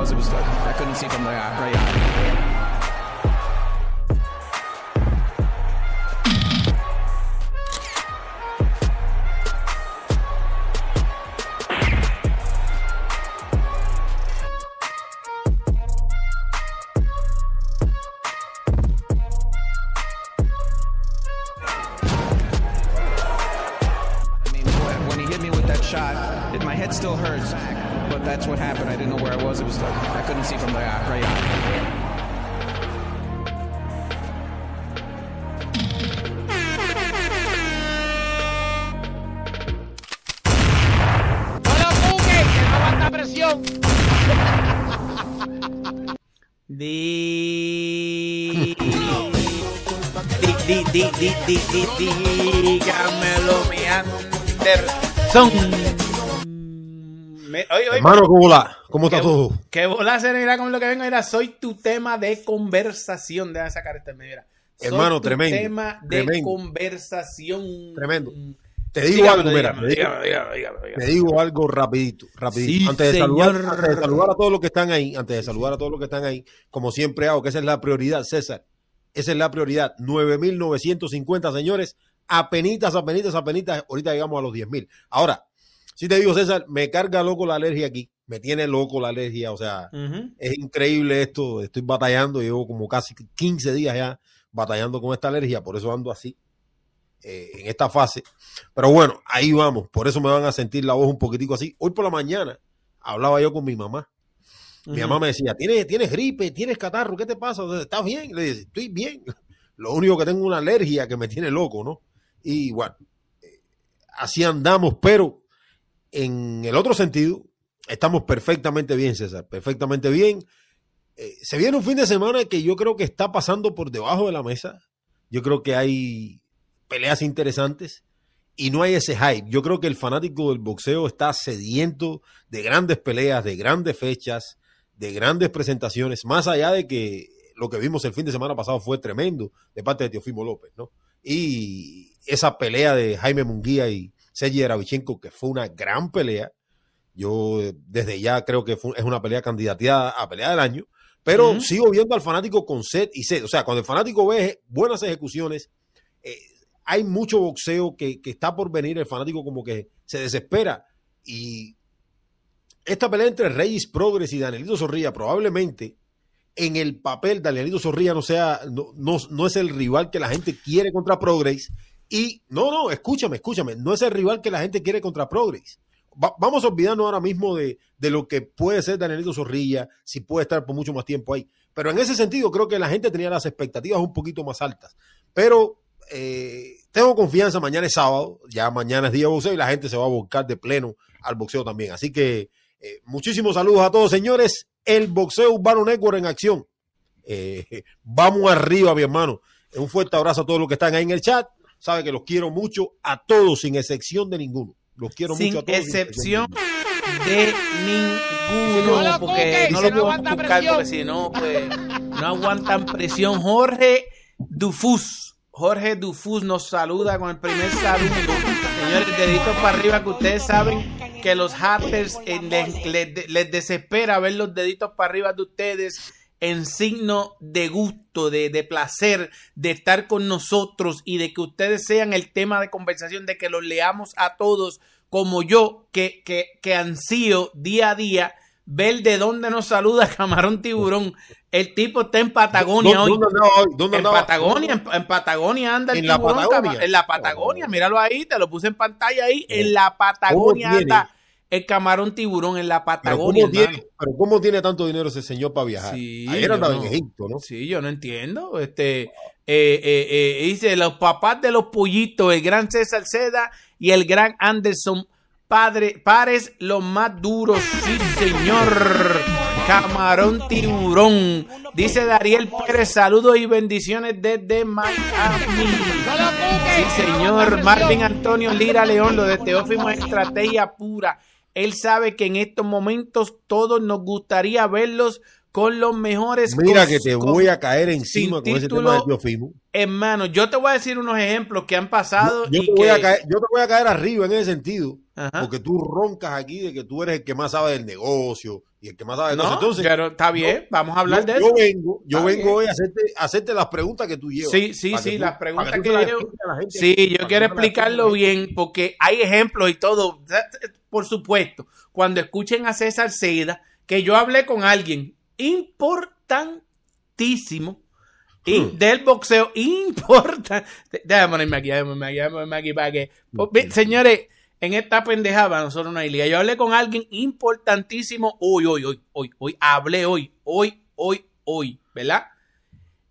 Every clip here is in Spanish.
was. It was I couldn't see from the uh, right eye. Hermano, ¿cómo la? ¿Cómo está todo? Qué bola se mira con lo que vengo. Mira, soy tu tema de conversación. Deja sacar este mira. Soy Hermano, tu tremendo, tema de tremendo. conversación. Tremendo. Te digo algo, mira, dígamelo, dígamelo. te digo algo rapidito, rapidito. Sí, antes, de saludar, antes de saludar a todos los que están ahí, antes de saludar a todos los que están ahí, como siempre hago, que esa es la prioridad, César. Esa es la prioridad. 9.950, señores. Apenitas, apenitas, apenitas. Ahorita llegamos a los 10.000. Ahora, si te digo, César, me carga loco la alergia aquí. Me tiene loco la alergia. O sea, es increíble esto. Estoy batallando. Llevo como casi 15 días ya batallando con esta alergia. Por eso ando así eh, en esta fase. Pero bueno, ahí vamos. Por eso me van a sentir la voz un poquitico así. Hoy por la mañana hablaba yo con mi mamá. Mi mamá me decía, ¿tienes, tienes gripe, tienes catarro, ¿qué te pasa? ¿Estás bien? Le dije, estoy bien. Lo único que tengo es una alergia que me tiene loco, ¿no? Y bueno, eh, así andamos, pero en el otro sentido, estamos perfectamente bien, César, perfectamente bien. Eh, se viene un fin de semana que yo creo que está pasando por debajo de la mesa. Yo creo que hay peleas interesantes y no hay ese hype. Yo creo que el fanático del boxeo está sediento de grandes peleas, de grandes fechas, de grandes presentaciones, más allá de que lo que vimos el fin de semana pasado fue tremendo de parte de Teofimo López, ¿no? Y esa pelea de Jaime Munguía y Sergey Yaravichenko, que fue una gran pelea, yo desde ya creo que fue- es una pelea candidateada a pelea del año, pero sigo viendo al fanático con sed y sed. O sea, cuando el fanático ve buenas ejecuciones, eh, hay mucho boxeo que, que está por venir, el fanático como que se desespera. Y esta pelea entre Reyes Progress y Danielito Zorrilla, probablemente en el papel Danielito Zorrilla no sea, no, no, no es el rival que la gente quiere contra Progress. Y no, no, escúchame, escúchame, no es el rival que la gente quiere contra Progress. Va- vamos a olvidarnos ahora mismo de, de lo que puede ser Danielito Zorrilla, si puede estar por mucho más tiempo ahí. Pero en ese sentido creo que la gente tenía las expectativas un poquito más altas. Pero eh, tengo confianza, mañana es sábado, ya mañana es día de boxeo y la gente se va a volcar de pleno al boxeo también. Así que eh, muchísimos saludos a todos, señores. El boxeo urbano network en acción. Eh, vamos arriba, mi hermano. Un fuerte abrazo a todos los que están ahí en el chat. Sabe que los quiero mucho a todos, sin excepción de ninguno. Los quiero Sin mucho a todos. excepción de de No ninguno, lo porque no lo no podemos aguanta buscar, porque si no, pues no aguantan presión. Jorge Dufus, Jorge Dufus nos saluda con el primer saludo. Señores, deditos para arriba, que ustedes saben que los haters eh, les, les- les desespera ver los deditos para arriba de ustedes en signo de gusto, de, de placer, de estar con nosotros y de que ustedes sean el tema de conversación, de que los leamos a todos como yo, que, que, que ansío día a día ver de dónde nos saluda Camarón Tiburón. El tipo está en Patagonia ¿Dónde, hoy. En? Patagonia, en, en Patagonia anda el ¿En la Patagonia? en la Patagonia, Oh. míralo ahí, te lo puse en pantalla ahí. En la Patagonia ¿Cómo anda el camarón tiburón, en la Pero Patagonia. ¿cómo, tiene, hermano. pero ¿cómo tiene tanto dinero ese señor para viajar? Sí, Ayer andaba no. en Egipto, ¿no? Sí, yo no entiendo. Este, eh, eh, eh, dice los papás de los pollitos, el gran César Seda y el gran Anderson. Padre, pares los más duros, sí señor. Camarón tiburón. Dice Dariel Pérez, saludos y bendiciones desde Miami. Sí, señor. presión. Antonio Lira León, lo de Teófimo es estrategia pura. Él sabe que en estos momentos todos nos gustaría verlos con los mejores. Mira que te voy a caer encima con ese tema de Teofimo. Hermano, yo te voy a decir unos ejemplos que han pasado Yo y te, voy que. a caer, yo te voy a caer arriba en ese sentido. Ajá. Porque tú roncas aquí de que tú eres el que más sabe del negocio y el que más sabe de No, cosas. Entonces, pero está bien, vamos a hablar yo, de yo eso. vengo, yo Está vengo bien. hoy a hacerte, a hacerte las preguntas que tú llevas. Sí, sí, sí, tú- las preguntas que se las yo- la gente Sí, yo quiero explicarlo bien porque hay ejemplos y todo. Por supuesto, cuando escuchen a César Seda, que yo hablé con alguien importantísimo y Hmm. del boxeo importante. Déjame ponerme aquí, déjame aquí, déjame aquí para que. Pues, Señores, en esta pendejada nosotros no hay liga. Yo hablé con alguien importantísimo hoy, hoy, hoy, hoy, hoy. Hablé hoy, hoy, hoy, hoy, ¿verdad?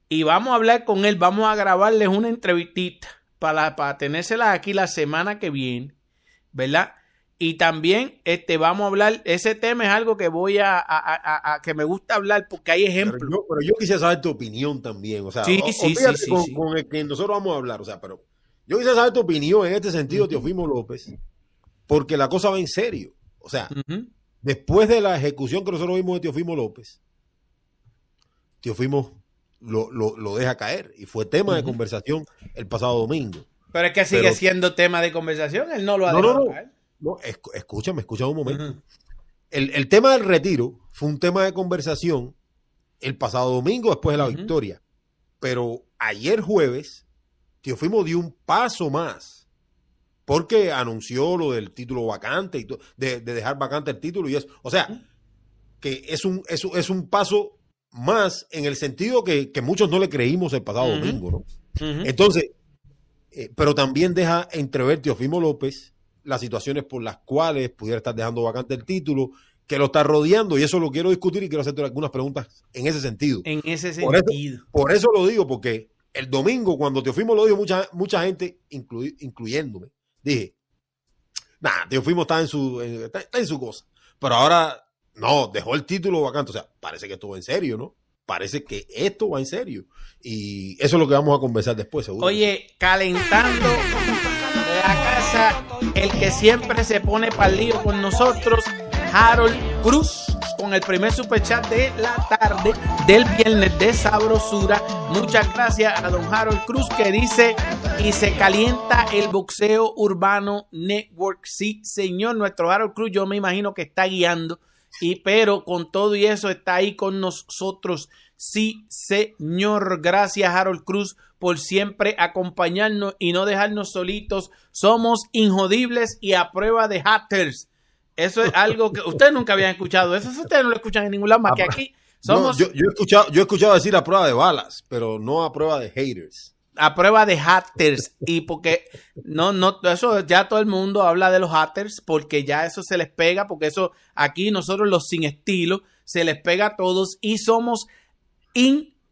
y vamos a hablar con él, vamos a grabarles una entrevistita para, para tenérsela aquí la semana que viene, ¿verdad? Y también este, vamos a hablar, ese tema es algo que voy a, a- a- a- que me gusta hablar porque hay Pero ejemplos. yo, pero yo quisiera saber tu opinión también. O sea, Sí, o- sí, sí, con, el que nosotros vamos a hablar. O sea, pero yo quisiera saber tu opinión en este sentido, Teofimo López, porque la cosa va en serio. O sea, después de la ejecución que nosotros vimos de Teofimo López, Teofimo lo, lo, lo deja caer y fue tema de conversación el pasado domingo. Pero es que sigue Pero- siendo tema de conversación, él no lo ha No, no, dejado no. caer. No, esc- escúchame, escúchame un momento. El, el tema del retiro fue un tema de conversación el pasado domingo después de la victoria. Pero ayer jueves, Teofimo dio un paso más. Porque anunció lo del título vacante y de, de dejar vacante el título y eso. O sea, que es un, es, es un paso más en el sentido que, que muchos no le creímos el pasado domingo, ¿no? Entonces, eh, pero también deja entrever Teofimo López las situaciones por las cuales pudiera estar dejando vacante el título, que lo está rodeando, y eso lo quiero discutir y quiero hacerte algunas preguntas en ese sentido. En ese Por eso- sentido. Por eso lo digo, porque el domingo, cuando Teofimo lo dijo, mucha, mucha gente, incluyéndome, dije, nah, Teofimo está en su, en- está, está en su cosa. Pero ahora, no, dejó el título vacante. O sea, parece que esto va en serio, ¿no? Parece que esto va en serio. Y eso es lo que vamos a conversar después, seguro. Oye, calentando el que siempre se pone para el lío con nosotros, Harold Cruz, con el primer superchat de la tarde del viernes de Sabrosura. Muchas gracias a don Harold Cruz que dice, y se calienta el boxeo urbano network. Sí, señor, nuestro Harold Cruz, yo me imagino que está guiando. Y pero con todo y eso está ahí con nosotros. Sí, señor. Gracias, Harold Cruz, por siempre acompañarnos y no dejarnos solitos. Somos injodibles y a prueba de haters. Eso es algo que ustedes nunca habían escuchado. Eso ustedes no lo escuchan en ningún lado más que aquí. No, Somos yo, yo he escuchado, yo he escuchado decir a prueba de balas, pero no a prueba de haters. a prueba de haters y porque no no eso ya todo el mundo habla de los haters porque ya eso se les pega porque eso aquí nosotros los sin estilo se les pega a todos y somos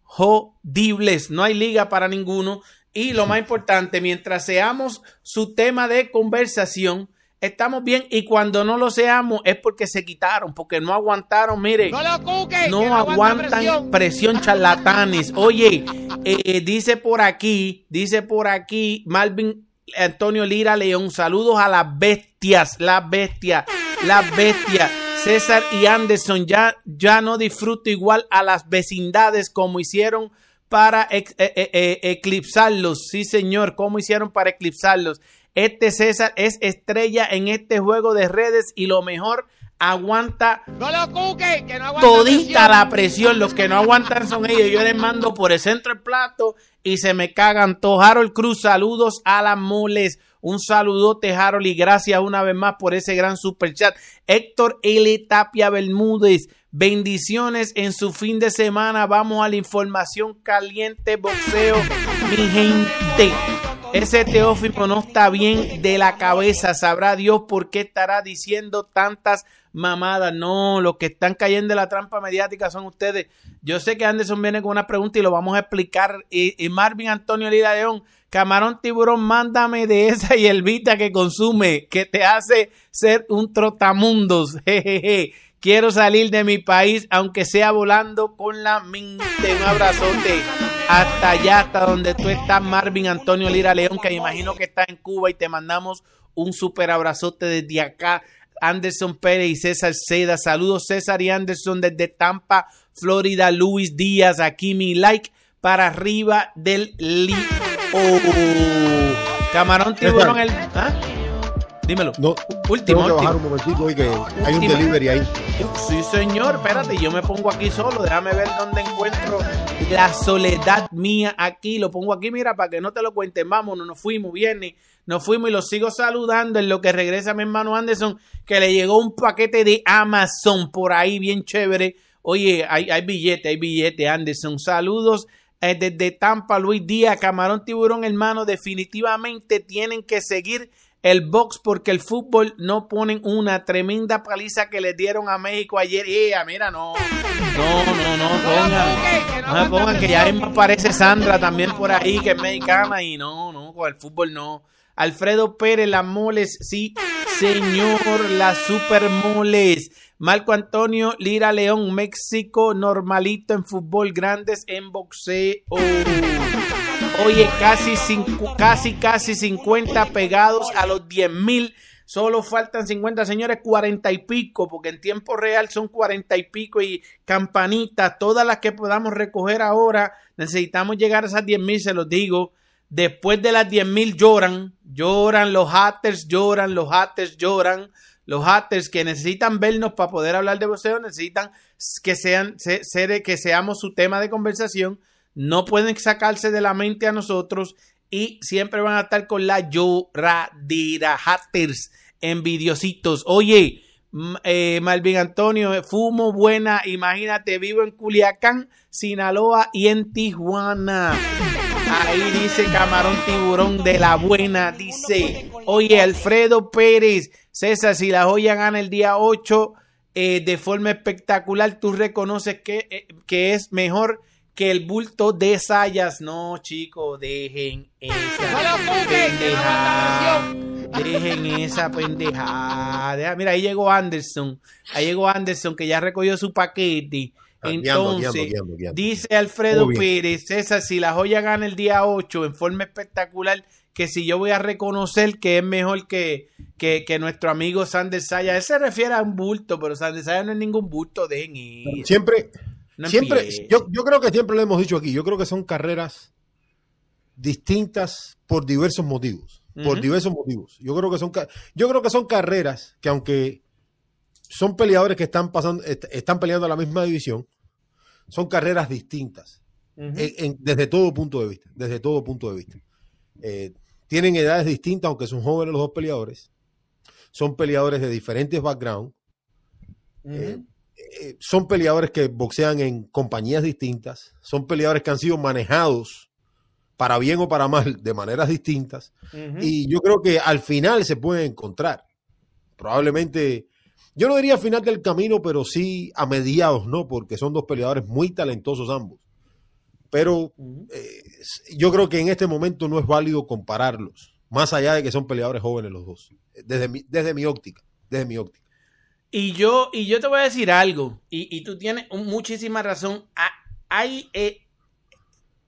injodibles no hay liga para ninguno y lo más importante mientras seamos su tema de conversación estamos bien y cuando no lo seamos es porque se quitaron porque no aguantaron mire No lo cuques, no aguanta aguantan presión. presión. charlatanes. Oye, eh, dice por aquí, dice por aquí Malvin Antonio Lira León, saludos a las bestias, las bestias, las bestias. César y Anderson ya, ya no disfruto igual a las vecindades como hicieron para ex- eh, eh, eh, eclipsarlos. Sí, señor, como hicieron para eclipsarlos. Este César es estrella en este juego de redes y lo mejor aguanta No lo cuques, que no aguanta todita presión. la presión. Los que no aguantan son ellos. Yo les mando por el centro del plato y se me cagan todos. Harold Cruz, saludos a las moles. Un saludote, Harold, y gracias una vez más por ese gran super chat. Héctor L. Tapia Bermúdez, bendiciones en su fin de semana. Vamos a la información caliente, boxeo, mi gente. Ese Teófimo no está bien de la cabeza. Sabrá Dios por qué estará diciendo tantas mamadas. No, los que están cayendo en la trampa mediática son ustedes. Yo sé que Anderson viene con una pregunta y lo vamos a explicar. Y, Marvin Antonio Lira León, camarón tiburón, mándame de esa Vita que consume, que te hace ser un trotamundos. Jejeje. Quiero salir de mi país, aunque sea volando con la mente. Un abrazote hasta allá, hasta donde tú estás, Marvin Antonio Lira León, que me imagino que está en Cuba y te mandamos un super abrazote desde acá. Anderson Pérez y César Seda. Saludos César y Anderson desde Tampa, Florida. Luis Díaz, aquí mi like para arriba del li. Oh. Camarón tiburón el. ¿Ah? Dímelo. No, último. Tengo que bajar último. un momentico hoy que hay un delivery ahí. Sí, señor, espérate, yo me pongo aquí solo, déjame ver dónde encuentro la soledad mía aquí, lo pongo aquí, mira, para que no te lo cuenten, vámonos, nos fuimos, viernes, nos fuimos y los sigo saludando en lo que regresa mi hermano Anderson, que le llegó un paquete de Amazon por ahí, bien chévere, oye, hay, hay billete, hay billete, Anderson, saludos eh, desde Tampa, Luis Díaz, Camarón Tiburón, hermano, definitivamente tienen que seguir el box porque el fútbol no ponen una tremenda paliza que le dieron a México ayer. Eh, mira, no. No, no, no, pongan. No me pongan que ya mismo aparece Sandra también por ahí, que es mexicana, y no, no, con el fútbol no. Alfredo Pérez, las moles, sí, señor, las super moles. Marco Antonio Lira León, México, normalito en fútbol, grandes en boxeo. Oye, casi, cincu- casi, casi 50 pegados a los 10 mil. Solo faltan 50, señores, 40 y pico, porque en tiempo real son 40 y pico y campanitas, todas las que podamos recoger ahora. Necesitamos llegar a esas 10 mil, se los digo. Después de las 10 mil lloran, lloran los haters, lloran, los haters lloran. Los haters que necesitan vernos para poder hablar de boxeo necesitan que sean se- que seamos su tema de conversación. No pueden sacarse de la mente a nosotros y siempre van a estar con la lloradera. Haters, envidiositos. Oye, eh, Malvin Antonio, eh, fumo buena. Imagínate, vivo en Culiacán, Sinaloa y en Tijuana. Ahí dice Camarón Tiburón de la Buena. Dice, oye, Alfredo Pérez, César, si la joya gana el día 8 eh, de forma espectacular, tú reconoces que, eh, que es mejor que el bulto de Sayas. No, chicos, dejen esa pendejada. Dejen esa pendejada. Deja- Mira, ahí llegó Anderson. Ahí llegó Anderson que ya recogió su paquete. Ah, guiando, Entonces, guiando, guiando, guiando. dice Alfredo. Pérez, César, si la joya gana el día 8 en forma espectacular, que si yo voy a reconocer que es mejor que, que, que nuestro amigo Sander Saya. Él se refiere a un bulto, pero Sander Saya no es ningún bulto, dejen ir. Siempre, No siempre, yo, yo creo que siempre lo hemos dicho aquí. Yo creo que son carreras distintas por diversos motivos. Por diversos motivos. Yo creo que son, yo creo que son carreras que aunque son peleadores que están pasando, est- están peleando a la misma división, son carreras distintas. Ujú. en- en- desde todo punto de vista. Desde todo punto de vista. Eh, tienen edades distintas, aunque son jóvenes los dos peleadores. Son peleadores de diferentes backgrounds. Eh, eh, son peleadores que boxean en compañías distintas. Son peleadores que han sido manejados para bien o para mal de maneras distintas. Y yo creo que al final se pueden encontrar. Probablemente, yo no diría al final del camino, pero sí a mediados, ¿no? Porque son dos peleadores muy talentosos ambos. Pero eh, yo creo que en este momento no es válido compararlos, más allá de que son peleadores jóvenes los dos, desde mi, desde mi óptica, desde mi óptica. Y yo, y yo te voy a decir algo, y, y tú tienes muchísima razón. Ah, Hay, eh,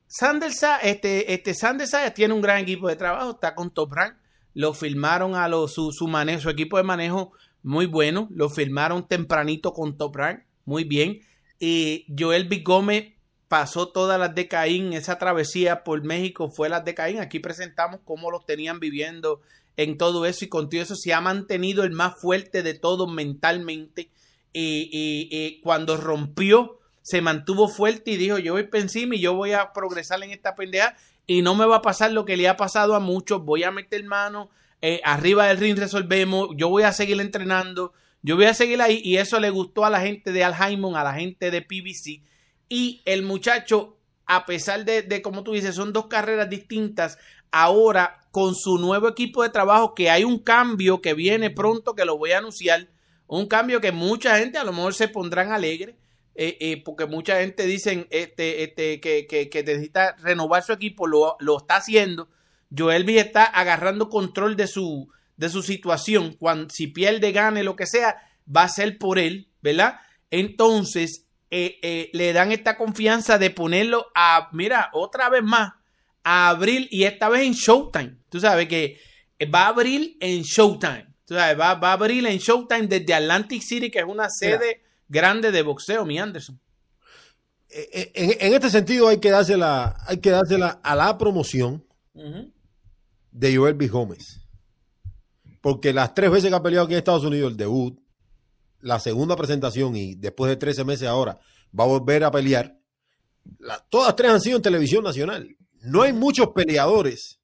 Sander Sa- este, este Sander Sayas tiene un gran equipo de trabajo, está con Top Rank, lo firmaron a lo, su, su manejo, su equipo de manejo muy bueno, lo firmaron tempranito con Top Rank, muy bien. Y Joel Big Gómez pasó todas las de Caín, esa travesía por México fue las de Caín. Aquí presentamos cómo los tenían viviendo en todo eso y con todo eso se ha mantenido el más fuerte de todos mentalmente. Y, y- y cuando rompió, se mantuvo fuerte y dijo: Yo voy para encima y yo voy a progresar en esta pendeja y no me va a pasar lo que le ha pasado a muchos. Voy a meter mano, eh, arriba del ring resolvemos, yo voy a seguir entrenando, yo voy a seguir ahí. Y eso le gustó a la gente de Al a la gente de PBC. Y el muchacho, a pesar de, de, como tú dices, son dos carreras distintas, ahora con su nuevo equipo de trabajo, que hay un cambio que viene pronto, que lo voy a anunciar, un cambio que mucha gente a lo mejor se pondrán alegre, eh, eh, porque mucha gente dicen este, este, que, que, necesita renovar su equipo, lo, lo está haciendo. Joelvis está agarrando control de su, de su situación. Cuando, si pierde, gane, lo que sea, va a ser por él, ¿verdad? Entonces, eh, eh, le dan esta confianza de ponerlo a, mira, otra vez más, a abril y esta vez en Showtime. Tú sabes que va a abrir en Showtime. Tú sabes, va, va a abrir en Showtime desde Atlantic City, que es una sede grande de boxeo, mi Anderson. Eh, eh, En, en este sentido hay que dársela, hay que dársela a la promoción de Joel B. Gómez. Porque las tres veces que ha peleado aquí en Estados Unidos, el debut, la segunda presentación y después de 13 meses ahora va a volver a pelear, la- todas tres han sido en televisión nacional. No hay muchos peleadores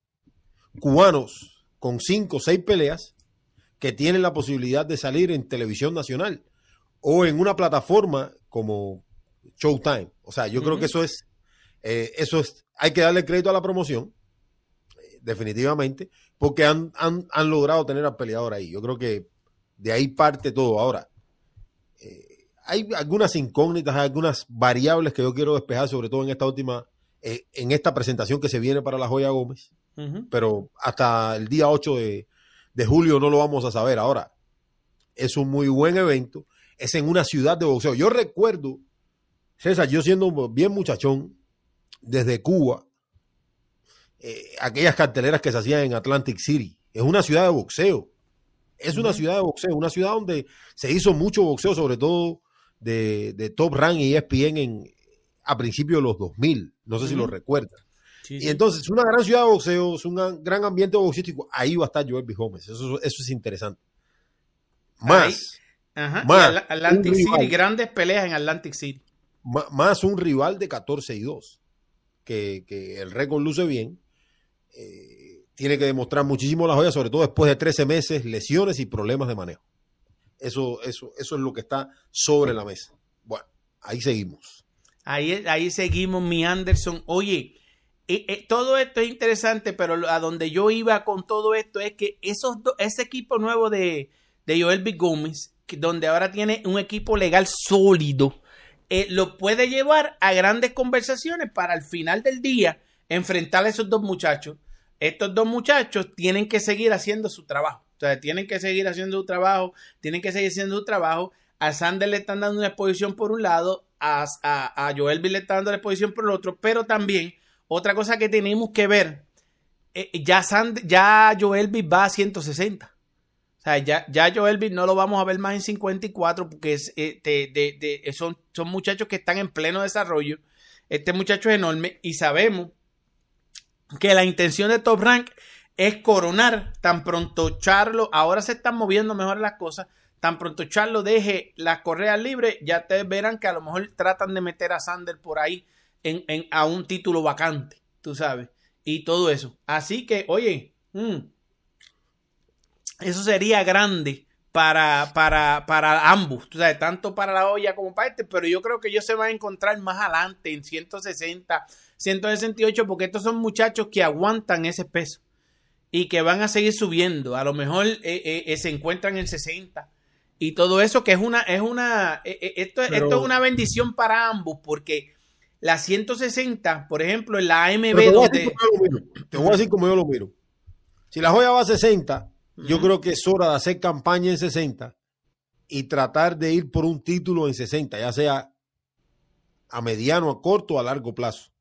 cubanos con cinco o seis peleas que tienen la posibilidad de salir en televisión nacional o en una plataforma como Showtime. O sea, yo creo que eso es, eh, eso es, hay que darle crédito a la promoción, eh, definitivamente, porque han, han, han logrado tener al peleador ahí. Yo creo que de ahí parte todo. Ahora, hay algunas incógnitas, hay algunas variables que yo quiero despejar, sobre todo en esta última, eh, en esta presentación que se viene para la Joya Gómez pero hasta el día 8 de, de julio no lo vamos a saber. Ahora, es un muy buen evento, es en una ciudad de boxeo. Yo recuerdo, César, yo siendo bien muchachón, desde Cuba, eh, aquellas carteleras que se hacían en Atlantic City. Es una ciudad de boxeo. Es una ciudad de boxeo, una ciudad donde se hizo mucho boxeo, sobre todo de, de Top Rank y ESPN en, a principios de los 2000. No sé si lo recuerdas. Sí, Y entonces, es una gran ciudad de boxeo, es un gran, ambiente boxístico. Ahí va a estar Joel B. Gómez. Eso, eso es interesante. Más, Ajá. Más, Atl- Atlantic City, rival. grandes peleas en Atlantic City. más un rival de 14 y 2, que, que el récord luce bien. eh, tiene que demostrar muchísimo la joya, sobre todo después de 13 meses, lesiones y problemas de manejo. Eso, eso, eso es lo que está sobre la mesa. Bueno, ahí seguimos. Ahí, ahí seguimos, mi Anderson. Oye, eh, eh, todo esto es interesante, pero a donde yo iba con todo esto es que esos ese equipo nuevo de, de Joel B. Gómez, donde ahora tiene un equipo legal sólido, eh, lo puede llevar a grandes conversaciones para al final del día enfrentar a esos dos muchachos. Estos dos muchachos tienen que seguir haciendo su trabajo. O sea, tienen que seguir haciendo su trabajo, tienen que seguir haciendo su trabajo. A Sander le están dando una exposición por un lado, a, a, a Joel le están dando la exposición por el otro, pero también otra cosa que tenemos que ver, eh, ya, Sander, ya va a 160. O sea, ya, ya Joel B no lo vamos a ver más en 54 porque es, eh, de- de- son, son muchachos que están en pleno desarrollo. Este muchacho es enorme y sabemos que la intención de Top Rank es coronar tan pronto Charlo, ahora se están moviendo mejor las cosas, tan pronto Charlo deje las correas libres, ya ustedes verán que a lo mejor tratan de meter a Sander por ahí en, a un título vacante, tú sabes, y todo eso. Así que, oye, mm, eso sería grande para, para, para ambos, tú sabes, tanto para la olla como para este, pero yo creo que ellos se van a encontrar más adelante en 160, 168, porque estos son muchachos que aguantan ese peso y que van a seguir subiendo. A lo mejor eh, eh, eh, se encuentran en 60 y todo eso que es una, es una, eh, esto, Pero- esto es una bendición para ambos porque la 160, por ejemplo, en la AMB, te, voy donde... decir como yo lo miro. Te voy a decir como yo lo miro. Si la joya va a 60, yo creo que es hora de hacer campaña en 60 y tratar de ir por un título en 60, ya sea a mediano, a corto o a largo plazo.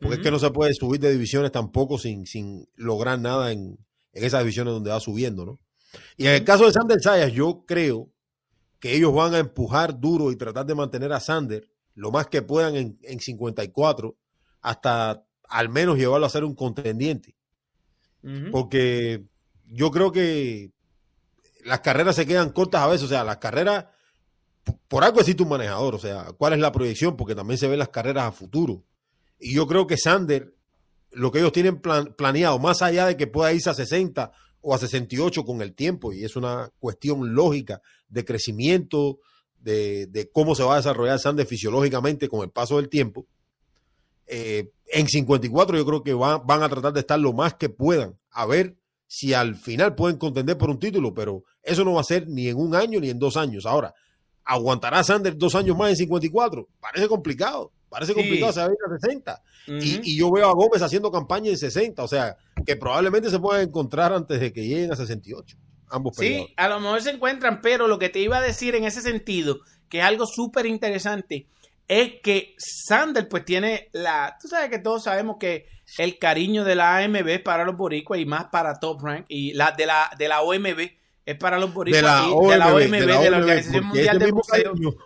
Porque es que no se puede subir de divisiones tampoco sin, sin lograr nada en, en esas divisiones donde va subiendo, ¿no? Y en el caso de Sander Sayas, yo creo que ellos van a empujar duro y tratar de mantener a Sander lo más que puedan en, en 54 hasta al menos llevarlo a ser un contendiente. Porque yo creo que las carreras se quedan cortas a veces. O sea, las carreras, por algo existe un manejador. O sea, ¿cuál es la proyección? Porque también se ven las carreras a futuro. Y yo creo que Sander, lo que ellos tienen plan- planeado, más allá de que pueda irse a 60 o a 68 con el tiempo, y es una cuestión lógica de crecimiento, de, de cómo se va a desarrollar Sander fisiológicamente con el paso del tiempo. eh, en 54 yo creo que va- van a tratar de estar lo más que puedan, a ver si al final pueden contender por un título, pero eso no va a ser ni en un año ni en dos años. Ahora, ¿aguantará Sander dos años más en 54? Parece complicado, parece Sí. complicado, se va a ir a 60. Ujú. Y, y yo veo a Gómez haciendo campaña en 60, o sea, que probablemente se puedan encontrar antes de que lleguen a 68, ambos Sí, a lo mejor se encuentran, pero lo que te iba a decir en ese sentido, que es algo súper interesante, es que Sander pues tiene la, tú sabes que todos sabemos que el cariño de la AMB para los boricuas y más para Top Rank y la de la de la OMB es para los boricuas de la y- OMB, de la OMB, de de la Organización Mundial de Boxeo. cariño-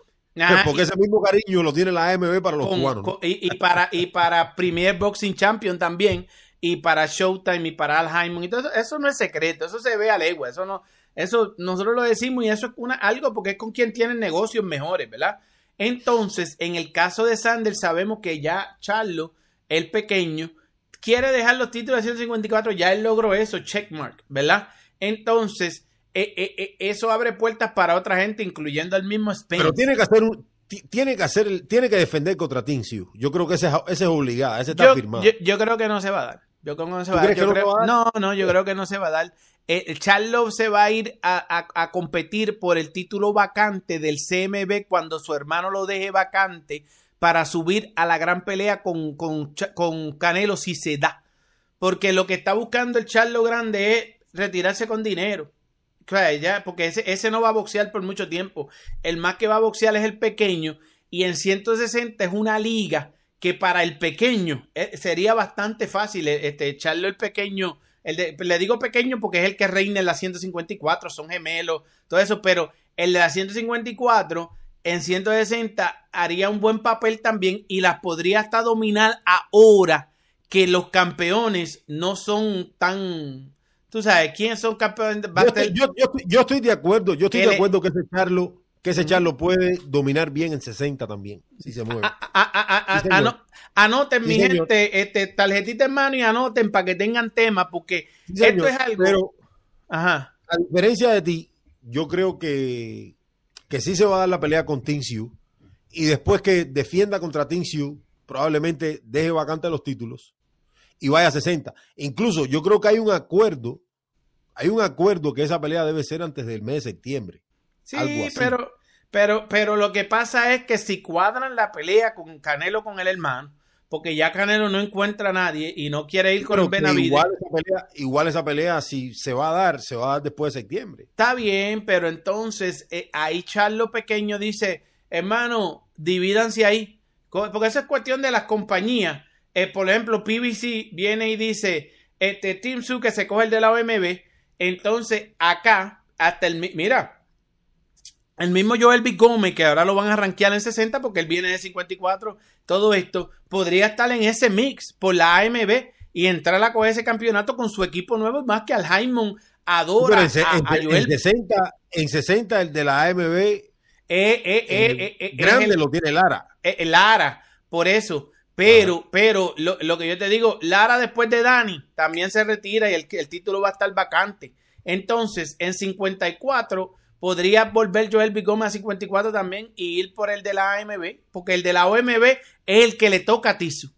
Porque y- ese mismo cariño lo tiene la AMB para los con- cubanos. y, y para y para Premier Boxing Champion también y para Showtime y para Al todo eso, eso no es secreto eso se ve a legua eso no eso nosotros lo decimos y eso es una algo porque es con quien tienen negocios mejores verdad entonces en el caso de Sanders sabemos que ya Charlo el pequeño quiere dejar los títulos de 154 ya él logró eso checkmark verdad entonces eh, eh, eh, eso abre puertas para otra gente incluyendo al mismo Spence Pero tiene que hacer un. ti- Tiene que hacer, tiene que defender contra Sioux. Yo creo que ese, es- ese es obligado, ese está yo, firmado. yo- yo creo que no se va a dar. Yo creo que no se ¿Tú va a dar. Yo no creo- se va a dar? no, no, yo creo que no se va a dar. Eh, Charlo se va a ir a, a- a competir por el título vacante del CMB cuando su hermano lo deje vacante para subir a la gran pelea con, con, con Canelo si se da. Porque lo que está buscando el Charlo Grande es retirarse con dinero. O sea, ya, porque ese, ese no va a boxear por mucho tiempo. El más que va a boxear es el pequeño. Y en 160 es una liga que para el pequeño eh, sería bastante fácil eh, este, el pequeño. El de- le digo pequeño porque es el que reina en la 154, son gemelos, todo eso, pero el de la 154 en 160 haría un buen papel también y las podría hasta dominar ahora que los campeones no son tan... Tú sabes, ¿quiénes son campeones? A Yo estoy, yo- yo estoy- yo estoy de acuerdo, yo estoy de acuerdo que ese Charlo, que ese Charlo puede dominar bien en 60 también, si se mueve. A- a- a- a- Sí, señor. ano- anoten, Sí, mi señor. gente, este, tarjetita en mano y anoten para que tengan tema, porque Sí, señor, esto es algo. Pero Ajá. a diferencia de ti, yo creo que, que sí se va a dar la pelea con Sioux y después que defienda contra Sioux, probablemente deje vacante los títulos y vaya a 60. Incluso yo creo que hay un acuerdo, hay un acuerdo que esa pelea debe ser antes del mes de septiembre. Sí, Algo así. pero, pero, pero lo que pasa es que si cuadran la pelea con Canelo con el hermano, porque ya Canelo no encuentra a nadie y no quiere ir con que Benavides. igual esa pelea, igual esa pelea, si se va a dar, se va a dar después de septiembre. Está bien, pero entonces eh, ahí Charlo Pequeño dice, hermano, divídanse ahí. Porque eso es cuestión de las compañías. Eh, por ejemplo, PBC viene y dice, este Team Su que se coge el de la OMB. Entonces, acá, hasta el... mi- Mira, el mismo Joel B. Gómez, que ahora lo van a rankear en 60 porque él viene de 54, todo esto, podría estar en ese mix por la AMB y entrar a coger ese campeonato con su equipo nuevo, más que al Jaimon adora en, a, en- a en Joel 60, en 60 el de la AMB eh, eh, eh, eh, grande lo tiene Lara. Lara, por eso. Pero, pero lo, lo que yo te digo, Lara después de Dani también se retira y el, el título va a estar vacante. Entonces, en 54 podría volver Joel Bigoma a 54 también y ir por el de la AMB, porque el de la OMB es el que le toca a Tisu.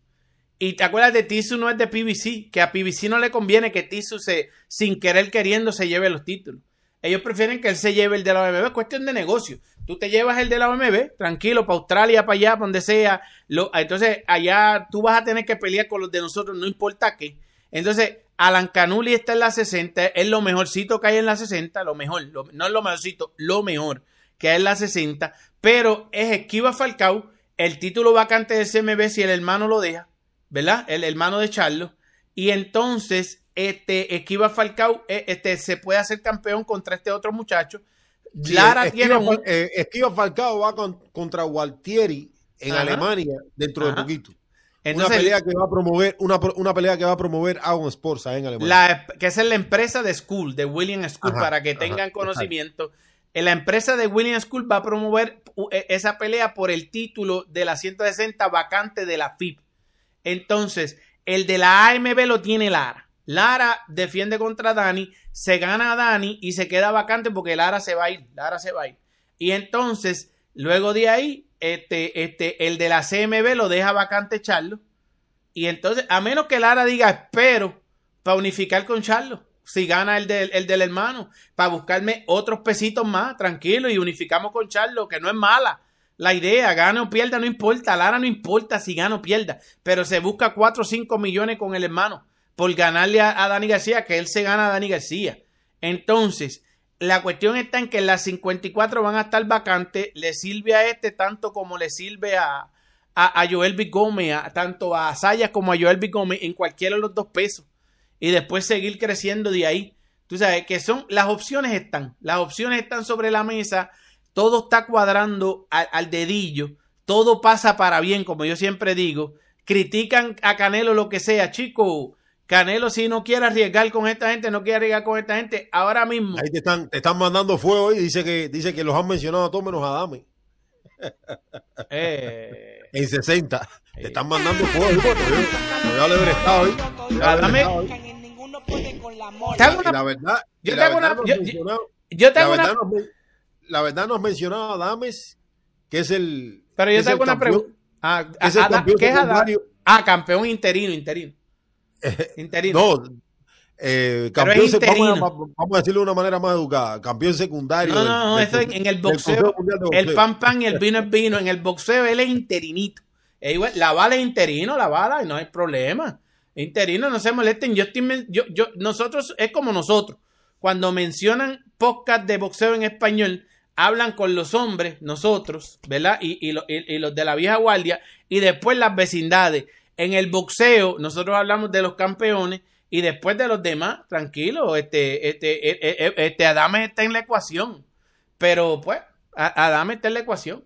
Y te acuerdas de Tisu no es de PBC, que a PBC no le conviene que Tisu se, sin querer queriendo se lleve los títulos. Ellos prefieren que él se lleve el de la OMB, es cuestión de negocio. Tú te llevas el de la OMB, tranquilo, para Australia, para allá, para donde sea. Lo, entonces, allá tú vas a tener que pelear con los de nosotros, no importa qué. Entonces, Alan Canuli está en la 60, es lo mejorcito que hay en la 60, lo mejor, no es lo mejorcito, lo mejor que hay en la 60, pero es Esquiva Falcao, el título vacante del CMB si el hermano lo deja, ¿verdad? El hermano de Charlo. Y entonces, este, Esquiva Falcao eh, este, se puede hacer campeón contra este otro muchacho. Lara tiene un... Eh, Esquiva Falcao va con- contra Gualtieri en Ajá. Alemania dentro Ajá. de poquito. Entonces, una pelea que va a promover, una, una pelea que va a promover Agon Sports ahí en Alemania. la, que es la empresa de School, de William School, Ajá, para que tengan conocimiento. La empresa de William School va a promover eh, esa pelea por el título de la 160 vacante de la FIP. Entonces, el de la AMB lo tiene Lara. Lara defiende contra Dani, se gana a Dani y se queda vacante porque Lara se va a ir. Lara se va a ir. Y entonces, luego de ahí, este, este, el de la CMB lo deja vacante Charlo. Y entonces, a menos que Lara diga, espero para unificar con Charlo, si gana el del, el del hermano, para buscarme otros pesitos más, tranquilo, y unificamos con Charlo, que no es mala. La idea, gane o pierda, no importa. Lara no importa si gana o pierda, pero se busca 4 o 5 millones con el hermano por ganarle a, Dani García, que él se gana a Dani García. Entonces, la cuestión está en que las 54 van a estar vacantes, le sirve a este tanto como le sirve a, a, Joel B. Gómez, a- tanto a Sayas como a Joel B. Gómez en cualquiera de los dos pesos. Y después seguir creciendo de ahí. Tú sabes que son, las opciones están, las opciones están sobre la mesa, todo está cuadrando al, al dedillo, todo pasa para bien, como yo siempre digo. Critican a Canelo lo que sea, chico. Canelo, si no quiere arriesgar con esta gente, no quiere arriesgar con esta gente, ahora mismo. Ahí te están, te están mandando fuego y dice que, dice que los han mencionado a todos menos a Dame. Eh, En 60. Te están mandando fuego. hijo, te la verdad, yo y te la hago una- verdad yo- mencionado- la hago una- verdad nos la verdad nos mencionaba a Dames, que es el. pero yo es te el hago una pregunta. Ah, ¿qué es Ada- secundario. Ah, campeón interino, interino. Interino. No, eh, campeón vamos, a, interino. vamos a decirlo de una manera más educada. Campeón secundario. No, no, no, del- eso en, en el boxeo, el pan pan y el vino es vino. En el boxeo él es interinito. La bala es interino, la bala, y no hay problema. Interino, no se molesten. Yo estoy, yo, yo, nosotros, es como nosotros. Cuando mencionan podcast de boxeo en español, hablan con los hombres, nosotros, ¿verdad? Y, y, lo- y- y los de la vieja guardia, y después las vecindades. En el boxeo, nosotros hablamos de los campeones y después de los demás, tranquilo, este, este, eh, este, Adame está en la ecuación. Pero pues, Adame está en la ecuación.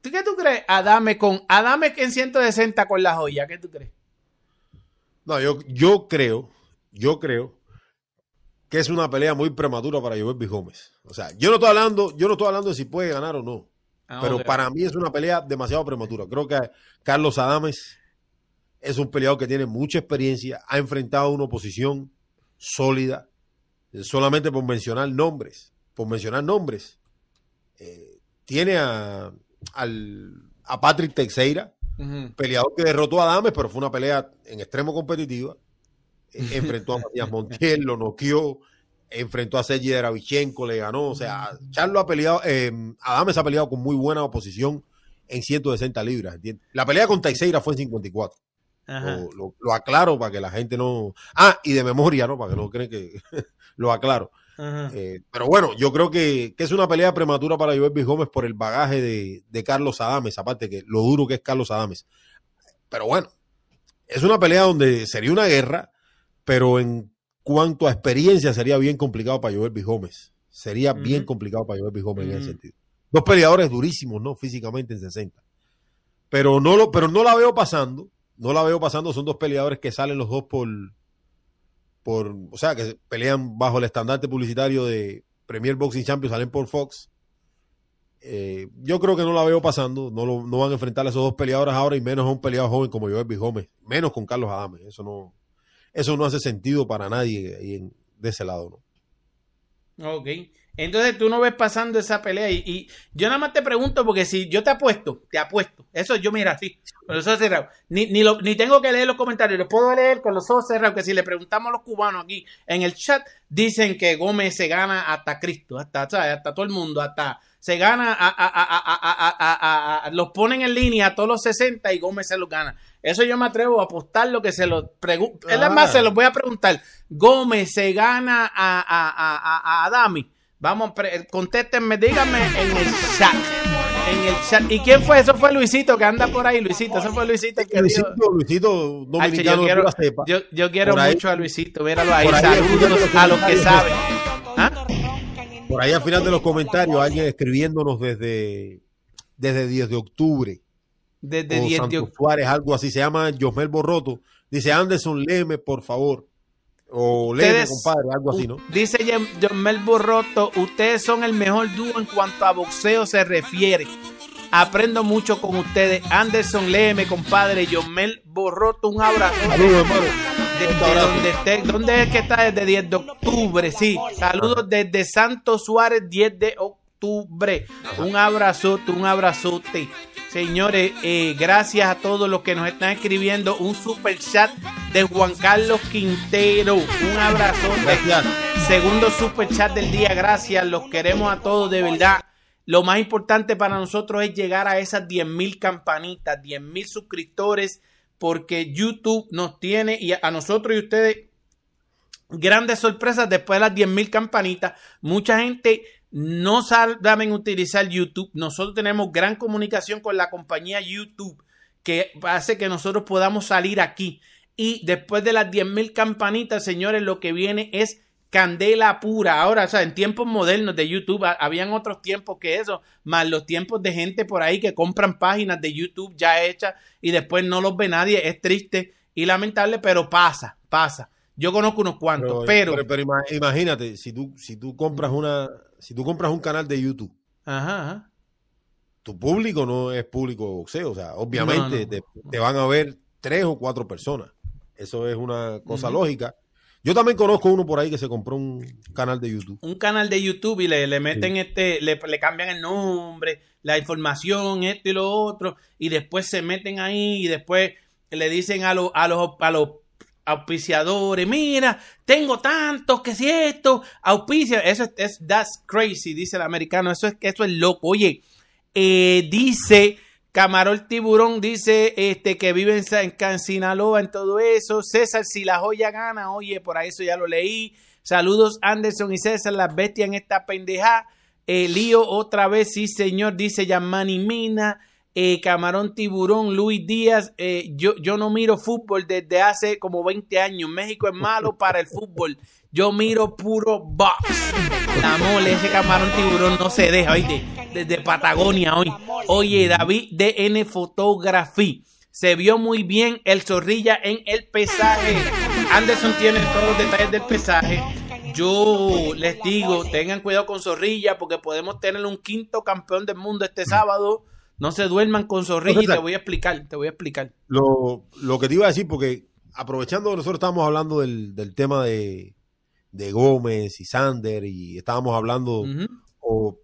¿Tú qué tú crees? Adame con Adame en 160 con la joya, ¿qué tú crees? No, yo, yo creo, yo creo que es una pelea muy prematura para Joel B. Gómez. O sea, yo no estoy hablando, yo no estoy hablando de si puede ganar o no. Ah, pero para mí es una pelea demasiado prematura. Creo que Carlos Adames es un peleador que tiene mucha experiencia, ha enfrentado una oposición sólida, solamente por mencionar nombres, por mencionar nombres. Eh, tiene a, al- a Patrick Teixeira, peleador que derrotó a Adames, pero fue una pelea en extremo competitiva. Eh, enfrentó a Matías Montiel, lo noqueó, enfrentó a Sergi Deravichenko, le ganó. O sea, Charlo ha peleado, eh, Adames ha peleado con muy buena oposición en 160 libras. ¿entiendes? La pelea con Teixeira fue en 54. Lo, lo- lo aclaro para que la gente no. Ah, y de memoria, ¿no? Para que no creen que lo aclaro. Eh, pero bueno, yo creo que, que es una pelea prematura para Joel B. Gómez por el bagaje de, de Carlos Adames, aparte que lo duro que es Carlos Adames. Pero bueno, es una pelea donde sería una guerra, pero en cuanto a experiencia sería bien complicado para Joel B. Gómez. Sería bien complicado para Joel B. Gómez en ese sentido. Dos peleadores durísimos, ¿no? Físicamente en 60. Pero no, lo, pero no la veo pasando. No la veo pasando. Son dos peleadores que salen los dos por, por, o sea, que pelean bajo el estandarte publicitario de Premier Boxing Champions, salen por Fox. Eh, yo creo que no la veo pasando, no, lo- no van a enfrentar a esos dos peleadores ahora y menos a un peleador joven como Joel. Gómez, menos con Carlos Adame. Eso no, eso no hace sentido para nadie ahí en- de ese lado, ¿no? Ok. Entonces tú no ves pasando esa pelea y, y yo nada más te pregunto porque si yo te apuesto, te apuesto. Eso yo mira así, con los ojos cerrados. Ni, ni, lo- ni tengo que leer los comentarios, los puedo leer con los ojos cerrados, que si le preguntamos a los cubanos aquí en el chat, dicen que Gómez se gana hasta Cristo, hasta, ¿sabes? hasta todo el mundo, hasta se gana, a, a- a- a- a- a- a- a- los ponen en línea a todos los 60 y Gómez se los gana. Eso yo me atrevo a apostar lo que se los pregunto. Es Ah. más, se los voy a preguntar. Gómez se gana a, a, a, a, a Adami. Vamos, contéstenme, díganme en el chat. En el chat. ¿Y quién fue? Eso fue Luisito que anda por ahí, Luisito. Eso fue Luisito que dijo. Luisito, Luisito dominicano yo, quiero, pura cepa. yo, yo quiero mucho a Luisito. Míralo ahí. Saludos a los que saben. ¿Ah? Por ahí al final de los comentarios, alguien escribiéndonos desde, desde 10 de octubre. Desde o 10 de octubre. Suárez, algo así, se llama Josmel Borroto. Dice Anderson, léeme, por favor. O Ustedes- compadre, algo así, ¿no? Dice Jem- Jomel Borroto, ustedes son el mejor dúo en cuanto a boxeo se refiere. Aprendo mucho con ustedes. Anderson, léeme, compadre. Jomel Borroto, un abrazo. Saludos, hermano. Donde esté, ¿Dónde es que está? Desde 10 de octubre, sí. Saludos desde Santos Suárez, 10 de octubre. Un abrazote, un abrazote. Señores, eh, gracias a todos los que nos están escribiendo. Un super chat de Juan Carlos Quintero. Un abrazote. Gracias. Segundo super chat del día, gracias. Los queremos a todos, de verdad. Lo más importante para nosotros es llegar a esas 10 mil campanitas, 10 mil suscriptores, porque YouTube nos tiene y a nosotros y ustedes grandes sorpresas después de las 10 mil campanitas. Mucha gente no saben utilizar YouTube. Nosotros tenemos gran comunicación con la compañía YouTube que hace que nosotros podamos salir aquí. Y después de las 10 mil campanitas, señores, lo que viene es candela pura. Ahora, o sea, en tiempos modernos de YouTube, ha- habían otros tiempos que eso, más los tiempos de gente por ahí que compran páginas de YouTube ya hechas y después no los ve nadie. Es triste y lamentable, pero pasa, pasa. Yo conozco unos cuantos, pero... pero, pero ima- imagínate, si tú, si tú compras una, si tú compras un canal de YouTube, Ajá, ajá. tu público no es público de boxeo. O sea, obviamente No, no. Te, te van a ver tres o cuatro personas. Eso es una cosa lógica. Yo también conozco uno por ahí que se compró un canal de YouTube. un canal de YouTube y le, le meten este, le, le cambian el nombre, la información, esto y lo otro, y después se meten ahí y después le dicen a los, a los, a los auspiciadores, mira, tengo tantos que si esto, auspicia, eso es, es- that's crazy, dice el americano, eso es, eso es loco. Oye, eh, dice Camarón Tiburón, dice este que vive en, Sa- en Sinaloa, en todo eso. César, si la joya gana, oye, por ahí eso ya lo leí. Saludos Anderson y César, las bestias en esta pendeja. Eh, Lío otra vez, sí señor, dice Yamani Mina. Eh, Camarón Tiburón, Luis Díaz, eh, yo, yo no miro fútbol desde hace como 20 años. México es malo para el fútbol. Yo miro puro box. La mole, ese camarón tiburón no se deja, oíste, desde Patagonia hoy. Oye, David DN Photography. Se vio muy bien el zorrilla en el pesaje. Anderson tiene todos los detalles del pesaje. Yo les digo, tengan cuidado con Zorrilla porque podemos tener un quinto campeón del mundo este sábado. No se duerman con Zorrilla y te voy a explicar, te voy a explicar. Lo, lo que te iba a decir, porque aprovechando que nosotros estábamos hablando del, del tema de, de Gómez y Sander y estábamos hablando o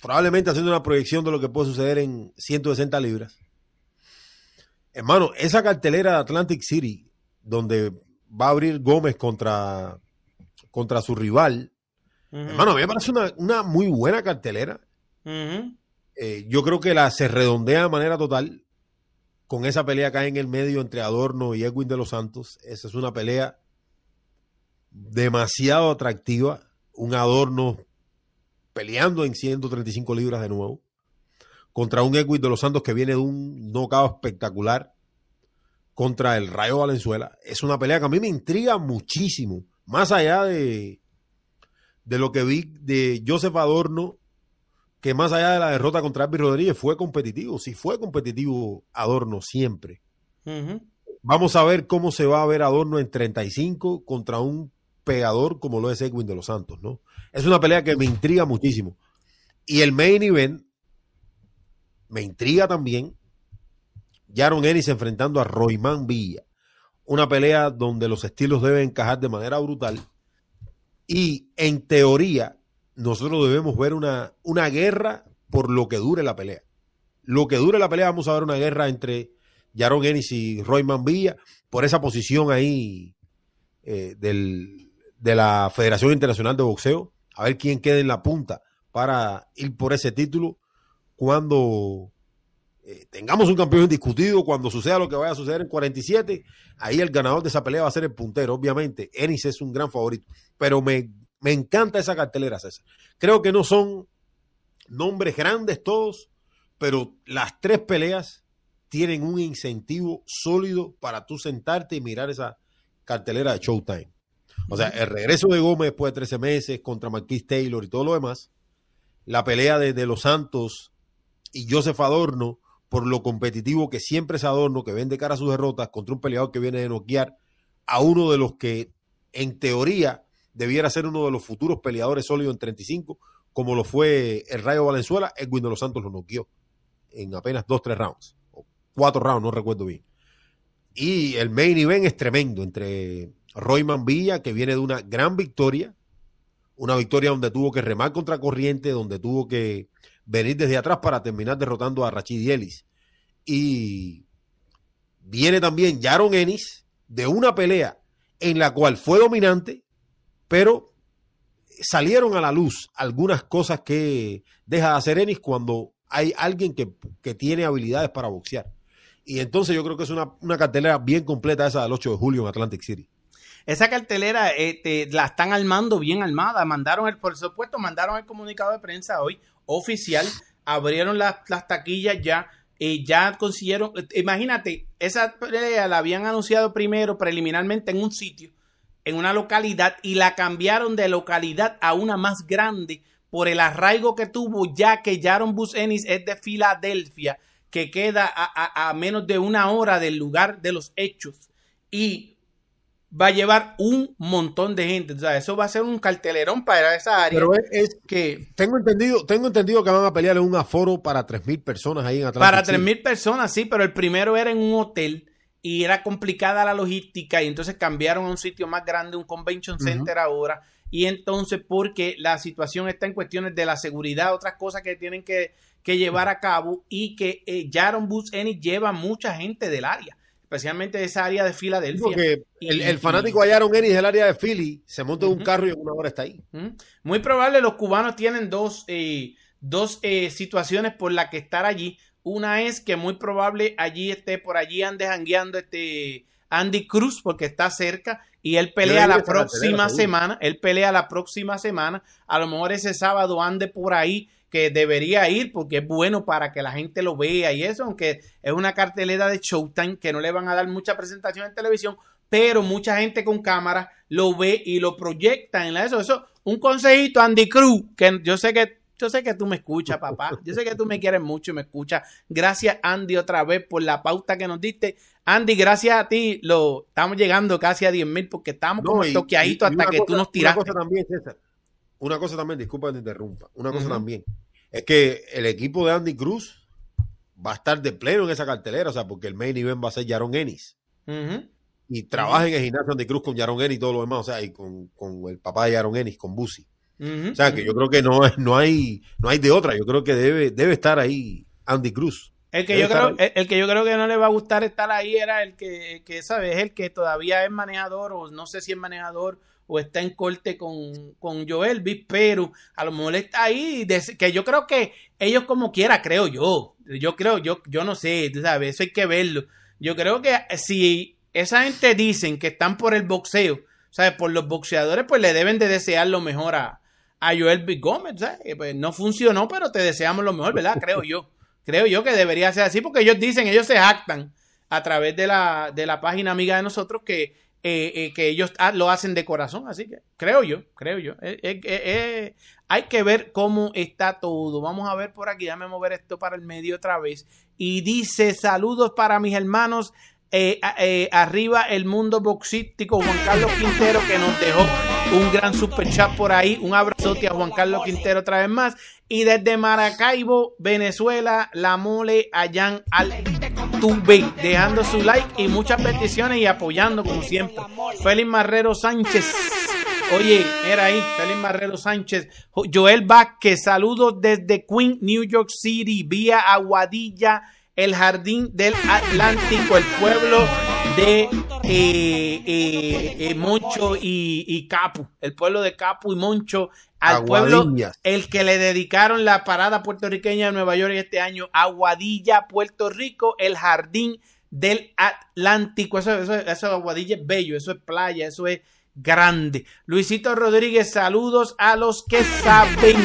probablemente haciendo una proyección de lo que puede suceder en 160 libras. Hermano, esa cartelera de Atlantic City, donde va a abrir Gómez contra, contra su rival, hermano, a mí me parece una, una muy buena cartelera. Eh, yo creo que la se redondea de manera total con esa pelea hay en el medio entre Adorno y Edwin de los Santos. Esa es una pelea demasiado atractiva. Un Adorno peleando en 135 libras de nuevo contra un Edwin de los Santos que viene de un knockout espectacular contra el Rayo Valenzuela. Es una pelea que a mí me intriga muchísimo, más allá de, de lo que vi de Joseph Adorno que más allá de la derrota contra Elvis Rodríguez fue competitivo. Sí fue competitivo Adorno siempre. Vamos a ver cómo se va a ver Adorno en 35 contra un pegador como lo es Edwin de los Santos, ¿no? Es una pelea que me intriga muchísimo. Y el main event me intriga también Jaron Ennis enfrentando a Royman Villa. Una pelea donde los estilos deben encajar de manera brutal. Y en teoría, nosotros debemos ver una, una guerra por lo que dure la pelea. Lo que dure la pelea, vamos a ver una guerra entre Jaron Ennis y Royman Villa por esa posición ahí eh, del, de la Federación Internacional de Boxeo. A ver quién queda en la punta para ir por ese título cuando eh, tengamos un campeón indiscutido, cuando suceda lo que vaya a suceder en 47, ahí el ganador de esa pelea va a ser el puntero, obviamente. Ennis es un gran favorito, pero me, me encanta esa cartelera, César. Creo que no son nombres grandes todos, pero las tres peleas tienen un incentivo sólido para tú sentarte y mirar esa cartelera de Showtime. O sea, el regreso de Gómez después de 13 meses contra Marquis Taylor y todo lo demás, la pelea de, de Los Santos y Joseph Adorno, por lo competitivo que siempre es Adorno, que vende cara a sus derrotas contra un peleador que viene de noquear a uno de los que en teoría debiera ser uno de los futuros peleadores sólidos en 35, como lo fue el Rayo Valenzuela, Edwin de los Santos lo noqueó en apenas dos, tres rounds, o cuatro rounds, no recuerdo bien. Y el main event es tremendo entre Royman Villa, que viene de una gran victoria, una victoria donde tuvo que remar contra corriente, donde tuvo que venir desde atrás para terminar derrotando a Rachid Ellis. Y viene también Jaron Ennis de una pelea en la cual fue dominante, pero salieron a la luz algunas cosas que deja de hacer Ennis cuando hay alguien que, que tiene habilidades para boxear. Y entonces yo creo que es una, una cartelera bien completa esa del 8 de julio en Atlantic City. Esa cartelera este, la están armando bien armada. Mandaron el, por supuesto, mandaron el comunicado de prensa hoy oficial. Abrieron las, las taquillas ya. eh, ya consiguieron. Imagínate, esa pelea la habían anunciado primero preliminarmente en un sitio en una localidad y la cambiaron de localidad a una más grande por el arraigo que tuvo, ya que Jaron Bus Ennis es de Filadelfia, que queda a, a, a, menos de una hora del lugar de los hechos. Y va a llevar un montón de gente. O sea, eso va a ser un cartelerón para esa área. Pero es, es que tengo entendido, tengo entendido que van a pelear en un aforo para 3.000 personas ahí en Atlanta. Para 3.000 personas, sí, pero el primero era en un hotel y era complicada la logística y entonces cambiaron a un sitio más grande, un convention center uh -huh. ahora. Y entonces porque la situación está en cuestiones de la seguridad, otras cosas que tienen que, que llevar a cabo y que eh, Jaron Ennis lleva mucha gente del área especialmente de esa área de Filadelfia. Porque el, el fanático de Aaron Ennis del área de Philly se monta en uh -huh. un carro y en una hora está ahí. Uh -huh. Muy probable los cubanos tienen dos, eh, dos eh, situaciones por las que estar allí. Una es que muy probable allí esté, por allí ande jangueando este Andy Cruz porque está cerca y él pelea la próxima semana. Él pelea la próxima semana. A lo mejor ese sábado ande por ahí que debería ir porque es bueno para que la gente lo vea y eso, aunque es una cartelera de Showtime que no le van a dar mucha presentación en televisión, pero mucha gente con cámara lo ve y lo proyecta en la eso. Eso, un consejito, Andy Cruz, que yo sé que yo sé que tú me escuchas, papá. Yo sé que tú me quieres mucho y me escuchas. Gracias, Andy, otra vez por la pauta que nos diste. Andy, gracias a ti, lo estamos llegando casi a 10 mil porque estamos no, como toqueaditos hasta que cosa, tú nos tiraste. Una cosa también, César, una cosa también, disculpa que te interrumpa, una cosa uh -huh. también, es que el equipo de Andy Cruz va a estar de pleno en esa cartelera, o sea, porque el main event va a ser Jaron Ennis. Uh -huh. Y trabaja uh -huh. en el gimnasio Andy Cruz con Jaron Ennis y todo lo demás, o sea, y con, con el papá de Jaron Ennis, con Busi. O sea, que yo creo que no, no, hay, no hay de otra, yo creo que debe, debe estar ahí Andy Cruz. El que, yo creo, el, el, que yo creo que no le va a gustar estar ahí era el que, que ¿sabes? Es el que todavía es manejador, o no sé si es manejador, o está en corte con, con Joel pero a lo mejor está ahí, que yo creo que ellos como quiera, creo yo, yo creo, yo, yo no sé, ¿sabes? Eso hay que verlo. Yo creo que si esa gente dicen que están por el boxeo, ¿sabes? Por los boxeadores, pues le deben de desear lo mejor a, a Joel B. Gómez, ¿sabes? Pues no funcionó, pero te deseamos lo mejor, ¿verdad? Creo yo. Creo yo que debería ser así, porque ellos dicen, ellos se jactan a través de la, de la página amiga de nosotros que, eh, eh, que ellos lo hacen de corazón, así que creo yo, creo yo. Eh, hay que ver cómo está todo. Vamos a ver por aquí, déjame mover esto para el medio otra vez. Y dice, saludos para mis hermanos eh, eh, arriba el mundo boxístico Juan Carlos Quintero que nos dejó un gran super chat por ahí. Un abrazote a Juan Carlos Quintero otra vez más. Y desde Maracaibo Venezuela la mole allá al tuve dejando su like y muchas peticiones y apoyando como siempre. Félix Marrero Sánchez. Oye, era ahí, Félix Marrero Sánchez, Joel Vázquez, saludos desde Queen, New York City, vía Aguadilla, el jardín del Atlántico, el pueblo de eh, eh, eh, Moncho y, y, Capu, el pueblo de Capu y Moncho, al pueblo el que le dedicaron la parada puertorriqueña de Nueva York este año, Aguadilla, Puerto Rico, el jardín del Atlántico, eso, eso, eso Aguadilla es bello, eso es playa, eso es grande. Luisito Rodríguez, saludos a los que saben.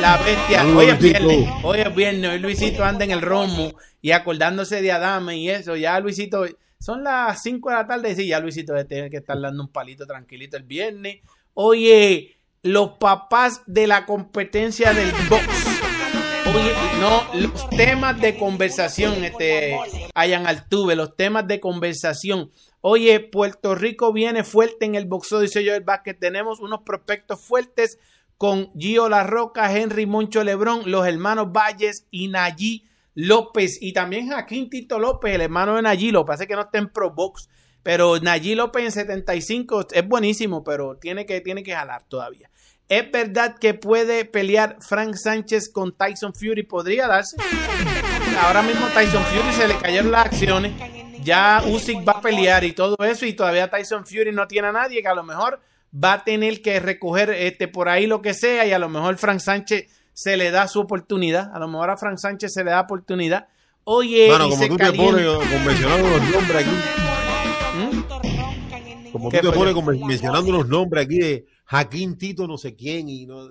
La bestia. Hoy es viernes. Hoy es viernes. Hoy Luisito anda en el romo y acordándose de Adame y eso. Ya Luisito, son las 5 de la tarde. Y sí, ya Luisito debe tener que estar dando un palito tranquilito el viernes. Oye, los papás de la competencia del box. Oye, no, los temas de conversación, este, Hayan Altuve, los temas de conversación. Oye, Puerto Rico viene fuerte en el boxeo, dice yo el básquet. Tenemos unos prospectos fuertes con Gio La Roca, Henry Moncho Lebrón, los hermanos Valles y Nayí López. Y también Jaquín Tito López, el hermano de Nayí López. Parece que no está en Pro Box. Pero Nayí López en 75 es buenísimo, pero tiene que, tiene que jalar todavía. Es verdad que puede pelear Frank Sánchez con Tyson Fury. Podría darse. Ahora mismo Tyson Fury se le cayeron las acciones ya Usyk va a pelear y todo eso y todavía Tyson Fury no tiene a nadie que a lo mejor va a tener que recoger este por ahí lo que sea y a lo mejor Frank Sánchez se le da su oportunidad, a lo mejor a Frank Sánchez se le da oportunidad. Oye, bueno, como tú te pones convencionando los nombres aquí. ¿Mm? Como tú te pones mencionando los nombres aquí de Jaquín Tito no sé quién y no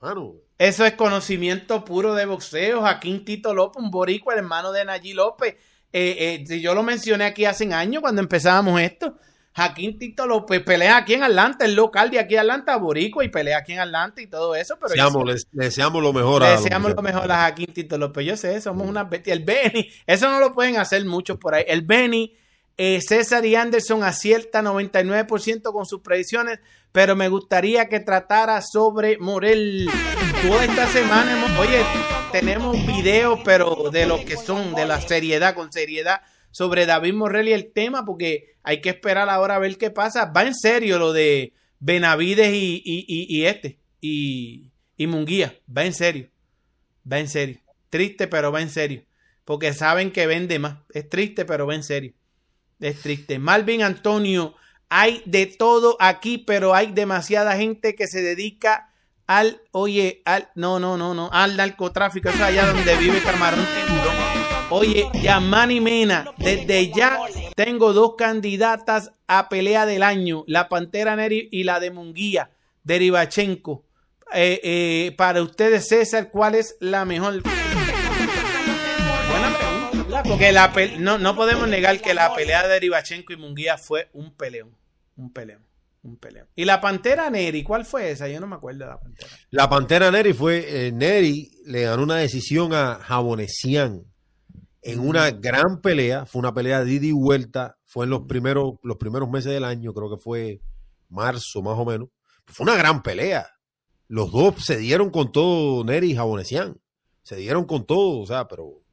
Mano, eso es conocimiento puro de boxeo. Jaquín Tito López, un boricua, el hermano de Nayí López. Eh, eh, yo lo mencioné aquí hace años cuando empezábamos esto. Jaquín Tito López pelea aquí en Atlanta, el local de aquí en Atlanta, Boricua, y pelea aquí en Atlanta y todo eso. Pero Deseamos, yo- les- deseamos lo mejor a los deseamos lo mejor a Jaquín Tito López. Yo sé, somos una bestia. El Benny, eso no lo pueden hacer muchos por ahí. El Benny, eh, César y Anderson acierta 99% con sus predicciones, pero me gustaría que tratara sobre Morel. Toda esta semana, hemos- oye, tenemos videos, pero de lo que son, de la seriedad, con seriedad, sobre David Morel y el tema, porque hay que esperar ahora a ver qué pasa. Va en serio lo de Benavides y, y, y- este, y, y Munguía, va en serio. Va en serio. Triste, pero va en serio. Porque saben que vende más. Es triste, pero va en serio. Es triste. Malvin Antonio, hay de todo aquí, pero hay demasiada gente que se dedica al, oye, al, no, no, no, no, al narcotráfico. Eso es allá donde vive Camarón. Oye, Yamani Mena, desde ya tengo dos candidatas a pelea del año, la Pantera Neri y la de Munguía, de Ribachenko. Eh, eh, para ustedes, César, ¿cuál es la mejor? Porque la no, no podemos negar que la pelea de Ribachenko y Munguía fue un peleón. Un peleón. Un peleón. Y la Pantera Neri, ¿cuál fue esa? Yo no me acuerdo de la Pantera. La Pantera Neri fue, eh, Neri le ganó una decisión a Jabonesian en una gran pelea, fue una pelea de ida y vuelta, fue en los primeros, los primeros meses del año, creo que fue marzo más o menos. Fue una gran pelea. Los dos se dieron con todo, Neri y Jabonesian. Se dieron con todo, o sea, pero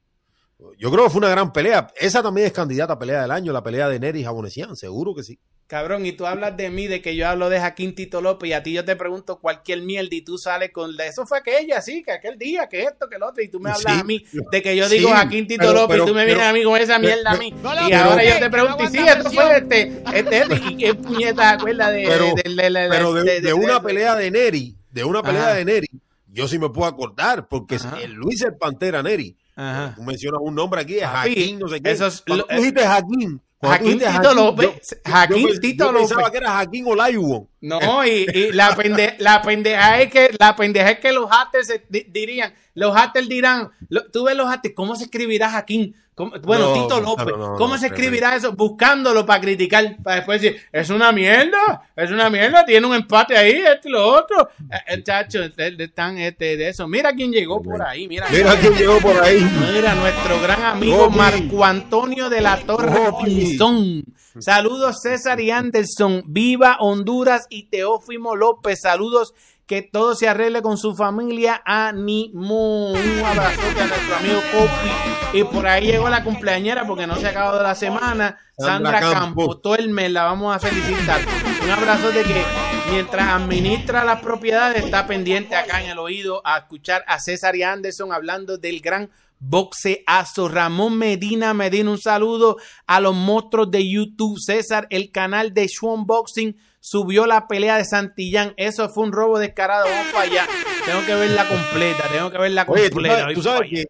yo creo que fue una gran pelea. Esa también es candidata a pelea del año, la pelea de Neri y Jabonesian, seguro que sí. Cabrón, y tú hablas de mí, de que yo hablo de Jaquín Tito López, y a ti yo te pregunto cualquier mierda, y tú sales con de eso fue aquella, sí, que aquel día, que esto, que el otro, y tú me hablas Sí. a mí de que yo Sí, digo Jaquín Tito pero- López, pero- y tú me vienes pero- a mí con esa mierda a mí. No, y ahora yo te pregunto, y sí, esto fue este, este, este, y qué puñetas acuerdas de, Pero- de, de- de- Pero de, de- de una pelea de Neri, de una pelea Ajá. de Neri, yo sí me puedo acordar, porque Ajá. el Luis el Pantera Neri, Ajá. tú mencionas un nombre aquí, es Jaquín, no sé qué. eso es cuando lo- tú dijiste Jaquín, Jaquín Tito López, Jaquín Tito yo pensaba López. que era Jaquín Olajuwon. No, y, y la, pende, la pendeja es que la pendeja es que los haters dirían, los haters dirán, lo- tú ves los haters, ¿cómo se escribirá Jaquín? ¿Cómo- bueno, No, Tito López, no, no, ¿cómo se escribirá eso? Buscándolo para criticar, para después decir, es una mierda, es una mierda, tiene un empate ahí, esto y lo otro. Eh, El chacho, están este, de eso. Mira quién llegó por ahí, mira. Mira quién llegó por ahí. Mira, nuestro gran amigo. Marco Antonio de la Torre. Pinzón. Saludos César y Anderson. Viva Honduras y Teófimo López. Saludos. Que todo se arregle con su familia. Ánimo. Un abrazote a nuestro amigo Copi. Y por ahí llegó la cumpleañera porque no se ha acabado la semana. Sandra, Sandra Campos. Campos. Todo el mes la vamos a felicitar. Un abrazo de que mientras administra las propiedades está pendiente acá en el oído a escuchar a César y Anderson hablando del gran boxeazo. Ramón Medina Medina, un saludo a los monstruos de YouTube. César, el canal de Swan Boxing subió la pelea de Santillán. Eso fue un robo descarado. Vamos para allá. Tengo que verla completa. Tengo que verla Oye, tú completa. sabes, tú sabes que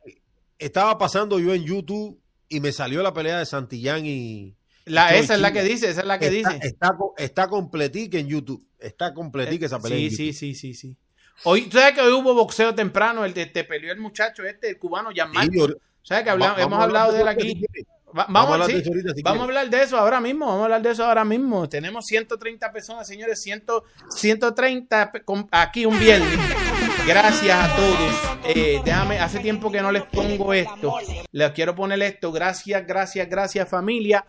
estaba pasando yo en YouTube y me salió la pelea de Santillán y... La- esa es la que dice, esa es la que está, dice. Está, está completica en YouTube. Está completica esa pelea. Sí, sí, sí, sí, sí. Hoy, ¿tú sabes que hoy hubo boxeo temprano? El de, te peleó el muchacho este, el cubano, Gianmarco. Sí, ¿Sabes que hablamos, hemos hablado de él aquí? Va- Vamos a vamos, sí, ahorita si vamos a hablar de eso ahora mismo, vamos a hablar de eso ahora mismo. Tenemos 130 personas, señores, 100, 130 pe- con- aquí un viernes. Gracias a todos. Eh, déjame, hace tiempo que no les pongo esto. Les quiero poner esto. Gracias, gracias, gracias familia.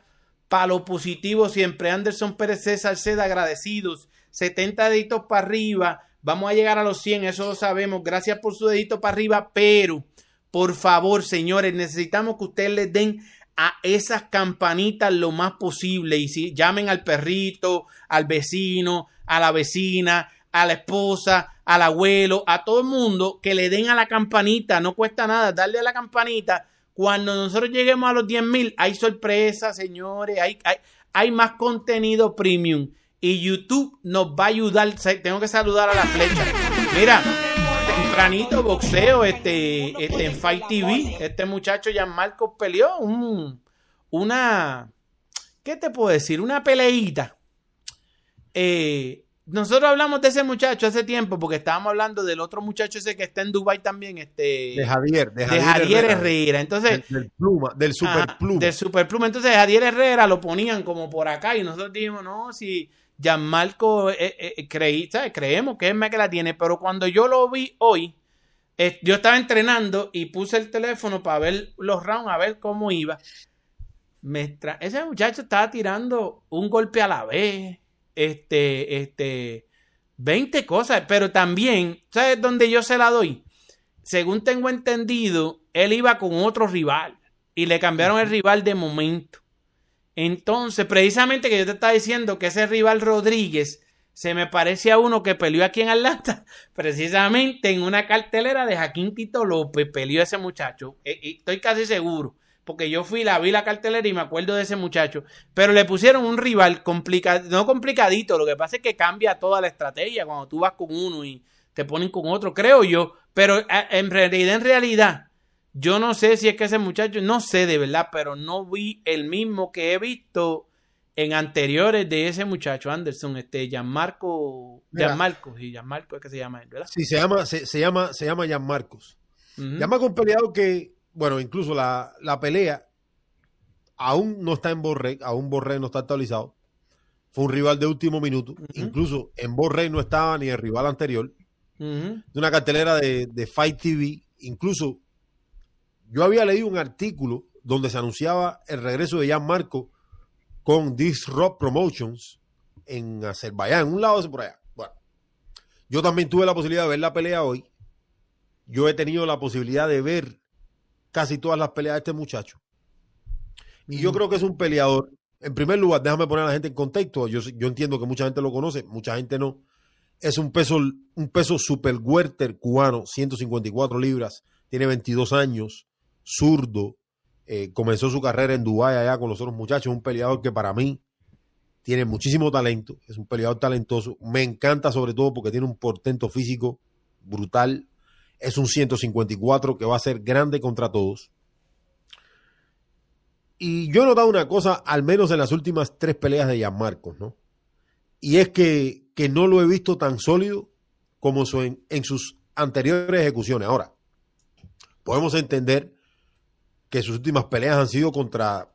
Para lo positivo siempre. Anderson Pérez César Seda, agradecidos. 70 deditos para arriba. Vamos a llegar a los 100, eso lo sabemos. Gracias por su dedito para arriba, pero por favor, señores, necesitamos que ustedes les den a esas campanitas lo más posible. Y si llamen al perrito, al vecino, a la vecina, a la esposa, al abuelo, a todo el mundo, que le den a la campanita. No cuesta nada darle a la campanita. Cuando nosotros lleguemos a los 10 mil, hay sorpresas, señores. Hay, hay, hay más contenido premium. Y YouTube nos va a ayudar. Tengo que saludar a la flecha. Mira, tempranito boxeo este, este en Fight TV. Este muchacho Gianmarco peleó un, una. ¿Qué te puedo decir? Una peleita. Eh, nosotros hablamos de ese muchacho hace tiempo porque estábamos hablando del otro muchacho ese que está en Dubai también, este De Javier, de de Javier, Javier Herrera. Herrera. Entonces, Del, del pluma, del super Ajá, pluma. Del superpluma. Entonces, Jadiel Herrera lo ponían como por acá y nosotros dijimos, no, si Gianmarco eh, eh, creí, ¿sabes? creemos que es más que la tiene, pero cuando yo lo vi hoy, eh, yo estaba entrenando y puse el teléfono para ver los rounds, a ver cómo iba. Me Ese muchacho estaba tirando un golpe a la vez, este, este, 20 cosas, pero también, ¿sabes dónde yo se la doy? Según tengo entendido, él iba con otro rival y le cambiaron el rival de momento. Entonces, precisamente que yo te estaba diciendo que ese rival Rodríguez se me parece a uno que peleó aquí en Atlanta, precisamente en una cartelera de Jaquín Tito López, peleó ese muchacho. E- estoy casi seguro, porque yo fui, la vi la cartelera y me acuerdo de ese muchacho. Pero le pusieron un rival complicado, no complicadito, lo que pasa es que cambia toda la estrategia cuando tú vas con uno y te ponen con otro, creo yo. Pero en realidad, en realidad, yo no sé si es que ese muchacho, no sé de verdad, pero no vi el mismo que he visto en anteriores de ese muchacho, Anderson, este Gianmarco. Gianmarco, sí, Gianmarco es que se llama él, ¿verdad? Sí, se llama, se, se llama, se llama Jan Marcos. Ujú. Jan Marcos es un peleador que, bueno, incluso la, la pelea aún no está en Borré, aún Borré no está actualizado. Fue un rival de último minuto. Incluso en Borré no estaba ni el rival anterior. De una cartelera de, de Fight TV. Incluso yo había leído un artículo donde se anunciaba el regreso de Jan Marco con Disrupt Promotions en Azerbaiyán, un lado de por allá. Bueno, yo también tuve la posibilidad de ver la pelea hoy. Yo he tenido la posibilidad de ver casi todas las peleas de este muchacho. Y yo creo que es un peleador. En primer lugar, déjame poner a la gente en contexto. Yo, yo entiendo que mucha gente lo conoce, mucha gente no. Es un peso, un peso super welter cubano, 154 libras, tiene 22 años, zurdo, eh, comenzó su carrera en Dubái allá con los otros muchachos, un peleador que para mí tiene muchísimo talento, es un peleador talentoso, me encanta sobre todo porque tiene un portento físico brutal, es un 154 que va a ser grande contra todos. Y yo he notado una cosa, al menos en las últimas tres peleas de Jan Marcos, ¿no? Y es que, que no lo he visto tan sólido como en sus anteriores ejecuciones. Ahora, podemos entender que sus últimas peleas han sido contra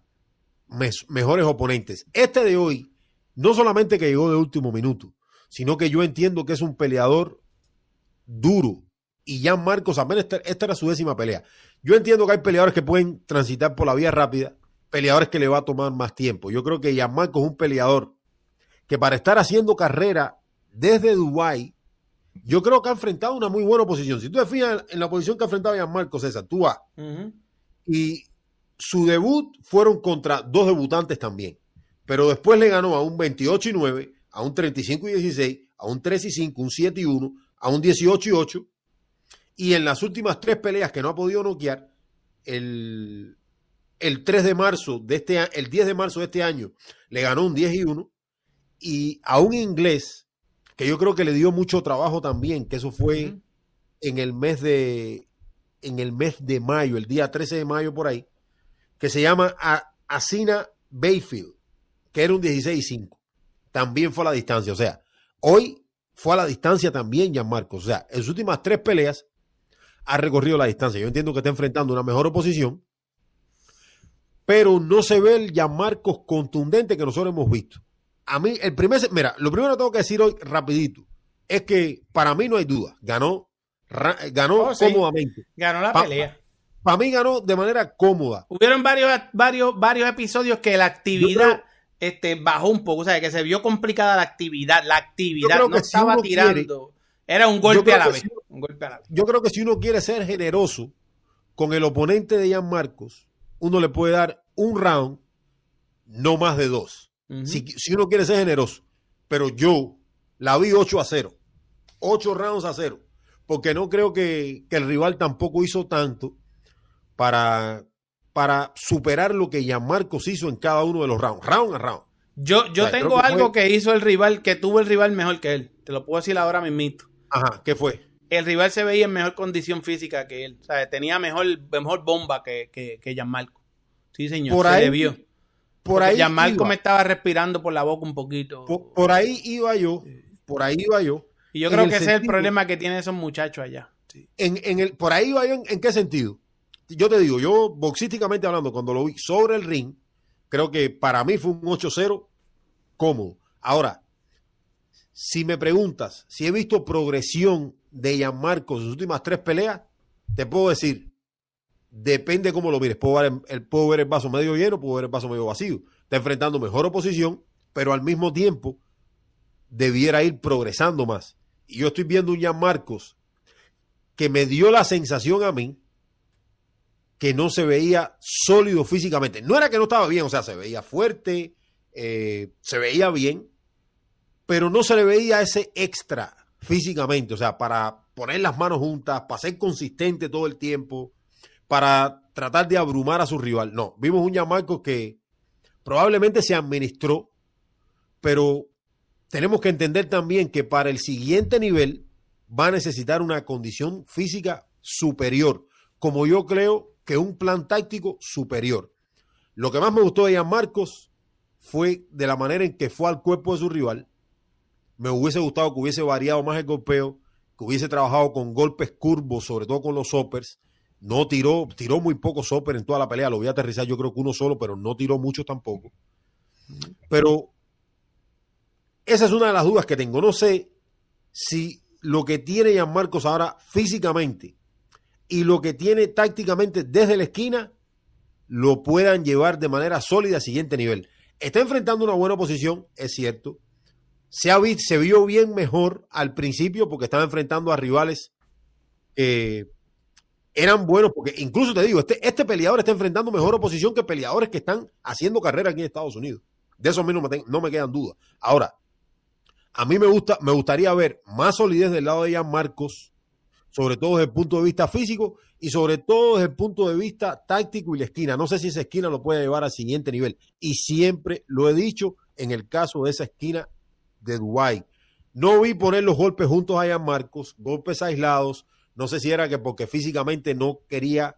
mejores oponentes. Este de hoy, no solamente que llegó de último minuto, sino que yo entiendo que es un peleador duro. Y Jan Marcos, apenas esta, esta era su décima pelea. Yo entiendo que hay peleadores que pueden transitar por la vía rápida, peleadores que le va a tomar más tiempo. Yo creo que Jan Marcos es un peleador que para estar haciendo carrera desde Dubái, yo creo que ha enfrentado una muy buena oposición. Si tú te fijas en la posición que ha enfrentado Jan Marcos, César, tú vas. Y su debut fueron contra dos debutantes también. Pero después le ganó a un 28 y 9, a un 35 y 16, a un 3 y 5, un 7 y 1, a un 18 y 8. Y en las últimas tres peleas que no ha podido noquear, el, el 3 de marzo de este el 10 de marzo de este año le ganó un 10 y 1 y a un inglés que yo creo que le dio mucho trabajo también, que eso fue Ujú. en el mes de en el mes de mayo, el día 13 de mayo por ahí, que se llama Asina Bayfield, que era un 16 y 5. También fue a la distancia, o sea, hoy fue a la distancia también Jan Marcos, o sea, en sus últimas tres peleas ha recorrido la distancia. Yo entiendo que está enfrentando una mejor oposición, pero no se ve el Jan Marcos contundente que nosotros hemos visto. A mí, el primer, mira, lo primero que tengo que decir hoy rapidito es que para mí no hay duda, ganó, ganó Oh, sí. cómodamente. Ganó la Pa- pelea. Para mí ganó de manera cómoda. Hubieron varios, varios, varios episodios que la actividad creo- este, bajó un poco, o sea, que se vio complicada la actividad, la actividad no si estaba tirando, era un golpe a la vez, si- un golpe a la vez. Yo creo que si uno quiere ser generoso con el oponente de Jan Marcos, uno le puede dar un round, no más de dos. Si, si uno quiere ser generoso. Pero yo la vi 8 a 0. 8 rounds a 0. Porque no creo que, que el rival tampoco hizo tanto para, para superar lo que Jan Marcos hizo en cada uno de los rounds. Round a round. Yo, yo O sea, tengo que algo fue- que hizo el rival, que tuvo el rival mejor que él. Te lo puedo decir ahora mismito. Ajá, ¿qué fue? El rival se veía en mejor condición física que él. O sea, tenía mejor, mejor bomba que, que, que Gianmarco. Sí, señor. Por se ahí- vio. Por Porque ahí, Gianmarco iba, me estaba respirando por la boca un poquito. por, por ahí iba yo por ahí va yo. Y yo creo que ese es el problema que tienen esos muchachos allá. Sí. En, en el, por ahí va yo en, qué sentido. Yo te digo, yo boxísticamente hablando, cuando lo vi sobre el ring, creo que para mí fue un 8-0 cómodo. Ahora, si me preguntas si he visto progresión de Gianmarco en sus últimas tres peleas, te puedo decir, depende cómo lo mires. Puedo ver, el, el- puedo ver el vaso medio lleno, puedo ver el vaso medio vacío. Está enfrentando mejor oposición, pero al mismo tiempo debiera ir progresando más. Yo estoy viendo un Marcos que me dio la sensación a mí que no se veía sólido físicamente. No era que no estaba bien, o sea, se veía fuerte, eh, se veía bien, pero no se le veía ese extra físicamente, o sea, para poner las manos juntas, para ser consistente todo el tiempo, para tratar de abrumar a su rival. No, vimos un Marcos que probablemente se administró, pero tenemos que entender también que para el siguiente nivel va a necesitar una condición física superior, como yo creo que un plan táctico superior. Lo que más me gustó de Ian Marcos fue de la manera en que fue al cuerpo de su rival. Me hubiese gustado que hubiese variado más el golpeo, que hubiese trabajado con golpes curvos, sobre todo con los soppers. No tiró, tiró muy poco sopper en toda la pelea, lo voy a aterrizar yo creo que uno solo, pero no tiró mucho tampoco. Pero esa es una de las dudas que tengo. No sé si lo que tiene Jan Marcos ahora físicamente y lo que tiene tácticamente desde la esquina lo puedan llevar de manera sólida al siguiente nivel. Está enfrentando una buena posición, es cierto. Se, ha se vio bien mejor al principio porque estaba enfrentando a rivales que eran buenos, porque incluso te digo, este, este peleador está enfrentando mejor oposición que peleadores que están haciendo carrera aquí en Estados Unidos. De eso a mí me, no me quedan dudas. Ahora, a mí me gusta, me gustaría ver más solidez del lado de Jan Marcos, sobre todo desde el punto de vista físico y sobre todo desde el punto de vista táctico y la esquina. No sé si esa esquina lo puede llevar al siguiente nivel. Y siempre lo he dicho en el caso de esa esquina de Dubái. No vi poner los golpes juntos a Jan Marcos, golpes aislados. No sé si era que porque físicamente no quería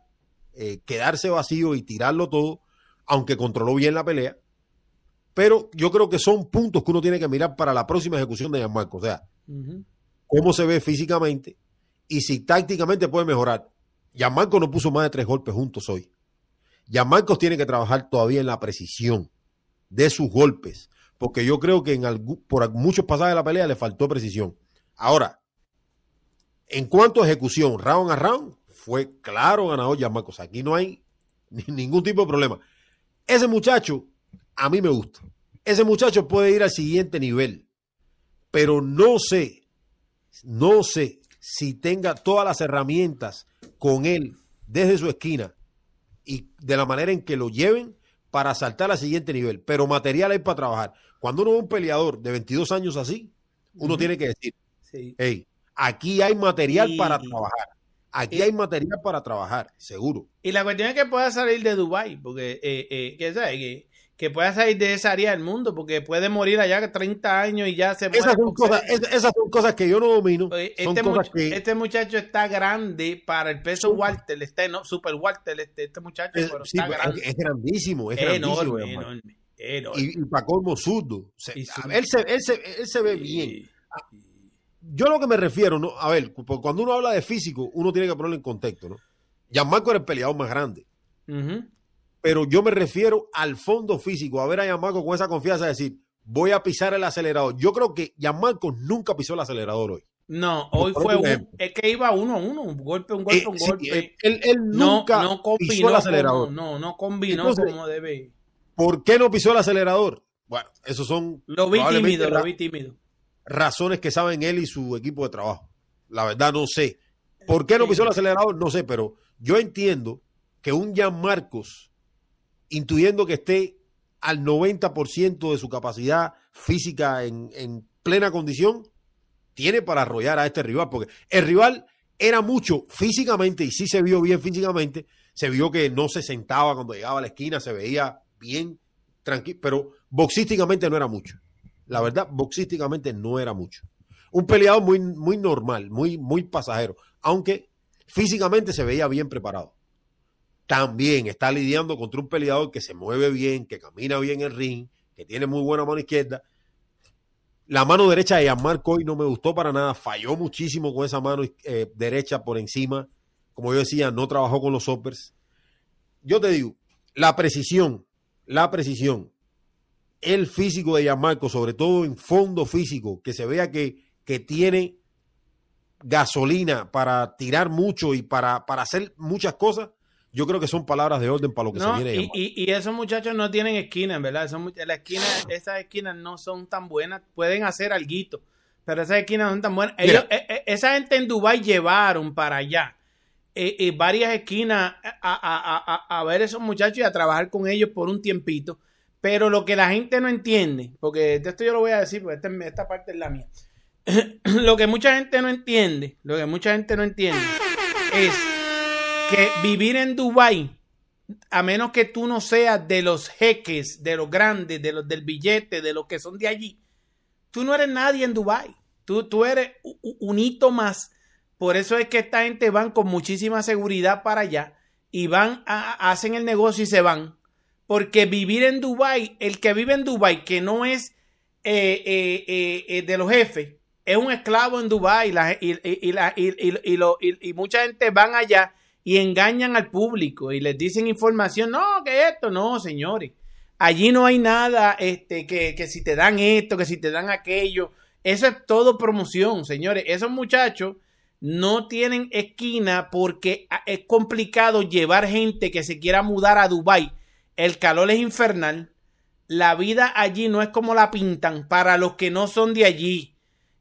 eh, quedarse vacío y tirarlo todo, aunque controló bien la pelea. Pero yo creo que son puntos que uno tiene que mirar para la próxima ejecución de Jan Marcos. O sea, cómo se ve físicamente y si tácticamente puede mejorar. Jan Marcos no puso más de tres golpes juntos hoy. Jan Marcos tiene que trabajar todavía en la precisión de sus golpes, porque yo creo que en por muchos pasajes de la pelea le faltó precisión. Ahora, en cuanto a ejecución, round a round, fue claro ganador Jan Marcos. Aquí no hay ni- ningún tipo de problema. Ese muchacho, a mí me gusta. Ese muchacho puede ir al siguiente nivel, pero no sé, no sé si tenga todas las herramientas con él desde su esquina y de la manera en que lo lleven para saltar al siguiente nivel. Pero material hay para trabajar. Cuando uno ve un peleador de 22 años así, uno tiene que decir, Sí. hey, aquí hay material Y- para trabajar. Aquí y- hay material para trabajar, seguro. Y la cuestión es que pueda salir de Dubai, porque eh, eh, que, ¿sabes? Que, que pueda salir de esa área del mundo, porque puede morir allá 30 años y ya se muere. Esas son, cosas, es- esas son cosas que yo no domino. Oye, son Este, cosas que este muchacho está grande para el peso Walter, este no, super Walter, este, este muchacho, es, pero sí, está es- grande. es grandísimo, es grandísimo. enorme, hermano. enorme, enorme. y, y para colmo zurdo. Se- Y su- él, se, él, se, él se ve bien. Yo lo que me refiero, ¿no? a ver, cu- cuando uno habla de físico, uno tiene que ponerlo en contexto, ¿no? Gianmarco era el peleador más grande, Ujú. Pero yo me refiero al fondo físico, a ver a Gianmarco con esa confianza de decir, voy a pisar el acelerador. Yo creo que Gianmarco nunca pisó el acelerador hoy. No, hoy fue un, es que iba uno a uno, un golpe, un golpe, Eh, un golpe. él, él no, nunca no pisó combinó el acelerador. como, no, no combinó Entonces, como debe. ¿Por qué no pisó el acelerador? Bueno, esos son Lo vi tímido, lo vi tímido. razones que saben él y su equipo de trabajo. La verdad no sé. ¿Por qué no pisó el acelerador? No sé, pero yo entiendo que un Jan Marcos, intuyendo que esté al 90% de su capacidad física en, en plena condición, tiene para arrollar a este rival, porque el rival era mucho físicamente y sí se vio bien físicamente, se vio que no se sentaba cuando llegaba a la esquina, se veía bien tranquilo, pero boxísticamente no era mucho. La verdad, boxísticamente no era mucho. Un peleador muy, muy normal, muy, muy pasajero, aunque físicamente se veía bien preparado. También está lidiando contra un peleador que se mueve bien, que camina bien el ring, que tiene muy buena mano izquierda. La mano derecha de Gianmarco hoy no me gustó para nada. Falló muchísimo con esa mano eh, derecha por encima. Como yo decía, no trabajó con los hoppers. Yo te digo, la precisión, la precisión, el físico de Gianmarco, sobre todo en fondo físico, que se vea que, que tiene gasolina para tirar mucho y para, para hacer muchas cosas, yo creo que son palabras de orden para lo que se viene. Y, y, y, esos muchachos no tienen esquina, ¿verdad? Son, la esquina, esas esquinas no son tan buenas. Pueden hacer algo, pero esas esquinas no son tan buenas. Ellos, eh, eh, esa gente en Dubai llevaron para allá eh, varias esquinas a, a, a, a, ver esos muchachos y a trabajar con ellos por un tiempito. Pero lo que la gente no entiende, porque esto yo lo voy a decir, porque esta, esta parte es la mía. lo que mucha gente no entiende, lo que mucha gente no entiende es que vivir en Dubai, a menos que tú no seas de los jeques, de los grandes, de los del billete, de los que son de allí, tú no eres nadie en Dubai. Tú, tú eres un hito más. Por eso es que esta gente van con muchísima seguridad para allá y van a, hacen el negocio y se van. Porque vivir en Dubai, el que vive en Dubai, que no es eh, eh, eh, de los jefes, es un esclavo en Dubai y, y, y, y mucha gente van allá y engañan al público y les dicen información, no, que esto, no, señores. Allí no hay nada, este, que, que si te dan esto, que si te dan aquello. Eso es todo promoción, señores. Esos muchachos no tienen esquina porque es complicado llevar gente que se quiera mudar a Dubai. El calor es infernal. La vida allí no es como la pintan para los que no son de allí.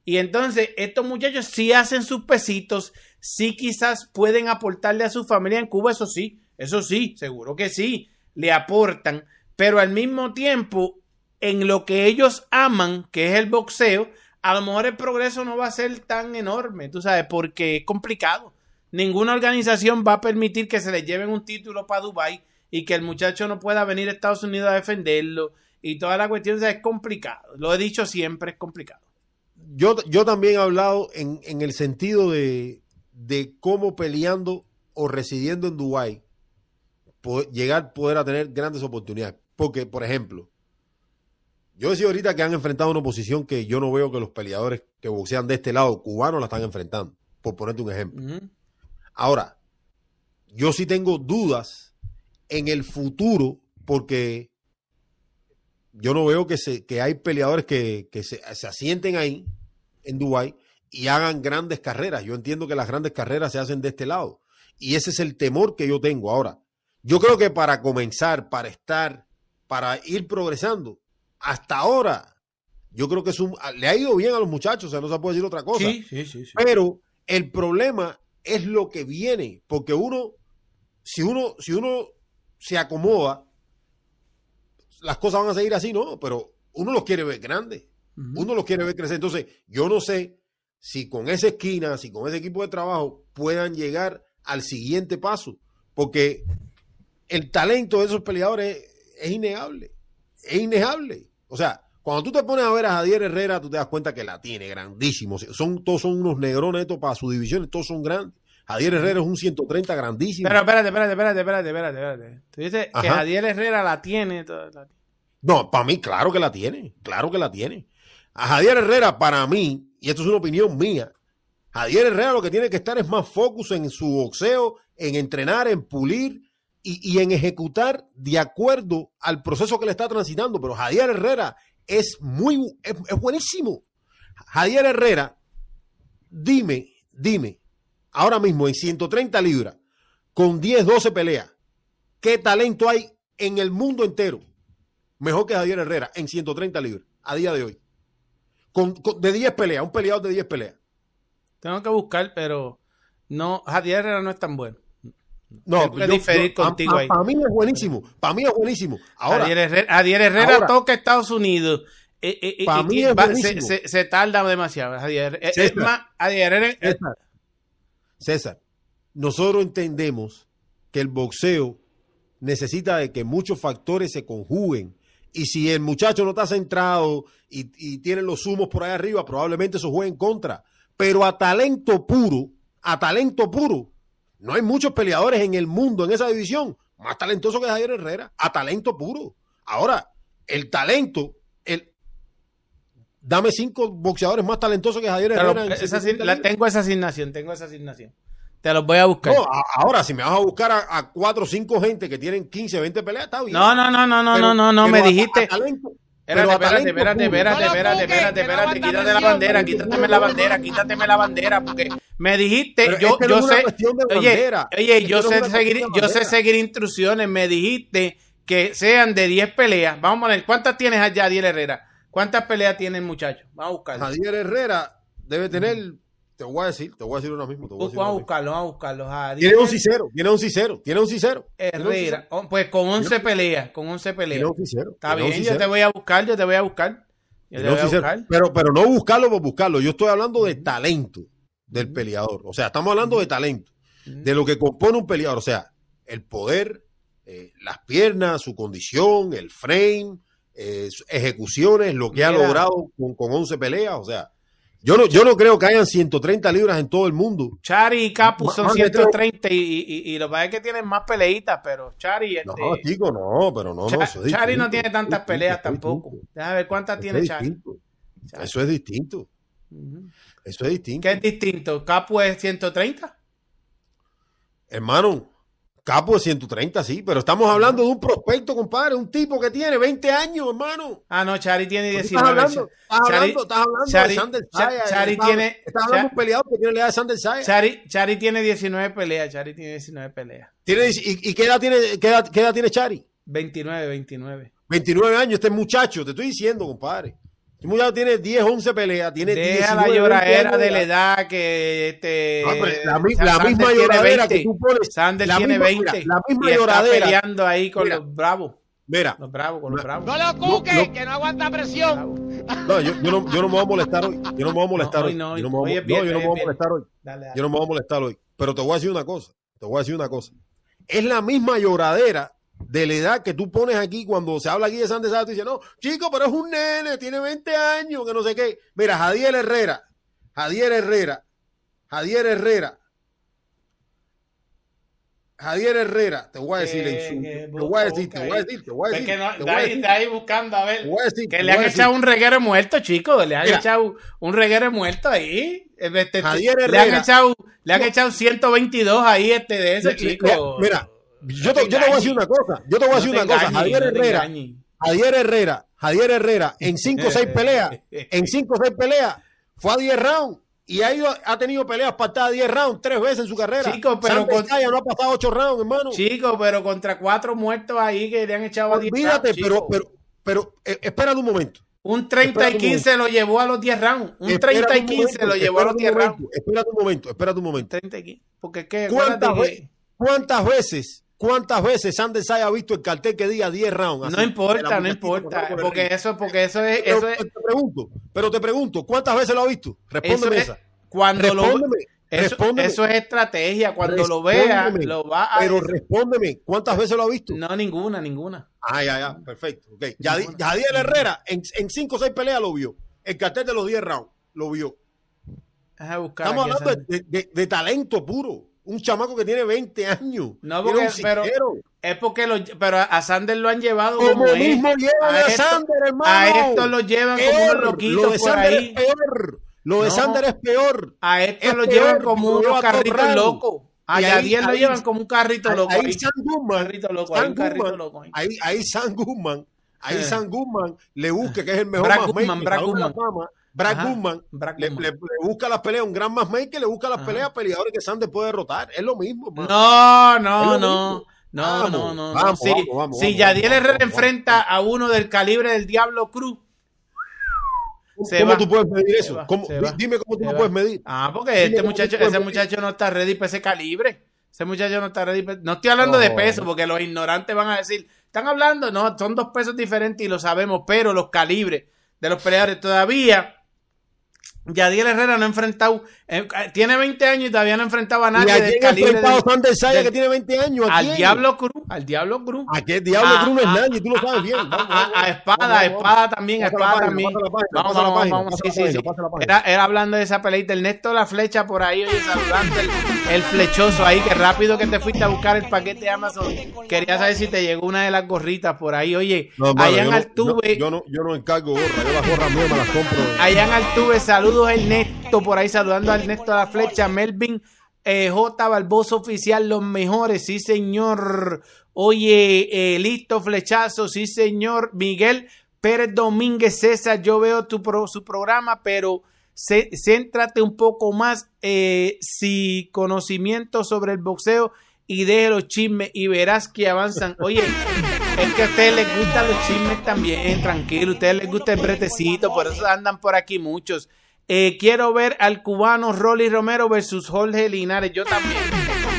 Y entonces estos muchachos sí hacen sus pesitos, sí quizás pueden aportarle a su familia en Cuba, eso sí, eso sí, seguro que sí, le aportan, pero al mismo tiempo, en lo que ellos aman, que es el boxeo, a lo mejor el progreso no va a ser tan enorme, tú sabes, porque es complicado. Ninguna organización va a permitir que se le lleven un título para Dubai y que el muchacho no pueda venir a Estados Unidos a defenderlo y toda la cuestión es complicado. Lo he dicho siempre, es complicado. Yo, yo también he hablado en, en el sentido de, de cómo peleando o residiendo en Dubái llegar poder a tener grandes oportunidades. Porque, por ejemplo, yo decía ahorita que han enfrentado una oposición que yo no veo que los peleadores que boxean de este lado cubanos la están enfrentando, por ponerte un ejemplo. Ahora, yo sí tengo dudas en el futuro porque yo no veo que, se, que hay peleadores que, que se, se asienten ahí en Dubái y hagan grandes carreras. Yo entiendo que las grandes carreras se hacen de este lado. Y ese es el temor que yo tengo. Ahora, yo creo que para comenzar, para estar, para ir progresando, hasta ahora, yo creo que es un, le ha ido bien a los muchachos, o sea, no se puede decir otra cosa. Sí, sí, sí, Pero el problema es lo que viene, porque uno, si uno, si uno se acomoda, las cosas van a seguir así, ¿no? Pero uno los quiere ver grandes, uno los quiere ver crecer. Entonces, yo no sé si con esa esquina, si con ese equipo de trabajo puedan llegar al siguiente paso, porque el talento de esos peleadores es innegable, es innegable. O sea, cuando tú te pones a ver a Javier Herrera, tú te das cuenta que la tiene grandísimo. Son, todos son unos negrones estos para su división, todos son grandes. Javier Herrera es un 130 grandísimo. Pero espérate, espérate, espérate, espérate, espérate, espérate. Tú dices que Javier Herrera la tiene. No, para mí, claro que la tiene. Claro que la tiene. A Javier Herrera, para mí, y esto es una opinión mía, Javier Herrera lo que tiene que estar es más focus en su boxeo, en entrenar, en pulir y, en ejecutar de acuerdo al proceso que le está transitando. Pero Javier Herrera es muy, es, buenísimo. Javier Herrera, dime, dime, ahora mismo en 130 libras, con 10, 12 peleas, ¿qué talento hay en el mundo entero? Mejor que Javier Herrera en 130 libras a día de hoy con, de 10 peleas, un peleador de 10 peleas. Tengo que buscar, pero no, Javier Herrera no es tan bueno. No, que diferir contigo ahí. Para mí es buenísimo, para mí es buenísimo. Ahora, Javier Herrera, toca Estados Unidos. Eh, eh, eh para mí es buenísimo. Se, se, tarda demasiado. Javier, es más, Javier César, César, nosotros entendemos que el boxeo necesita de que muchos factores se conjuguen y si el muchacho no está centrado y, tiene los humos por ahí arriba, probablemente eso juegue en contra. Pero a talento puro, a talento puro, no hay muchos peleadores en el mundo en esa división más talentoso que Javier Herrera, a talento puro. Ahora, el talento, el, dame cinco boxeadores más talentosos que Javier Herrera. en esa 130 asign- la- tengo esa asignación, tengo esa asignación. Te los voy a buscar. No, a- ahora, si me vas a buscar a, a cuatro o cinco gente que tienen 15, 20 peleas, está bien. No, no, no, no, no, Pero- no, no, no, me dijiste. Espérate, espérate, espérate, espérate, espérate, espérate, espérate, quítate la bandera, quítateme la bandera, quítateme la bandera, porque me dijiste, Pero yo, es que no yo sé, oye, oye, Es que yo no sé seguir, yo sé seguir instrucciones, me dijiste que sean de 10 peleas. Vamos a poner, ¿cuántas tienes allá, Adiel Herrera? ¿Cuántas peleas tiene el muchacho? Vamos a buscarlo. Javier Herrera debe tener, te voy a decir, te voy a decir ahora mismo. Te voy a decir Vamos a buscarlo, vamos a buscarlo. Tiene un cicero, tiene un cicero, tiene un cicero. Herrera, Oh, pues con 11 peleas, con 11 peleas. Tiene un cicero. Está un bien, yo te voy a buscar, yo te voy a buscar. Yo te un voy a buscar. Pero, pero no buscarlo por buscarlo. Yo estoy hablando de talento del peleador. O sea, estamos hablando de talento, de lo que compone un peleador. O sea, el poder, eh, las piernas, su condición, el frame, eh, ejecuciones, lo que ha logrado con, con 11 peleas. O sea, yo no, yo no creo que hayan 130 libras en todo el mundo. Chari y Capu son más de 130 y, y, y, lo que pasa es que tienen más peleitas, pero Chari, este, No, chico, no, pero no, no. Eso es Chari no tiene tantas peleas distinto, tampoco. Déjame ver cuántas Eso tiene Chari. Eso es distinto. Eso es distinto. ¿Qué es distinto? ¿Capu es 130? Hermano, capo de 130, sí, pero estamos hablando de un prospecto, compadre, un tipo que tiene 20 años, hermano. Ah, no, Chari tiene ¿Qué Estás 19. hablando, estás Chari- hablando, estás hablando Chari- de Sander. Chari estás, tiene- estás hablando de Cha- un peleador que tiene la edad de Sander. Chari, Chari tiene 19 peleas. Chari tiene 19 peleas. Tiene, y, y qué, edad tiene, qué, edad, qué edad tiene Chari? 29, 29. 29 años, este muchacho, te estoy diciendo, compadre. Muchacho tiene 10, 11 peleas, tiene Deja 19, la 20 lloradera de la edad que este. No, pero la, mi- la misma lloradera 20. que tú pones. Sander la tiene misma- 20. mira, la misma y está lloradera. peleando ahí con Mira. los bravos. Mira, Los bravos, con los bravos. No lo cuques, No, no. que no aguanta presión. No, yo, yo no, yo no me voy a molestar hoy. Yo no me voy a molestar No, hoy hoy. no, yo no me voy hoy yo no me voy a es molestar hoy. Dale, dale. Yo no me voy a molestar hoy. Pero te voy a decir una cosa. Te voy a decir una cosa. Es la misma lloradera de la edad que tú pones aquí cuando se habla aquí de Santos Tú dices, no, chico, pero es un nene, tiene 20 años, que no sé qué. Mira, Jadiel Herrera, Jadiel Herrera, Jadiel Herrera, Jadiel Herrera, te voy a decir en su. Eh, Te voy a decir, te voy a decir, te voy a Es decir. que voy a ahí, buscando a ver. te voy a decir, Que le han echado un reguero muerto, chicos. Le han Mira. echado un reguero muerto ahí. Este, Javier le han Herrera. echado, le han echado 122 ahí este de ese chico. Mira, yo te, yo te voy a decir una cosa. Yo te voy a decir una cosa. Javier Herrera. Javier Herrera, Javier Herrera, en 5 o 6 peleas, en 5 o 6 peleas, fue a 10 rounds y ha, ido, ha tenido peleas pactadas a 10 rounds tres veces en su carrera. Chico, pero Sander con- Saya no ha pasado 8 rounds, hermano. Chico, pero contra cuatro muertos ahí que le han echado a 10 Olvídate, rounds, pero, pero, pero, eh, espérate un momento. Un 30 y espérate un 15 lo llevó a los 10 rounds. Un Espérate 30 y un 15 momento, lo llevó a los espérate 10 un rounds. Espérate un momento, espérate un momento. 30 y 15. Porque ¿Cuántas, ve- ¿Cuántas veces, cuántas veces Sander Saya ha visto el cartel que diga 10 rounds? así, no importa, no importa. por Porque eso, porque eso es, Pero eso es, te pregunto, pero te pregunto, ¿cuántas veces lo ha visto? eso Respóndeme es esa. cuando lo Respóndeme, eso, respóndeme. eso es estrategia. Cuando lo vea, lo va a. Pero respóndeme, ¿cuántas veces lo ha visto? No, ninguna, ninguna. Ah, ya, ya, perfecto. Okay. Yadi- Yadiel Herrera en, en cinco o seis peleas lo vio. El cartel de los 10 rounds lo vio. Estamos hablando esa- de, de- de talento puro. Un chamaco que tiene 20 años. No, porque- pero-. Es porque lo, pero a Sander lo han llevado como, Como mismo llevan a, esto- Sander, hermano. A estos lo llevan como Peor. unos loquitos Lo de por Sander ahí. es peor. Lo de No. Sander es peor. A estos Es lo peor, llevan como unos carritos locos. A Y ahí- Yadiel lo llevan como un carrito loco. ahí ahí. San Guzmán, ahí. San Guzmán, ahí. San Guzmán le busca que es el mejor matchmaker, Guzmán, Brad Ajá, Brad le, Guzmán. le- le busca las peleas, un gran matchmaker, le busca las Ajá. peleas a peleadores que Sander puede derrotar. Es lo mismo, hermano. No, no, no. No, Vamos, no, no, no. vamos, Si, vamos, si Yadiel Herrera enfrenta a uno del calibre del Diablo Cruz, se ¿Cómo va. tú puedes medir eso? va, ¿Cómo- se di- va, dime cómo tú lo puedes medir. Ah, porque Dime este muchacho, ese medir. muchacho no está ready para ese calibre. Ese muchacho no está ready. pa- No estoy hablando de peso, porque los ignorantes van a decir, están hablando, no, son dos pesos diferentes y lo sabemos, pero los calibres de los peleadores todavía. Yadiel Herrera no ha enfrentado, eh, tiene 20 años y todavía no ha enfrentado a ¿Y nadie a del quién calibre enfrentado del- Sander Saya del- que tiene 20 años? ¿A al quién? Diablo Cruz, al Diablo Cruz. ¿A qué Diablo A- Cruz no es a- nadie? Tú lo sabes bien. A, Vamos, a- vamos, a espada, vamos, a vamos. espada también, a espada también. Vamos, vamos, vamos, sí, sí, sí. Era, era hablando de esa peleita. El Néstor La Flecha por ahí, oye, saludante. El, el flechoso ahí, que rápido que te fuiste a buscar el paquete de Amazon. Quería saber si te llegó una de las gorritas por ahí. Oye, No, allá en Altuve, Yo, no, yo no encargo gorra, yo las gorras compro. allá en Altuve, saludos Ernesto, por ahí saludando a Ernesto a la flecha, Melvin eh, J. Barbosa Oficial, los mejores, sí señor. Oye, eh, listo, flechazo, sí señor. Miguel Pérez Domínguez César, yo veo tu pro- su programa, pero cé- céntrate un poco más eh, si conocimiento sobre el boxeo y deje los chismes y verás que avanzan. Oye, es que a ustedes les gustan los chismes también, tranquilo, a ustedes les gusta el bretecito, por eso andan por aquí muchos. Eh, quiero ver al cubano Rolly Romero versus Jorge Linares, yo también.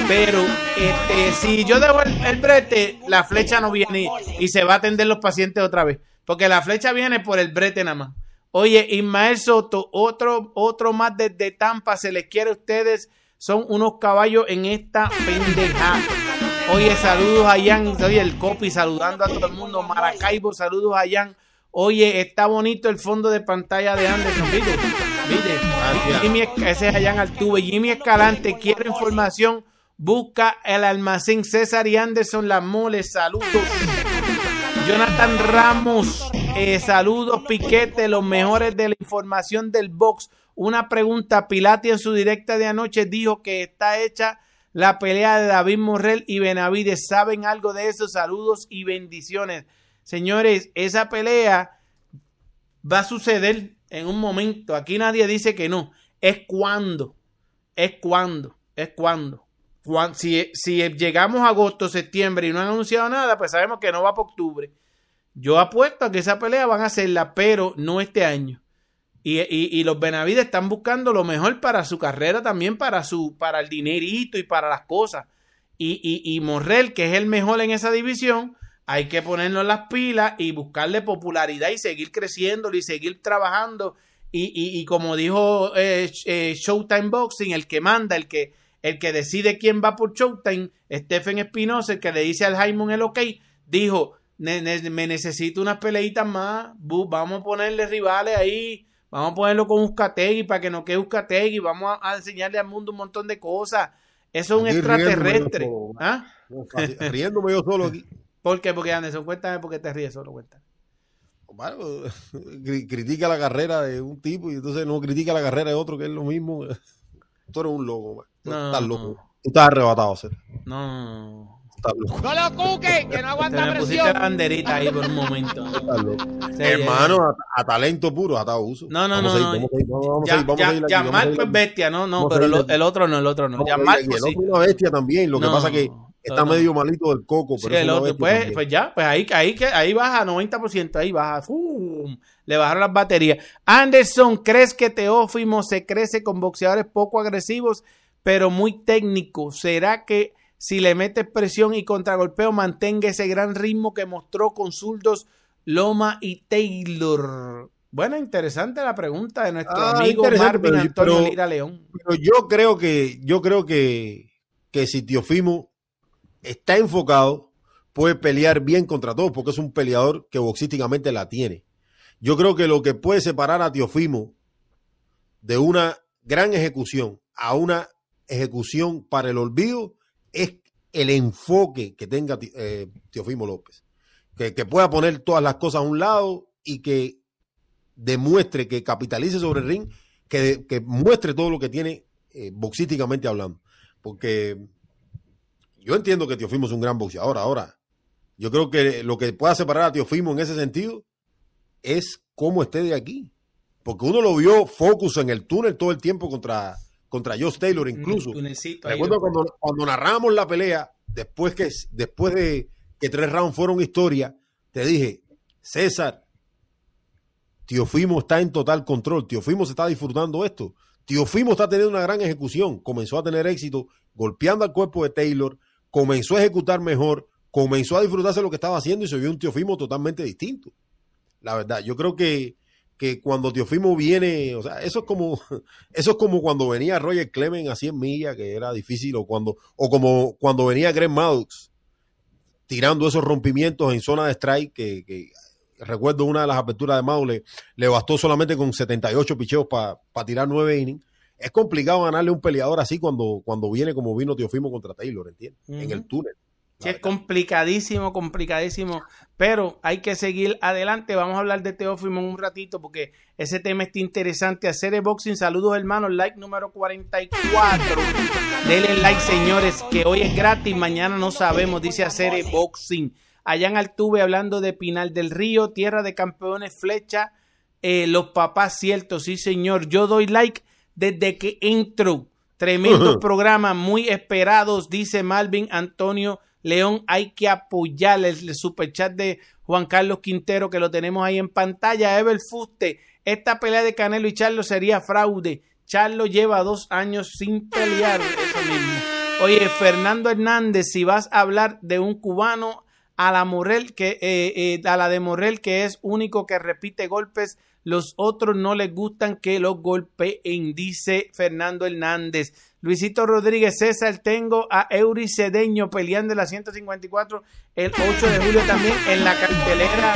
Pero este, si yo dejo el, brete, la flecha no viene y, se va a atender los pacientes otra vez. Porque la flecha viene por el brete nada más. Oye, Ismael Soto, otro, otro más desde Tampa, se les quiere a ustedes. Son unos caballos en esta pendeja. Oye, saludos a Jan, oye, el copy saludando a todo el mundo. Maracaibo, saludos a Jan. Oye, está bonito el fondo de pantalla de Anderson, ¿viste? Jimmy, ese es Jan Altuve. Jimmy Escalante, quiere información. Busca el almacén César y Anderson Las Moles. Saludos. Jonathan Ramos, eh, saludos Piquete, los mejores de la información del box. Una pregunta, Pilati en su directa de anoche dijo que está hecha la pelea de David Morrell y Benavides. ¿Saben algo de eso? Saludos y bendiciones. Señores, esa pelea va a suceder en un momento. Aquí nadie dice que no. Es cuando. Es cuando. Es cuando. Cuan- si, si llegamos a agosto, septiembre y no han anunciado nada, pues sabemos que no va para octubre. Yo apuesto a que esa pelea van a hacerla, pero no este año. Y, y- y los Benavides están buscando lo mejor para su carrera, también para su, para el dinerito y para las cosas. Y, y, y Morrell, que es el mejor en esa división, hay que ponernos las pilas y buscarle popularidad y seguir creciendo y seguir trabajando. Y, y, y como dijo eh, eh, Showtime Boxing, el que manda, el que, el que decide quién va por Showtime, Stephen Espinosa, el que le dice al Jaimon el ok, dijo, "Ne- ne- me necesito unas peleitas más, bu- vamos a ponerle rivales ahí, vamos a ponerlo con Uzcategui para que no quede Uzcategui, vamos a, a enseñarle al mundo un montón de cosas. Eso es un extraterrestre. riéndome yo solo. ¿Ah? Riéndome yo solo aquí. ¿Por qué? Porque Anderson, cuéntame por qué te ríes solo, cuéntame. Bueno, cri- critica la carrera de un tipo y entonces no critica la carrera de otro, que es lo mismo. Tú eres un loco, man. Tú No, estás no. loco. Tú estás arrebatado, César. No. Estás loco. No lo cuque, que no aguanta me pusiste presión. la banderita ahí por un momento. Estás loco. Sí, Hermano, a, a talento puro, a uso. No, no, Vamos no, no. Vamos a vamos es bestia, no, no, pero el, otro no, el otro no. Vamos Ya a seguir Marco aquí. El sí. otro es una bestia también. Lo que No, pasa es que está no. medio malito del coco. Sí, Pero es el otro, pues, pues ya, pues ahí, ahí, ahí baja 90%, ahí baja. ¡fum! le bajaron las baterías. Anderson, ¿crees que Teófimo se crece con boxeadores poco agresivos, pero muy técnicos? ¿Será que si le metes presión y contragolpeo mantenga ese gran ritmo que mostró con zurdos Loma y Taylor? Bueno, interesante la pregunta de nuestro Ah, amigo Marvin Antonio pero- Lira León. Pero yo creo que, yo creo que, que si Teofimo está enfocado, puede pelear bien contra todos, porque es un peleador que boxísticamente la tiene. Yo creo que lo que puede separar a Teofimo de una gran ejecución a una ejecución para el olvido es el enfoque que tenga eh, Teofimo López. Que, pueda poner todas las cosas a un lado y que demuestre que capitalice sobre el ring, que, que muestre todo lo que tiene eh, boxísticamente hablando. Porque yo entiendo que Teofimo es un gran boxeador. Ahora, yo creo que lo que pueda separar a Teofimo en ese sentido es cómo esté de aquí. Porque uno lo vio focus en el túnel todo el tiempo contra, contra Josh Taylor, incluso. Recuerdo cuando, cuando narramos la pelea, después, que, después de que tres rounds fueron historia, te dije, César, Teofimo está en total control, Teofimo se está disfrutando esto, Teofimo está teniendo una gran ejecución, comenzó a tener éxito golpeando al cuerpo de Taylor, comenzó a ejecutar mejor, comenzó a disfrutarse lo que estaba haciendo y se vio un Teofimo totalmente distinto. La verdad, yo creo que, que cuando Teofimo viene, o sea, eso es como, eso es como cuando venía Roger Clemens a 100 millas, que era difícil, o cuando, o como cuando venía Greg Maddox tirando esos rompimientos en zona de strike, que, recuerdo una de las aperturas de Maddox, le, bastó solamente con 78 picheos para tirar 9 innings. Es complicado ganarle a un peleador así cuando, cuando viene como vino Teofimo contra Taylor, ¿entiendes? En el túnel. Sí, es complicadísimo, complicadísimo, pero hay que seguir adelante. Vamos a hablar de Teófimo en un ratito porque ese tema está interesante. Hacer el boxing, saludos hermanos, like número 44. Denle like, señores, que hoy es gratis, mañana no sabemos, dice hacer el boxing. Allá en Altuve, hablando de Pinal del Río, tierra de campeones, flecha, eh, los papás ciertos, sí señor. Yo doy like desde que entro. Tremendo programa, muy esperados, dice Malvin Antonio León, hay que apoyar el, superchat de Juan Carlos Quintero que lo tenemos ahí en pantalla. Ever Fuste, esta pelea de Canelo y Charlo sería fraude. Charlo lleva dos años sin pelear. Eso mismo. Oye, Fernando Hernández, si vas a hablar de un cubano a la Morel, que, eh, eh, a la de Morel, que es único que repite golpes, los otros no les gustan que los golpeen, dice Fernando Hernández. Luisito Rodríguez César, tengo a Eury Cedeño peleando en la 154 el 8 de julio también en la cartelera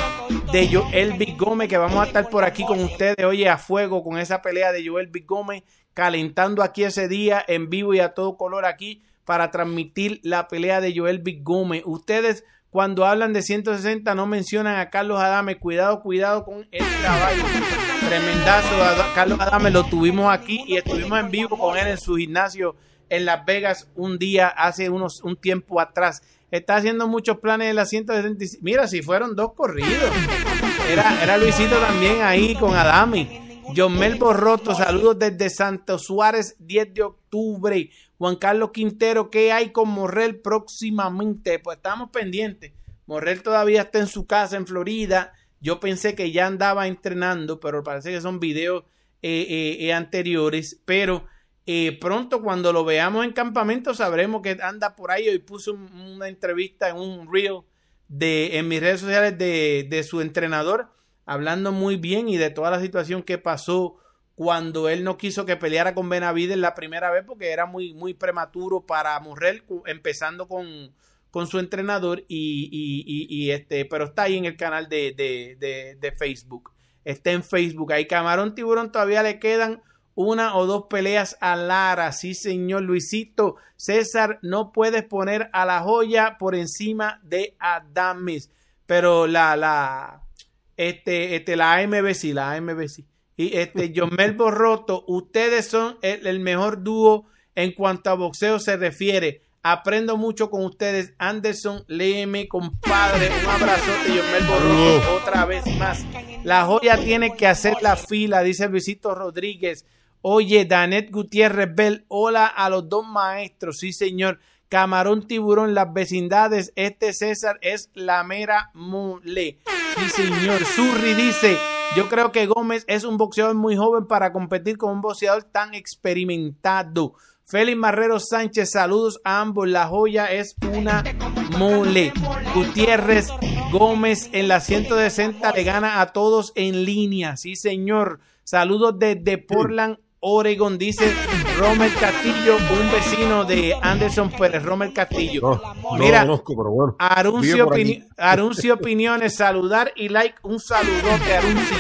de Joel Big Gómez, que vamos a estar por aquí con ustedes, oye, a fuego con esa pelea de Joel Big Gómez, calentando aquí ese día en vivo y a todo color aquí para transmitir la pelea de Joel Big Gómez. Ustedes cuando hablan de 160 no mencionan a Carlos Adame. Cuidado, cuidado con el caballo. Tremendazo. Carlos Adame lo tuvimos aquí y estuvimos en vivo con él en su gimnasio en Las Vegas un día hace unos un tiempo atrás. Está haciendo muchos planes en la 165. Mira, si fueron dos corridos. Era, Luisito también ahí con Adame. John Mel Borroto, saludos desde Santo Suárez, 10 de octubre. Juan Carlos Quintero, ¿qué hay con Morrel próximamente? Pues estamos pendientes. Morrel todavía está en su casa en Florida. Yo pensé que ya andaba entrenando, pero parece que son videos eh, eh, eh, anteriores. Pero pronto cuando lo veamos en campamento sabremos que anda por ahí. Hoy puso una entrevista en un reel de, en mis redes sociales de, de su entrenador, hablando muy bien y de toda la situación que pasó cuando él no quiso que peleara con Benavides la primera vez porque era muy, muy prematuro para Morrel, empezando con, con su entrenador y, y, este, pero está ahí en el canal de, de, de, Facebook. Está en Facebook. Ahí Camarón Tiburón todavía le quedan una o dos peleas a Lara. Sí, señor Luisito. César, no puedes poner a la joya por encima de Adames. Pero la, la, este, este, la AMB sí, la AMB sí y este Mel Borroto, ustedes son el, mejor dúo en cuanto a boxeo se refiere. Aprendo mucho con ustedes. Anderson, léeme, compadre. Un abrazote, Mel Borroto, otra vez más. La joya tiene que hacer la fila, dice Luisito Rodríguez. Oye, Danet Gutiérrez Bell, hola a los dos maestros. Sí, señor. Camarón Tiburón, las vecindades. Este César es la mera mole. Sí, señor. Surri dice. Yo creo que Gómez es un boxeador muy joven para competir con un boxeador tan experimentado. Félix Marrero Sánchez, saludos a ambos. La joya es una mole. Gutiérrez Gómez en la 160 le gana a todos en línea. Sí, señor. Saludos desde Portland, Oregon, dice Romer Castillo, un vecino de Anderson Pérez, Romer Castillo. Mira, Aruncio, Opiniones, saludar y like, un saludote, Aruncio.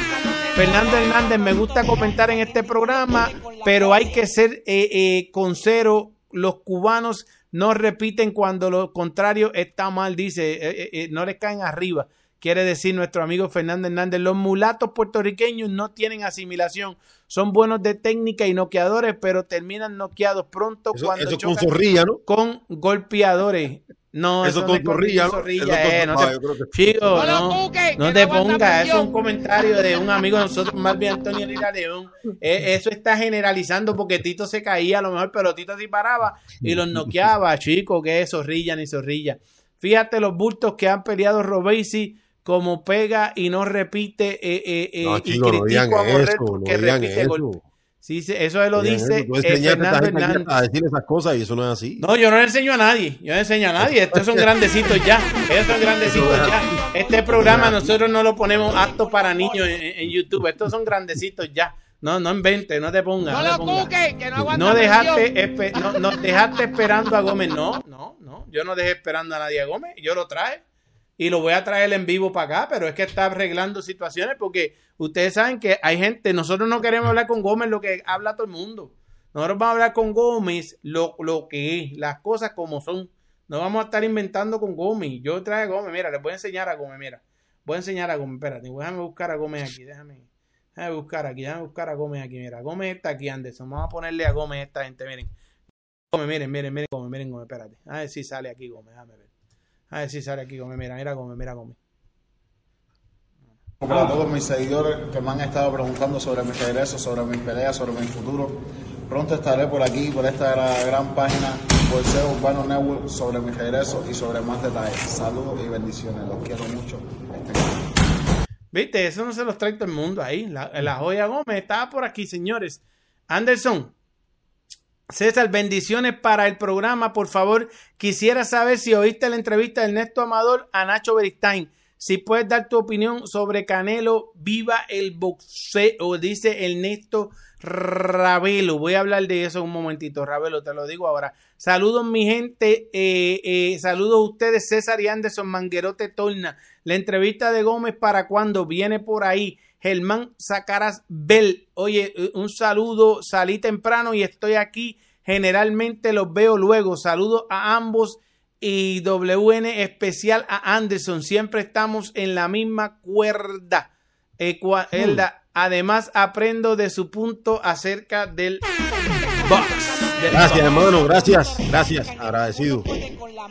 Fernando Hernández, me gusta comentar en este programa, pero hay que ser eh, eh, con cero. Los cubanos no repiten cuando lo contrario está mal, dice, eh, no les caen arriba quiere decir nuestro amigo Fernando Hernández. Los mulatos puertorriqueños no tienen asimilación. Son buenos de técnica y noqueadores, pero terminan noqueados pronto cuando eso con zorrilla, ¿no? Con golpeadores. No, eso, con zorrilla, ¿no? Eh, no, te, chico, no, no te pongas, es un comentario de un amigo de nosotros, más bien Antonio Lira León. Eh, eso está generalizando porque Tito se caía a lo mejor, pero Tito sí paraba y los noqueaba, chico, que es zorrilla ni zorrilla. Fíjate los bultos que han peleado Robesi como pega y no repite eh, eh, eh no, chico, y critico no a Morrell eso, porque no repite eso. golpe. Sí, eso él lo dice eh, Fernando Hernández. A decir esas cosas y eso no es así. No, yo no le enseño a nadie. Yo no enseño a nadie. Estos son grandecitos ya. Estos son grandecitos ya. Este programa nosotros no lo ponemos apto para niños en, en, YouTube. Estos son grandecitos ya. No, no inventes, no te pongas. No, no lo pongas. que no no dejaste, no, no dejaste esperando a Gómez. No, no, no. Yo no dejé esperando a nadie a Gómez. Yo lo traje y lo voy a traer en vivo para acá, pero es que está arreglando situaciones porque ustedes saben que hay gente, nosotros no queremos hablar con Gómez lo que habla todo el mundo. Nosotros vamos a hablar con Gómez lo, lo que es, las cosas como son. No vamos a estar inventando con Gómez. Yo traje a Gómez, mira, les voy a enseñar a Gómez, mira. Voy a enseñar a Gómez, espérate, déjame buscar a Gómez aquí, déjame. Déjame buscar aquí, déjame buscar a Gómez aquí, mira. Gómez está aquí, Anderson. Vamos a ponerle a Gómez esta gente, miren. Gómez, miren, miren, miren, Gómez, miren, Gómez, espérate. A ver si sale aquí Gómez, déjame ver. A ver si sale aquí Gómez, mira, mira Gómez, mira Gómez. Para todos mis seguidores que me han estado preguntando sobre mis regresos, sobre mis peleas, sobre mi futuro, pronto estaré por aquí, por esta gran página, Bolseo Urbano Network, sobre mi regreso y sobre más detalles. Saludos y bendiciones, los quiero mucho. Viste, eso no se los trae todo el mundo ahí. La, la joya Gómez estaba por aquí, señores. Anderson, César, bendiciones para el programa. Por favor, quisiera saber si oíste la entrevista de Ernesto Amador a Nacho Beristain. Si puedes dar tu opinión sobre Canelo, viva el boxeo, dice Ernesto Ravelo. Voy a hablar de eso un momentito, Ravelo, te lo digo ahora. Saludos, mi gente. Eh, eh, saludos a ustedes, César y Anderson Manguerote Torna. La entrevista de Gómez para cuando viene por ahí. Germán Sacaras Bell. Oye, eh, un saludo. Salí temprano y estoy aquí. Generalmente los veo luego. Saludos a ambos y WN especial a Anderson. Siempre estamos en la misma cuerda. Además, aprendo de su punto acerca del box. gracias, hermano. Gracias. Gracias. Agradecido.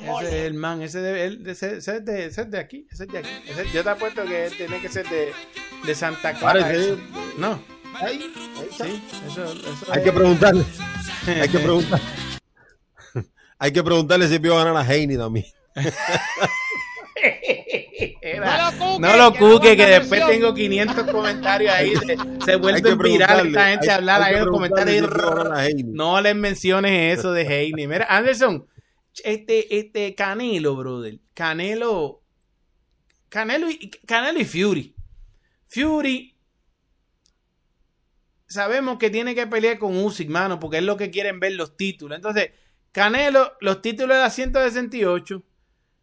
Ese es el man. Ese, de, ese, ese, de, ese de aquí. Ese de aquí. Ese, yo te apuesto que tiene que ser de, de Santa Clara. No. Ahí, ahí sí, eso, eso Hay es... que preguntarle. Hay que preguntarle. Hay que preguntarle si vio ganar a Heine también. no lo cuque, que, después tengo 500 comentarios ahí. Se, se vuelve viral esta gente a hablar ahí en los comentarios. no les menciones eso de Heine. Mira, Anderson, este, este Canelo, brother. Canelo. Canelo y, Canelo y Fury. Fury. Sabemos que tiene que pelear con Usyk, mano, porque es lo que quieren ver los títulos. Entonces, Canelo, los títulos de la 168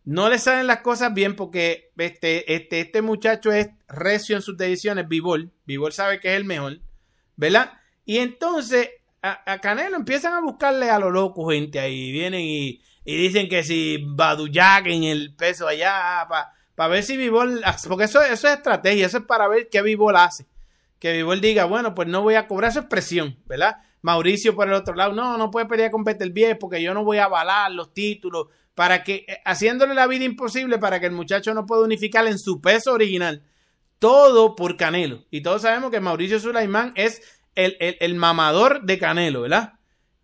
no le salen las cosas bien porque este, este, este muchacho es recio en sus decisiones, Vivol. Vivol sabe que es el mejor, ¿verdad? Y entonces a, Canelo empiezan a buscarle a lo loco gente ahí. Vienen y, dicen que si Baduyak en el peso allá, para ver si Vivol, porque eso, eso es estrategia, eso es para ver qué Vivol hace. Que Vivol diga, bueno, pues no voy a cobrar, su expresión, ¿verdad? Mauricio por el otro lado, no, no puede pelear con Beterbiev porque yo no voy a avalar los títulos para que, eh, haciéndole la vida imposible para que el muchacho no pueda unificar en su peso original. Todo por Canelo. Y todos sabemos que Mauricio Sulaimán es el, mamador de Canelo, ¿verdad?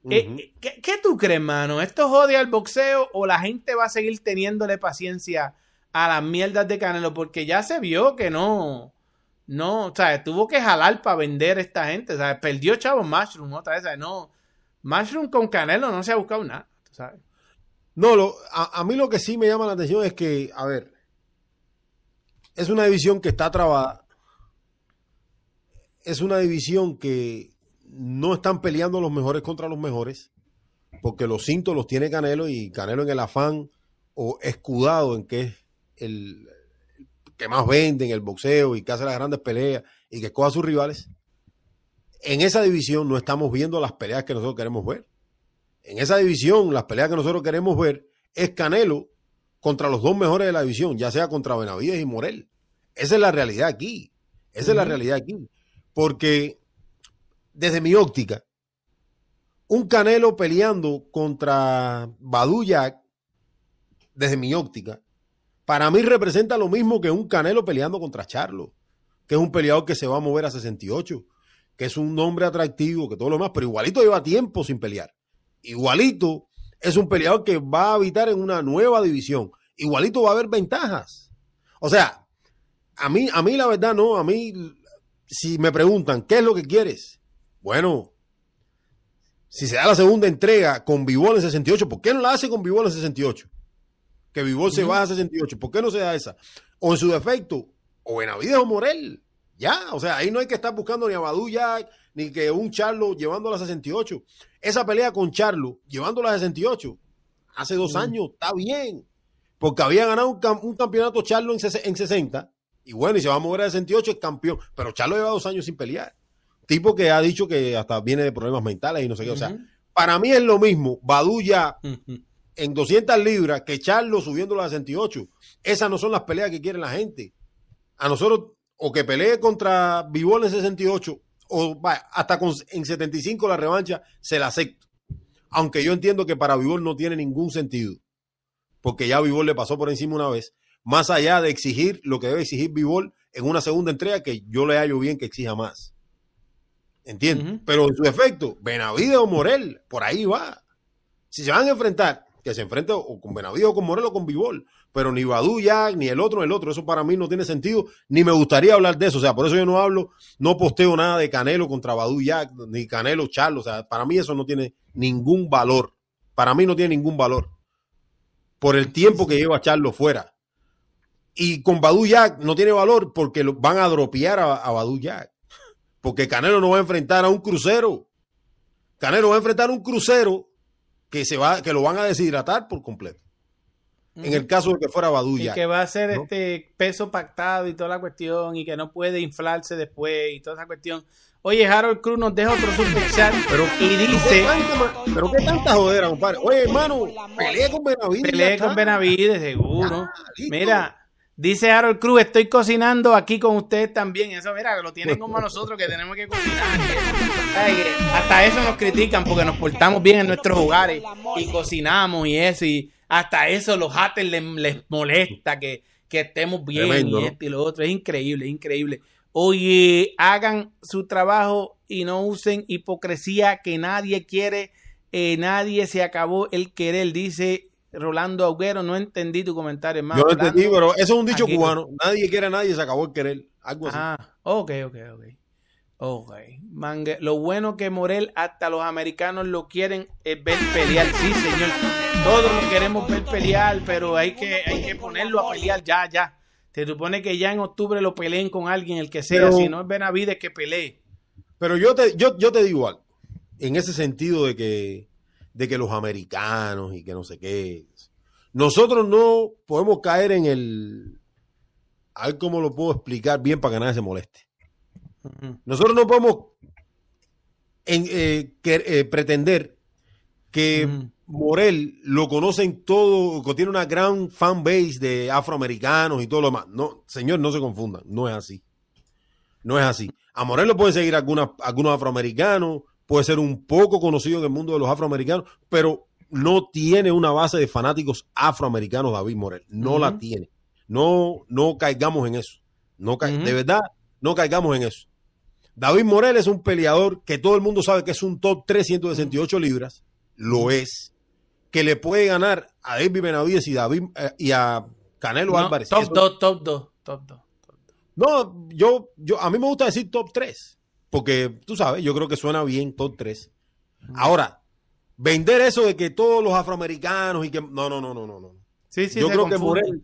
Eh, ¿qué, ¿qué, tú crees, mano? ¿Esto jode al boxeo o la gente va a seguir teniéndole paciencia a las mierdas de Canelo? Porque ya se vio que no, no, o sea, tuvo que jalar para vender esta gente, o sea, perdió Chavo Mushroom otra vez, ¿sabes? no, Mushroom con Canelo no se ha buscado nada, ¿sabes? No, lo, a, mí lo que sí me llama la atención es que, a ver, es una división que está trabada. Es una división que no están peleando los mejores contra los mejores, porque los cintos los tiene Canelo y Canelo en el afán o escudado en que es el que más vende en el boxeo y que hace las grandes peleas y que escoja a sus rivales. En esa división no estamos viendo las peleas que nosotros queremos ver en esa división, las peleas que nosotros queremos ver es Canelo contra los dos mejores de la división, ya sea contra Benavides y Morel. Esa es la realidad aquí. Esa es la realidad aquí. Porque desde mi óptica, un Canelo peleando contra Baduyak, desde mi óptica, para mí representa lo mismo que un Canelo peleando contra Charlo, que es un peleador que se va a mover a 68, que es un nombre atractivo, que todo lo demás, pero igualito lleva tiempo sin pelear igualito es un peleador que va a habitar en una nueva división. Igualito va a haber ventajas. O sea, a mí, a mí la verdad no, a mí, si me preguntan, ¿qué es lo que quieres? Bueno, si se da la segunda entrega con Vivol en 68, ¿por qué no la hace con Vivol en 68? Que Vivol se va a 68, ¿por qué no se da esa? O en su defecto, o en Avides o Morel. Ya, o sea, ahí no hay que estar buscando ni a Badu ya, ni que un Charlo llevando a la 68. Esa pelea con Charlo, llevándola a 68, hace dos años, está bien. Porque había ganado un, campeonato Charlo en, 60. Y bueno, y se va a mover a 68, es campeón. Pero Charlo lleva dos años sin pelear. Tipo que ha dicho que hasta viene de problemas mentales y no sé qué. O sea, para mí es lo mismo. Badu ya Ujú. en 200 libras que Charlo subiéndolo a 68. Esas no son las peleas que quiere la gente. A nosotros, o que pelee contra Vivol en 68, o vaya, hasta con, en 75 la revancha, se la acepto. Aunque yo entiendo que para Vivol no tiene ningún sentido. Porque ya Vivol le pasó por encima una vez. Más allá de exigir lo que debe exigir Vivol en una segunda entrega, que yo le hallo bien que exija más. ¿Entiendes? Pero en su efecto, Benavides o Morel, por ahí va. Si se van a enfrentar, que se enfrente o con Benavides o con Morel o con Vivol. Pero ni Badu ya, ni el otro, ni el otro. Eso para mí no tiene sentido, ni me gustaría hablar de eso. O sea, por eso yo no hablo, no posteo nada de Canelo contra Badu Jack, ni Canelo Charlo. O sea, para mí eso no tiene ningún valor. Para mí no tiene ningún valor. Por el tiempo que lleva Charlo fuera. Y con Badu Jack no tiene valor porque lo- van a dropear a, a Badu Jack. Porque Canelo no va a enfrentar a un crucero. Canelo va a enfrentar a un crucero que se va, que lo van a deshidratar por completo. En el caso de que fuera Badu Y que va a ser ¿no? este peso pactado y toda la cuestión y que no puede inflarse después y toda esa cuestión. Oye, Harold Cruz nos deja otro super chat y dice, Pero qué tanta jodera, compadre. Oye, hermano, pelea con Benavides. está. con Benavides, seguro. Ya. Mira, dice Harold Cruz, estoy cocinando aquí con ustedes también. Eso, mira, lo tienen como nosotros que tenemos que cocinar. Hasta eso nos critican porque nos portamos bien en nuestros hogares y cocinamos y eso. Y hasta eso los haters les, les molesta que, que estemos bien Tremendo, y esto y lo otro. Es increíble, es increíble. Oye, hagan su trabajo y no usen hipocresía que nadie quiere. eh, nadie se acabó el querer, dice Rolando Aguero. No entendí tu comentario, hermano. Yo no entendí, pero eso es un dicho Aquí- cubano. Nadie quiere a nadie, se acabó el querer. Algo así. Ah, ok, ok, ok. Ok. Mangue- lo bueno que Morel, hasta los americanos lo quieren es ver pelear. Sí, señor. Todos lo queremos ver pelear, pero hay que, hay que ponerlo a pelear ya, ya. Se supone que ya en octubre lo peleen con alguien, el que sea. Pero- si no es Benavides, que pelee. Pero yo te, yo, yo te digo algo. En ese sentido de que, de que los americanos y que no sé qué. Nosotros no podemos caer en el. A ver cómo lo puedo explicar bien para que nadie se moleste. Nosotros no podemos en, eh, que- eh, pretender que. Morel lo conocen todo, que tiene una gran fan base de afroamericanos y todo lo demás. No, señor, no se confundan, no es así. No es así. A Morel lo pueden seguir algunas, algunos afroamericanos, puede ser un poco conocido en el mundo de los afroamericanos, pero no tiene una base de fanáticos afroamericanos David Morel. No la tiene. No, no caigamos en eso. No ca-. De verdad, no caigamos en eso. David Morel es un peleador que todo el mundo sabe que es un top 368 libras. Lo es. Que le puede ganar a David Benavides y, David, eh, y a Canelo No, Álvarez. top Eso- 2, top 2, top 2. no, yo, yo, a mí me gusta decir top 3, porque tú sabes, yo creo que suena bien top 3. Ahora, vender eso de que todos los afroamericanos y que... No, no, no, no, no. no. Sí, sí, yo se creo que. Morel,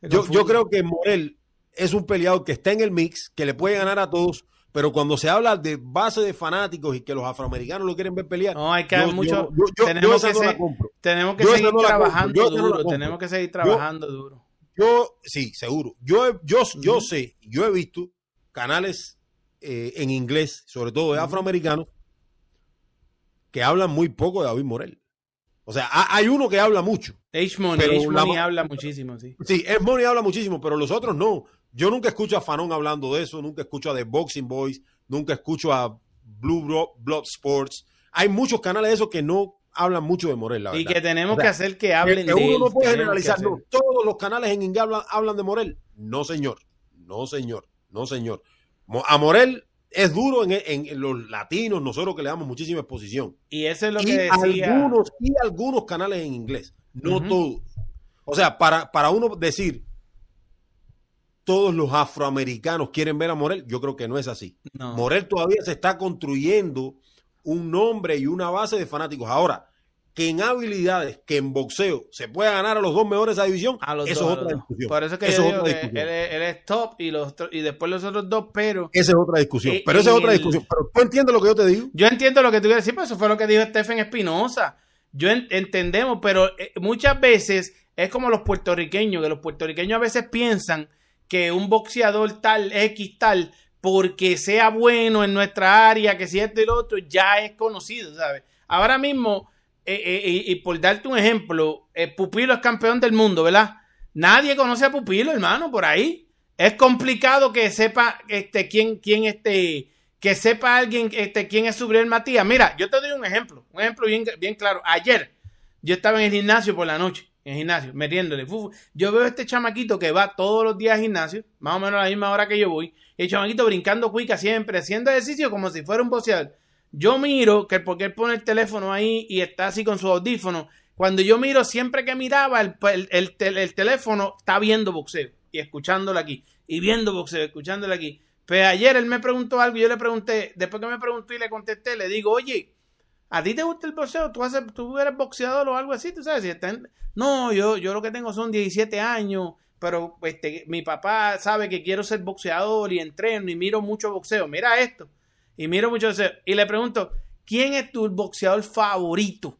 Se yo, yo creo que Morel es un peleador que está en el mix, que le puede ganar a todos, pero cuando se habla de base de fanáticos y que los afroamericanos lo quieren ver pelear, No, hay que yo- mucho. yo- yo- tenemos que no compro. Tenemos que seguir no trabajando no duro. tenemos que seguir trabajando duro. Yo, sí, seguro. Yo, yo, yo sé, yo he visto canales eh, en inglés, sobre todo de afroamericanos, que hablan muy poco de David Morel. O sea, ha- hay uno que habla mucho. H Money, H Money habla muchísimo, sí. Sí, es Money habla muchísimo, pero los otros no. Yo nunca escucho a Fanon hablando de eso, nunca escucho a The Boxing Boys, nunca escucho a Blue Bro- Blood Sports. Hay muchos canales de esos que no hablan mucho de Morel, la Y verdad. que tenemos O sea, que hacer que hablen que de uno él. no puede generalizar, no. Todos los canales en inglés hablan, hablan de Morel. No, señor. No, señor. No, señor. A Morel es duro en, en- en los latinos, nosotros que le damos muchísima exposición. Y eso es lo y que decía. algunos, y algunos canales en inglés, no Ujú. todos. O sea, para, para uno decir todos los afroamericanos quieren ver a Morel, yo creo que no es así. No. Morel todavía se está construyendo un nombre y una base de fanáticos. Ahora, que en habilidades, que en boxeo se pueda ganar a los dos mejores de esa división, A los eso dos, es otra discusión. Por eso que Eso yo es digo otra que discusión. él, él es top y, los, y después los otros dos, pero Esa es otra discusión. Eh, pero esa es otra el- discusión. Pero tú entiendes lo que yo te digo. yo entiendo lo que tú quieres decir, pero eso fue lo que dijo Stephen Espinosa. Yo en- entendemos, pero eh, muchas veces es como los puertorriqueños, que los puertorriqueños a veces piensan que un boxeador tal, X tal, porque sea bueno en nuestra área, que si esto y lo otro, ya es conocido, ¿sabes? Ahora mismo, eh, eh, y por darte un ejemplo, eh, Pupilo es campeón del mundo, ¿verdad? Nadie conoce a Pupilo, hermano, por ahí. Es complicado que sepa este, quién, quién este, que sepa alguien este, quién es Subriel Matías. Mira, yo te doy un ejemplo, un ejemplo bien, bien claro. Ayer yo estaba en el gimnasio por la noche, en el gimnasio, metiéndole. Yo veo a este chamaquito que va todos los días al gimnasio, más o menos a la misma hora que yo voy, y el chamaquito brincando cuica siempre, haciendo ejercicio como si fuera un boxeador. Yo miro que porque él pone el teléfono ahí y está así con su audífono. Cuando yo miro, siempre que miraba, el, el, el, teléfono está viendo boxeo y escuchándolo aquí. Y viendo boxeo, escuchándolo aquí. Pues ayer él me preguntó algo y yo le pregunté, después que me preguntó y le contesté, le digo, oye, ¿a ti te gusta el boxeo? ¿Tú, haces, tú eres boxeador o algo así? ¿Tú sabes? Si No, yo, yo lo que tengo son 17 años, pero este, mi papá sabe que quiero ser boxeador y entreno y miro mucho boxeo. Mira esto y miro mucho ese, y le pregunto, ¿quién es tu boxeador favorito?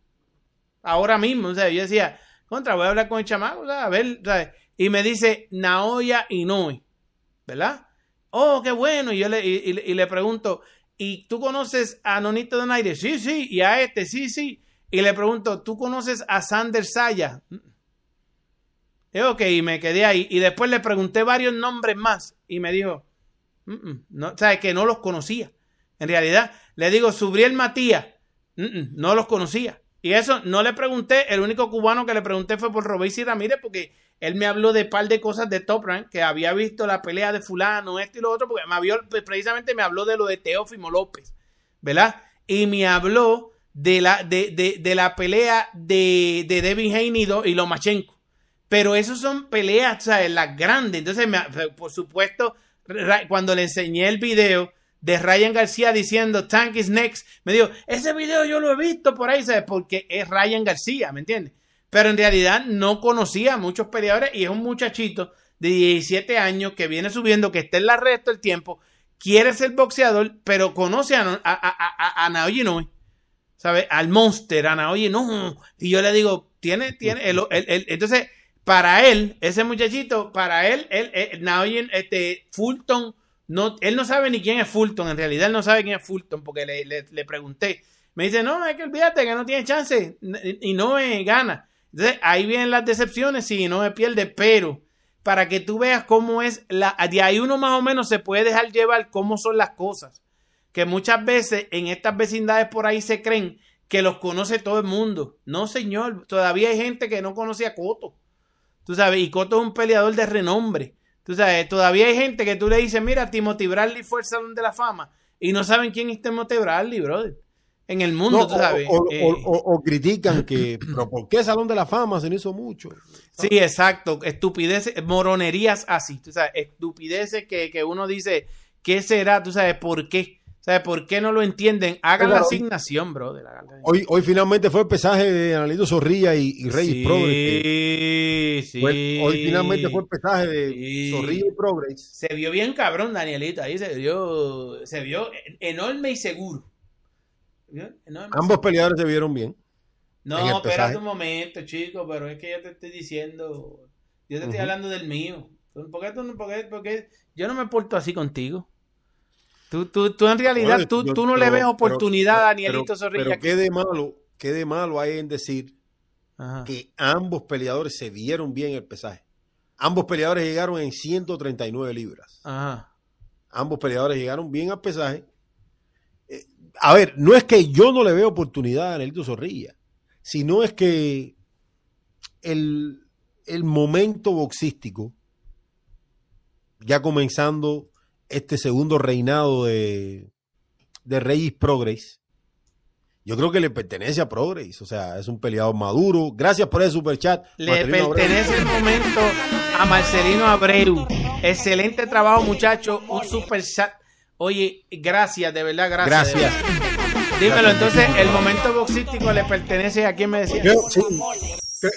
Ahora mismo, o sea, yo decía, contra, voy a hablar con el chamaco, o sea, a ver, ¿sabes? y me dice Naoya Inoue, ¿verdad? Oh, qué bueno, y yo le, y, le pregunto, ¿y tú conoces a Nonito Donaire? Sí, sí, y a este, sí, sí. Y le pregunto, ¿tú conoces a Sander Saya? Ok, y me quedé ahí. Y después le pregunté varios nombres más y me dijo, no, ¿sabes? Que no los conocía. En realidad, le digo, Subriel Matías, no los conocía. Y eso no le pregunté, el único cubano que le pregunté fue por Robéis Ramírez, porque él me habló de par de cosas de Top Rank, que había visto la pelea de fulano, esto y lo otro, porque me había, pues, precisamente me habló de lo de Teófimo López, ¿verdad? Y me habló de la, de, de, la pelea de, de Devin Haney y Lomachenko. Pero eso son peleas, ¿sabes? Las grandes. Entonces, por supuesto, cuando le enseñé el video, de Ryan García diciendo Tank is next, me dijo, ese video yo lo he visto por ahí, ¿sabes? Porque es Ryan García, ¿me entiendes? Pero en realidad no conocía a muchos peleadores y es un muchachito de 17 años que viene subiendo, que está en la red todo el tiempo, quiere ser boxeador, pero conoce a, a, a, a, ¿sabes? Al monster, a Naoyi. Y yo le digo, tiene, tiene, el, el, entonces, para él, ese muchachito, para él, él, Naoyi, este, Fulton, él no sabe ni quién es Fulton, en realidad él no sabe quién es Fulton porque le, le, pregunté. Me dice, no, es que olvídate que no tiene chance y no me gana. Entonces ahí vienen las decepciones y no me pierde, pero para que tú veas cómo es la... De ahí uno más o menos se puede dejar llevar cómo son las cosas. Que muchas veces en estas vecindades por ahí se creen que los conoce todo el mundo. No, señor, todavía hay gente que no conoce a Coto. Tú sabes, y Coto es un peleador de renombre. Tú sabes, todavía hay gente que tú le dices, mira, Timothy Bradley fue el Salón de la Fama y no saben quién es Timothy Bradley, brother. En el mundo, tú sabes. Eh, o, critican que, pero ¿por qué Salón de la Fama se hizo mucho? Sí, exacto. Estupideces, moronerías así, tú sabes, estupideces que, que uno dice, ¿qué será? Tú sabes, ¿por qué? ¿Sabes por qué no lo entienden? Hagan la asignación, bro. hoy, hoy finalmente fue el pesaje de Analito Zorrilla y, y Reyes sí, Progress. Sí, hoy finalmente fue el pesaje de Zorrilla y Progress. Se vio bien cabrón, Danielito. Ahí se vio, se vio enorme y seguro. Ambos peleadores se vieron bien. No, espérate un momento, chico, pero es que yo te estoy diciendo. Yo te estoy hablando del mío. ¿Por qué tú, por qué, yo no me porto así contigo? Tú, tú, tú en realidad, tú, tú no le ves oportunidad a Danielito Zorrilla. Pero qué de malo, qué de malo hay en decir que ambos peleadores se vieron bien el pesaje. Ambos peleadores llegaron en 139 libras. Ambos peleadores llegaron bien al pesaje. Eh, a ver, no es que yo no le veo oportunidad a Danielito Zorrilla, sino es que el, el momento boxístico, ya comenzando este segundo reinado de, de Reyes Progress, yo creo que le pertenece a Progress. O sea, es un peleador maduro. Gracias por el super chat. Le pertenece el momento a Marcelino Abreu. Excelente trabajo, muchacho. Un super chat. Oye, gracias, de verdad, gracias. Gracias. Dímelo, entonces, el momento boxístico le pertenece a quién me decía.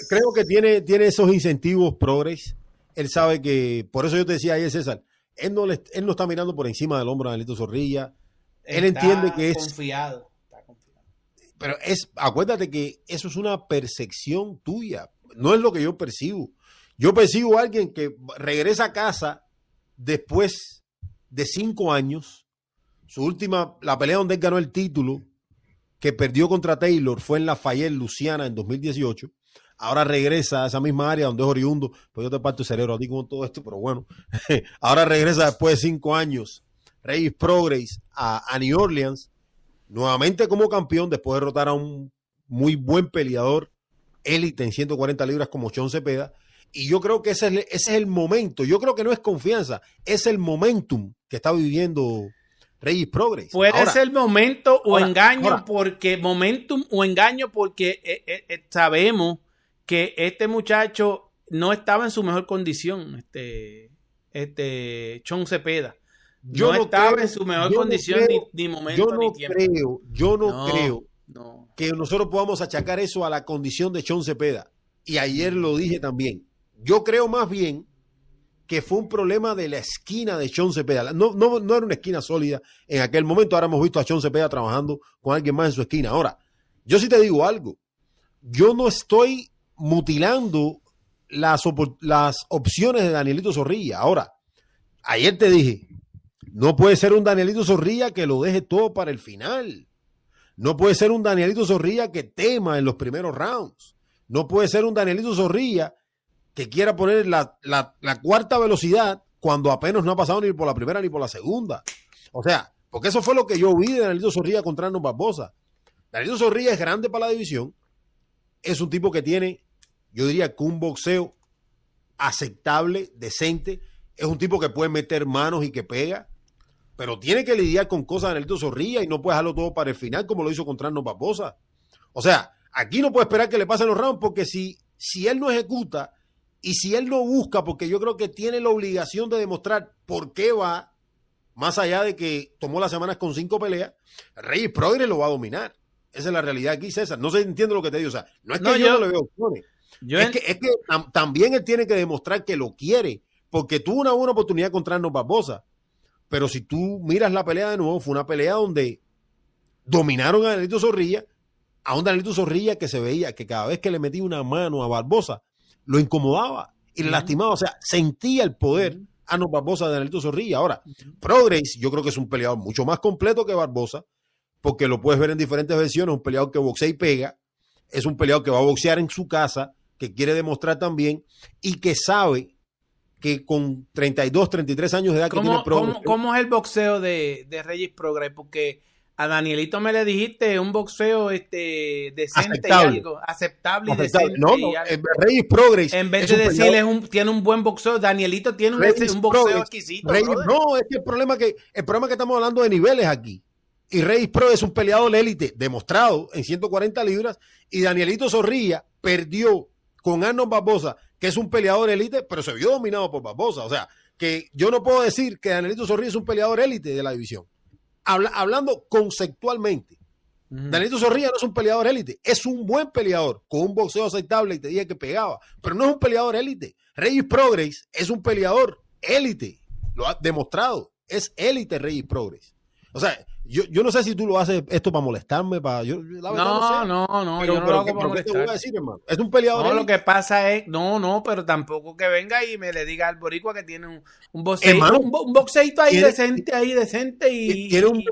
Creo, que tiene, tiene esos incentivos Progress. Él sabe que, por eso yo te decía ayer, César, él no, él no está mirando por encima del hombro de Angelito Zorrilla. Él entiende que es. Confiado, está confiado. Pero es, acuérdate que eso es una percepción tuya. No es lo que yo percibo. Yo percibo a alguien que regresa a casa después de cinco años. Su última, la pelea donde él ganó el título, que perdió contra Taylor, fue en la Lafayette, Luciana, en 2018. Ahora regresa a esa misma área donde es oriundo. Pues yo te parto el cerebro a ti con todo esto, pero bueno. Ahora regresa después de cinco años, Reyes Progress, a, a New Orleans, nuevamente como campeón, después de derrotar a un muy buen peleador, élite en 140 libras como John Cepeda. Y yo creo que ese es, ese es el momento. Yo creo que no es confianza, es el momentum que está viviendo Reyes Progress. Puede Ahora, ser momento o ahora, engaño, ahora. porque momentum o engaño, porque eh, eh, eh, sabemos que este muchacho no estaba en su mejor condición, este, este Chon Cepeda. Yo no, no estaba creo- en su mejor yo no condición creo- ni, ni momento yo ni no tiempo. creo, yo no, creo que nosotros podamos achacar eso a la condición de Chon Cepeda. Y ayer lo dije también. Yo creo más bien que fue un problema de la esquina de Chon Cepeda. No, no, no era una esquina sólida en aquel momento. Ahora hemos visto a Chon Cepeda trabajando con alguien más en su esquina. Ahora, yo sí te digo algo. Yo no estoy mutilando las, opciones de Danielito Zorrilla. Ahora, ayer te dije, no puede ser un Danielito Zorrilla que lo deje todo para el final. No puede ser un Danielito Zorrilla que tema en los primeros rounds. No puede ser un Danielito Zorrilla que quiera poner la, la- la cuarta velocidad cuando apenas no ha pasado ni por la primera ni por la segunda. O sea, porque eso fue lo que yo vi de Danielito Zorrilla contra Arnold Barbosa. Danielito Zorrilla es grande para la división. Es un tipo que tiene, yo diría que un boxeo aceptable, decente. Es un tipo que puede meter manos y que pega pero tiene que lidiar con cosas de Danielito Zorrilla y no puede dejarlo todo para el final como lo hizo contra Arnold Barbosa. O sea, aquí no puede esperar que le pasen los rounds porque si, si él no ejecuta y si él no busca, porque yo creo que tiene la obligación de demostrar por qué va, más allá de que tomó las semanas con cinco peleas, Reyes Progres lo va a dominar. Esa es la realidad aquí, César. No se entiende lo que te digo. O sea, no es que No, yo, yo- no le veo opciones. Yo es, en- que, es que tam- también él tiene que demostrar que lo quiere, porque tuvo una buena oportunidad contra Arnold Barbosa. Pero si tú miras la pelea de nuevo, fue una pelea donde dominaron a Danielito Zorrilla, a un Danielito Zorrilla que se veía que cada vez que le metía una mano a Barbosa, lo incomodaba y le lastimaba. O sea, sentía el poder a Arnold Barbosa de Danielito Zorrilla. Ahora, Progress, yo creo que es un peleador mucho más completo que Barbosa, porque lo puedes ver en diferentes versiones, un peleador que boxea y pega, es un peleador que va a boxear en su casa, que quiere demostrar también y que sabe que con 32, 33 años de edad que tiene ¿Cómo, Progress, cómo- cómo es el boxeo de, de Reyes Progress? Porque a Danielito me le dijiste un boxeo este decente Aceptable. y algo, aceptable y decente. No, y no, algo. eh, Reyes Progress. en vez de decirle un, tiene un buen boxeo, Danielito tiene un, boxeo Progress, exquisito. Reyes- no, es que el problema que el problema es que estamos hablando de niveles aquí. Y Reyes Pro es un peleador élite demostrado en 140 libras y Danielito Zorrilla perdió con Arnold Barbosa, que es un peleador élite, pero se vio dominado por Barbosa, o sea, que yo no puedo decir que Danielito Zorrilla es un peleador élite de la división. Habla- hablando conceptualmente. Ujú. Danielito Zorrilla no es un peleador élite, es un buen peleador con un boxeo aceptable y te dije que pegaba, pero no es un peleador élite. Reyes Progress es un peleador élite, lo ha demostrado, es élite Reyes Progress. O sea, yo, yo no sé si tú lo haces esto para molestarme, para yo la verdad No, sé. no, no, Pero- yo no pero lo ¿qué- hago para pero ¿qué te voy a molestar. decir, hermano? Es un peleador No, lo que pasa es, no, no, pero tampoco que venga y me le diga al boricua que tiene un, un boxeito, Hermano, un, un boxeito ahí decente, ahí decente y... tiene, un, y-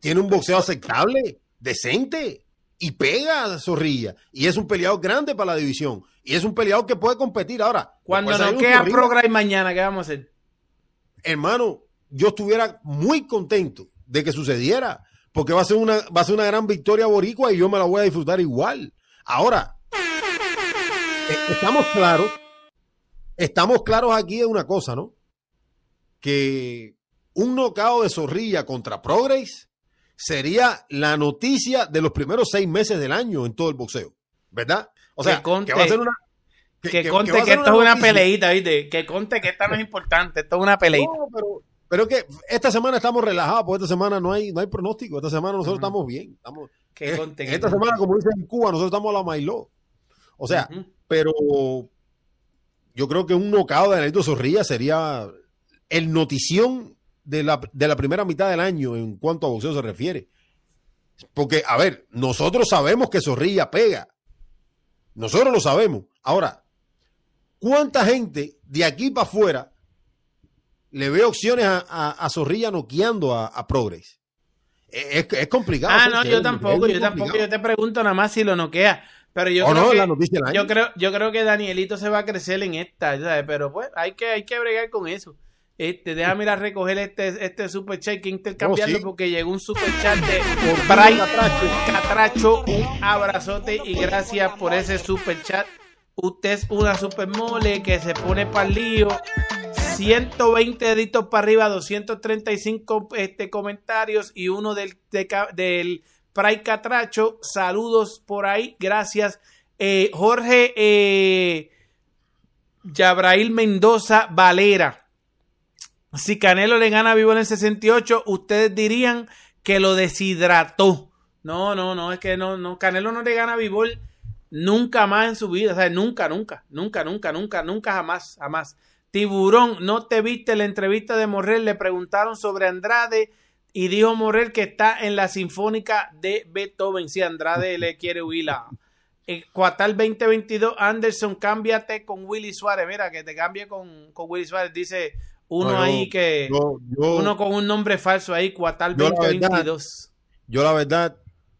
tiene un boxeo aceptable, decente, y pega a Zorrilla. Y es un peleador grande para la división. Y es un peleador que puede competir ahora. Cuando nos queda Zorrilla. Progress mañana, ¿qué vamos a hacer? hermano, yo estuviera muy contento de que sucediera, porque va a ser una, va a ser una gran victoria boricua y yo me la voy a disfrutar igual. Ahora, eh, estamos claros, estamos claros aquí de una cosa, ¿no? Que un nocao de Zorrilla contra Progress sería la noticia de los primeros seis meses del año en todo el boxeo, ¿verdad? O sea, Que conte- que va a ser una... Que, que conte que, ser esto es una peleita, ¿viste? Que conte que esta no es importante, esto es una peleita. No, pero, pero que esta semana estamos relajados, porque esta semana no hay, no hay pronóstico. Esta semana nosotros estamos bien. Estamos, esta semana, como dicen en Cuba, nosotros estamos a la Mailó. O sea, pero yo creo que un nocao de Danielito Zorrilla sería el notición de la, de la primera mitad del año en cuanto a boxeo se refiere. Porque, a ver, nosotros sabemos que Zorrilla pega. Nosotros lo sabemos. Ahora, ¿cuánta gente de aquí para afuera le veo opciones a, a, a Zorrilla noqueando a, a Progress. Es, es complicado. Ah, no, yo tampoco, yo tampoco. Yo te pregunto nada más si lo noquea. Pero yo creo no, que la noticia yo creo, yo creo que Danielito se va a crecer en esta, ¿sabes? Pero pues hay que, hay que bregar con eso. Este, déjame ir a recoger este, este super chat que intercambiarlo Oh, sí. porque llegó un super chat de Por Brian Catracho. Catracho. Un abrazote y gracias por ese super chat. Usted es una super mole que se pone para el lío. 120 deditos para arriba, 235 este, comentarios y uno del, de del Pray Catracho. Saludos por ahí, gracias. Eh, Jorge eh, Mendoza Valera. Si Canelo le gana vivo en el 68, ustedes dirían que lo deshidrató. No, no, no, es que no, no, Canelo no le gana vivo nunca más en su vida, o sea, nunca, nunca, nunca, nunca, nunca, nunca, jamás, jamás. Tiburón, ¿no te viste la entrevista de Morrell? Le preguntaron sobre Andrade y dijo Morrell que está en la Sinfónica de Beethoven. Si Andrade le quiere huir a eh, Cuatal 2022, Anderson, cámbiate con Willy Suárez. Mira, que te cambie con, con Willy Suárez. Dice uno No, ahí que. Yo, yo- uno con un nombre falso ahí, Cuatal Yo la verdad- 2022. yo la verdad,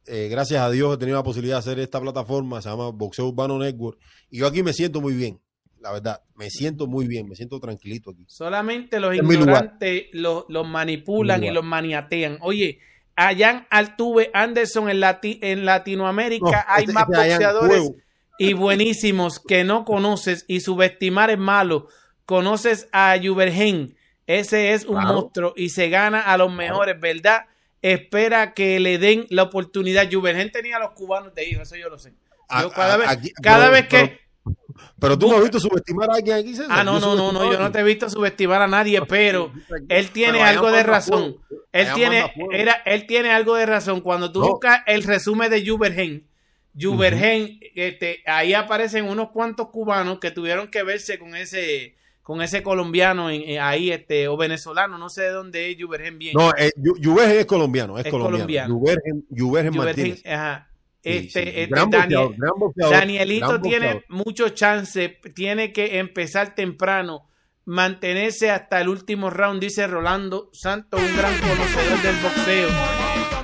eh, gracias a Dios he tenido la posibilidad de hacer esta plataforma, se llama Boxeo Urbano Network, y yo aquí me siento muy bien, la verdad, me siento muy bien, me siento tranquilito aquí. Solamente los lugar. ignorantes los, los manipulan y los maniatean. Oye, Allan Altuve Anderson en, Lati- en Latinoamérica No, hay ese- más Allan boxeadores y buenísimos que no conoces y subestimar es malo. Conoces a Juvergen, ese es un Claro. monstruo y se gana a los mejores, ¿verdad? Espera que le den la oportunidad. Juvergen tenía a los cubanos de hijo, eso yo lo sé. Yo A- cada a- vez, aquí- cada pero- vez que... pero- Pero tú me has visto subestimar a alguien aquí, César? Ah, no, no, no, no, yo no te he visto subestimar a nadie, pero él tiene Pero algo de razón. Él tiene, era, él tiene algo de razón. Cuando tú No. buscas el resumen de Juvergen, Juvergen, este, ahí aparecen unos cuantos cubanos que tuvieron que verse con ese, con ese colombiano en, en- ahí, este, o venezolano, no sé de dónde es Juvergen bien. No, eh, es colombiano, es, Es colombiano. colombiano. Juvergen, Juvergen Juvergen, Martínez. ajá. Este, sí, este, Daniel- boxeador, Danielito tiene boxeador. mucho chance, tiene que empezar temprano, mantenerse hasta el último round, dice Rolando Santos, un gran conocedor del boxeo.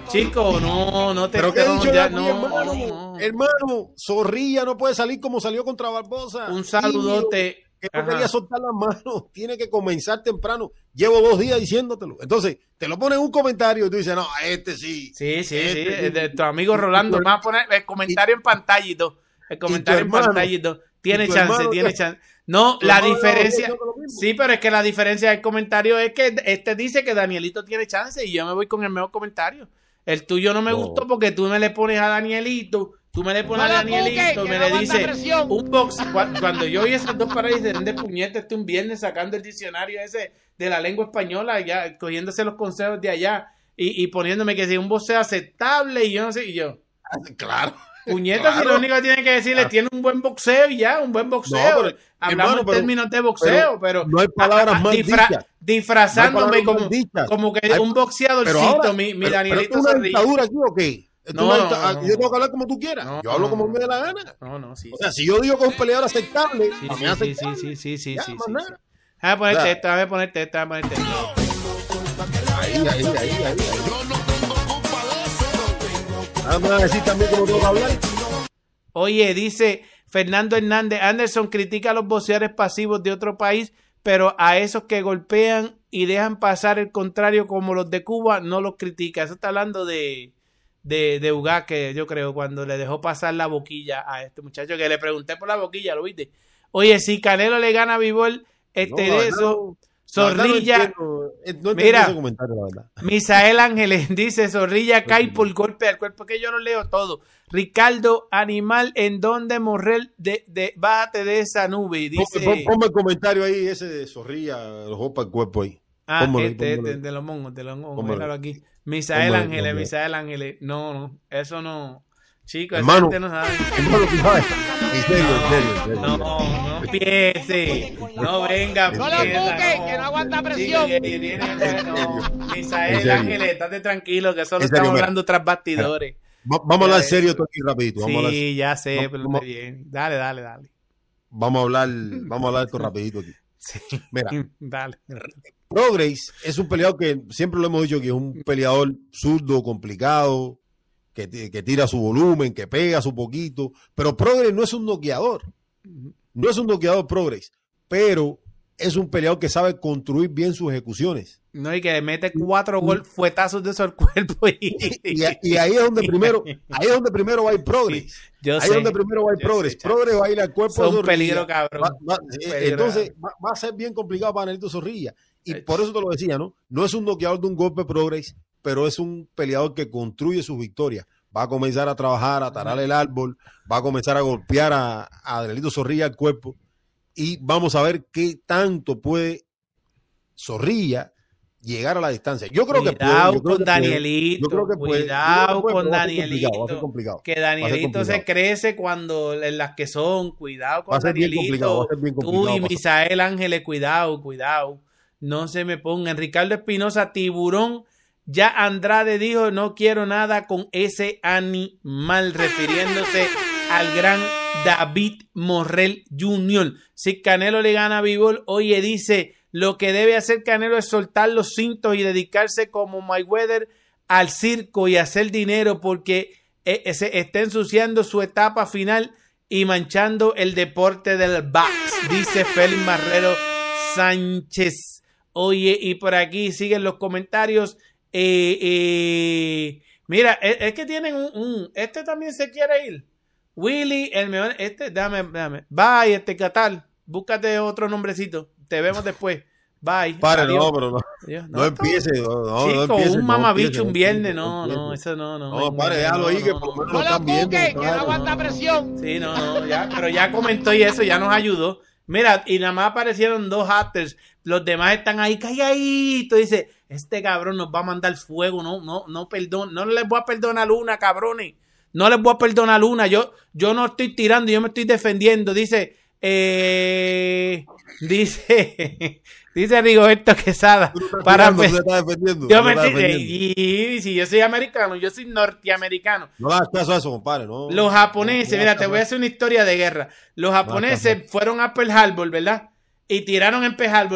Chico, no, no te Pero no, ya, no, hermano, no. hermano, Zorrilla no puede salir como salió contra Barbosa. Un saludote. Que no quería soltar las manos, tiene que comenzar temprano. Llevo dos días diciéndotelo. Entonces, te lo pones en un comentario y tú dices, no, a este sí. Sí, sí, sí, Este, es de tu amigo Rolando. tu- Vamos a poner el comentario en y todo. El comentario en hermano- pantalla y todo. Tiene chance, hermano- tiene chance. No, la diferencia. Sí, pero es que la diferencia del comentario es que este dice que Danielito tiene chance y yo me voy con el mejor comentario. El tuyo no me No. gustó porque tú me le pones a Danielito, tú me le pones No a Danielito, me le dices un box. cu- Cuando yo vi esas dos paradas de de puñetes este un viernes sacando el diccionario ese de la lengua española, ya cogiéndose los consejos de allá y, y poniéndome que si un boxeo aceptable y yo no sé, y yo. Claro. Puñetas, si Claro. lo único que tiene que decirle, tiene un buen boxeo y ya, un buen boxeo. No, pero, Hablamos hermano, en pero- términos de boxeo, pero, no hay palabras disfra- dichas. disfrazándome No hay palabras como, como que Hay- un boxeadorcito, Pero ahora, mi, mi pero- Danielito pero es una dictadura aquí o qué? Esto No, no, no, no. Yo tengo que hablar como tú quieras. No, yo hablo no, como me dé la gana. No, no, sí. O sea, si yo digo que es un peleador aceptable, Sí, a mí sí, es sí, sí, aceptable. sí, sí, Ya, sí, más sí, nada. sí. Déjame ponerte O sea, esta, déjame ponerte esta, déjame ponerte esta. Ahí, ahí, ahí, ahí, ahí. Nada más decir también cómo tengo que hablar. Oye, dice Fernando Hernández, Anderson critica a los boxeadores pasivos de otro país, pero a esos que golpean y dejan pasar el contrario como los de Cuba, no los critica. Eso está hablando de, de, de Ugaque, yo creo, cuando le dejó pasar la boquilla a este muchacho, que le pregunté por la boquilla, ¿lo viste? Oye, si Canelo le gana a Bivol, este No, de eso, Zorrilla, No entiendo, eh, Mira. Misael Ángeles dice, Zorrilla cae por golpe al cuerpo, que yo lo leo todo. Ricardo, animal, ¿en dónde Morrel? De, de, bájate de esa nube. Y dice, Pon- pon- Ponme el comentario ahí, ese de Zorrilla, los para el cuerpo ahí. Ah, pónmelo, este, este, de los mongos, de los mongos, aquí. Misael Ángeles. Misael Ángeles. No, no, eso no. Chicos, Hermano. gente no sabe. Hermano, sabes. En serio, en serio, en serio. No, no empiece. No venga. No lo empieza, busque, que no aguanta presión. Sí, que no. En Misael. Ángeles, estate tranquilo, que solo En estamos hablando tras bastidores. Va- Vamos a hablar Ya, serio todo aquí rapidito. Vamos a hablar, Sí, ya sé, pero vamos- bien. Dale, dale, dale. vamos a hablar, vamos a hablar esto rapidito aquí. Sí. Mira, Dale. Progress es un peleador que siempre lo hemos dicho que es un peleador zurdo, complicado, que, que tira su volumen, que pega su poquito, pero Progress no es un noqueador. No es un noqueador Progress, pero es un peleador que sabe construir bien sus ejecuciones. No, y que le mete cuatro gol, fuetazos de eso al cuerpo. Y, Y, y ahí es donde primero, ahí es donde primero va a ir Progress. Yo Ahí sé. es donde primero va yo Progress. sé. Progress va a ir al cuerpo de un peligro, cabrón. Va- va- eh, peligro. entonces va, va a ser bien complicado para Nelito Zorrilla. Y Eh. por eso te lo decía, ¿no? No es un noqueador de un golpe Progress, pero es un peleador que construye sus victorias. Va a comenzar a trabajar, a tarar el árbol, va a comenzar a golpear a, a Zorrilla al cuerpo. Y vamos a ver qué tanto puede Zorrilla llegar a la distancia. Yo creo que puede. Cuidado yo creo con que puede. Danielito. Yo creo que puede. Yo Cuidado puede, con Danielito. complicado. Que Danielito se crece cuando en las que son. Cuidado con Danielito. Tú y Misael Ángeles, cuidado, cuidado. No se me pongan. Ricardo Espinosa, tiburón. Ya Andrade dijo, no quiero nada con ese animal, refiriéndose al gran David Morrell Jr. Si Canelo le gana a Bivol, oye, dice, lo que debe hacer Canelo es soltar los cintos y dedicarse como Mayweather al circo y hacer dinero porque eh, eh, se está ensuciando su etapa final y manchando el deporte del box, dice Félix Marrero Sánchez. Oye, y por aquí siguen los comentarios. Eh, eh, mira, es, es que tienen un, un- Este también se quiere ir. Willy, el mejor. Este, dame, dame. Bye, este Catal. Búscate otro nombrecito. Te vemos después. Bye. Pare, Adiós. no, pero no, Adiós. no empiece. No, no, no Chico, empiece, un no mamabicho un no viernes, no, no, eso no, no. No, pare, déjalo ahí, que no, por lo menos No busque, que no aguanta presión. Sí, no, no, ya, pero ya comentó y eso ya nos ayudó. Mira, y nada más aparecieron dos haters. Los demás están ahí calladitos. Dice, este cabrón nos va a mandar fuego. No, no, no, perdón. No les voy a perdonar una, cabrones. No les voy a perdonar una. Yo, yo no estoy tirando, yo me estoy defendiendo. Dice, eh, dice, dice Rigoberto Quesada. Tú no estás Para tirando, tú pe- te estás defendiendo. yo me estoy- defendiendo. y si yo soy americano, yo soy norteamericano. No hagas caso a eso, compadre. No, Los japoneses, No, mira, te voy a hacer una historia de guerra. Los japoneses fueron a Pearl Harbor, ¿verdad? Y tiraron en frrr,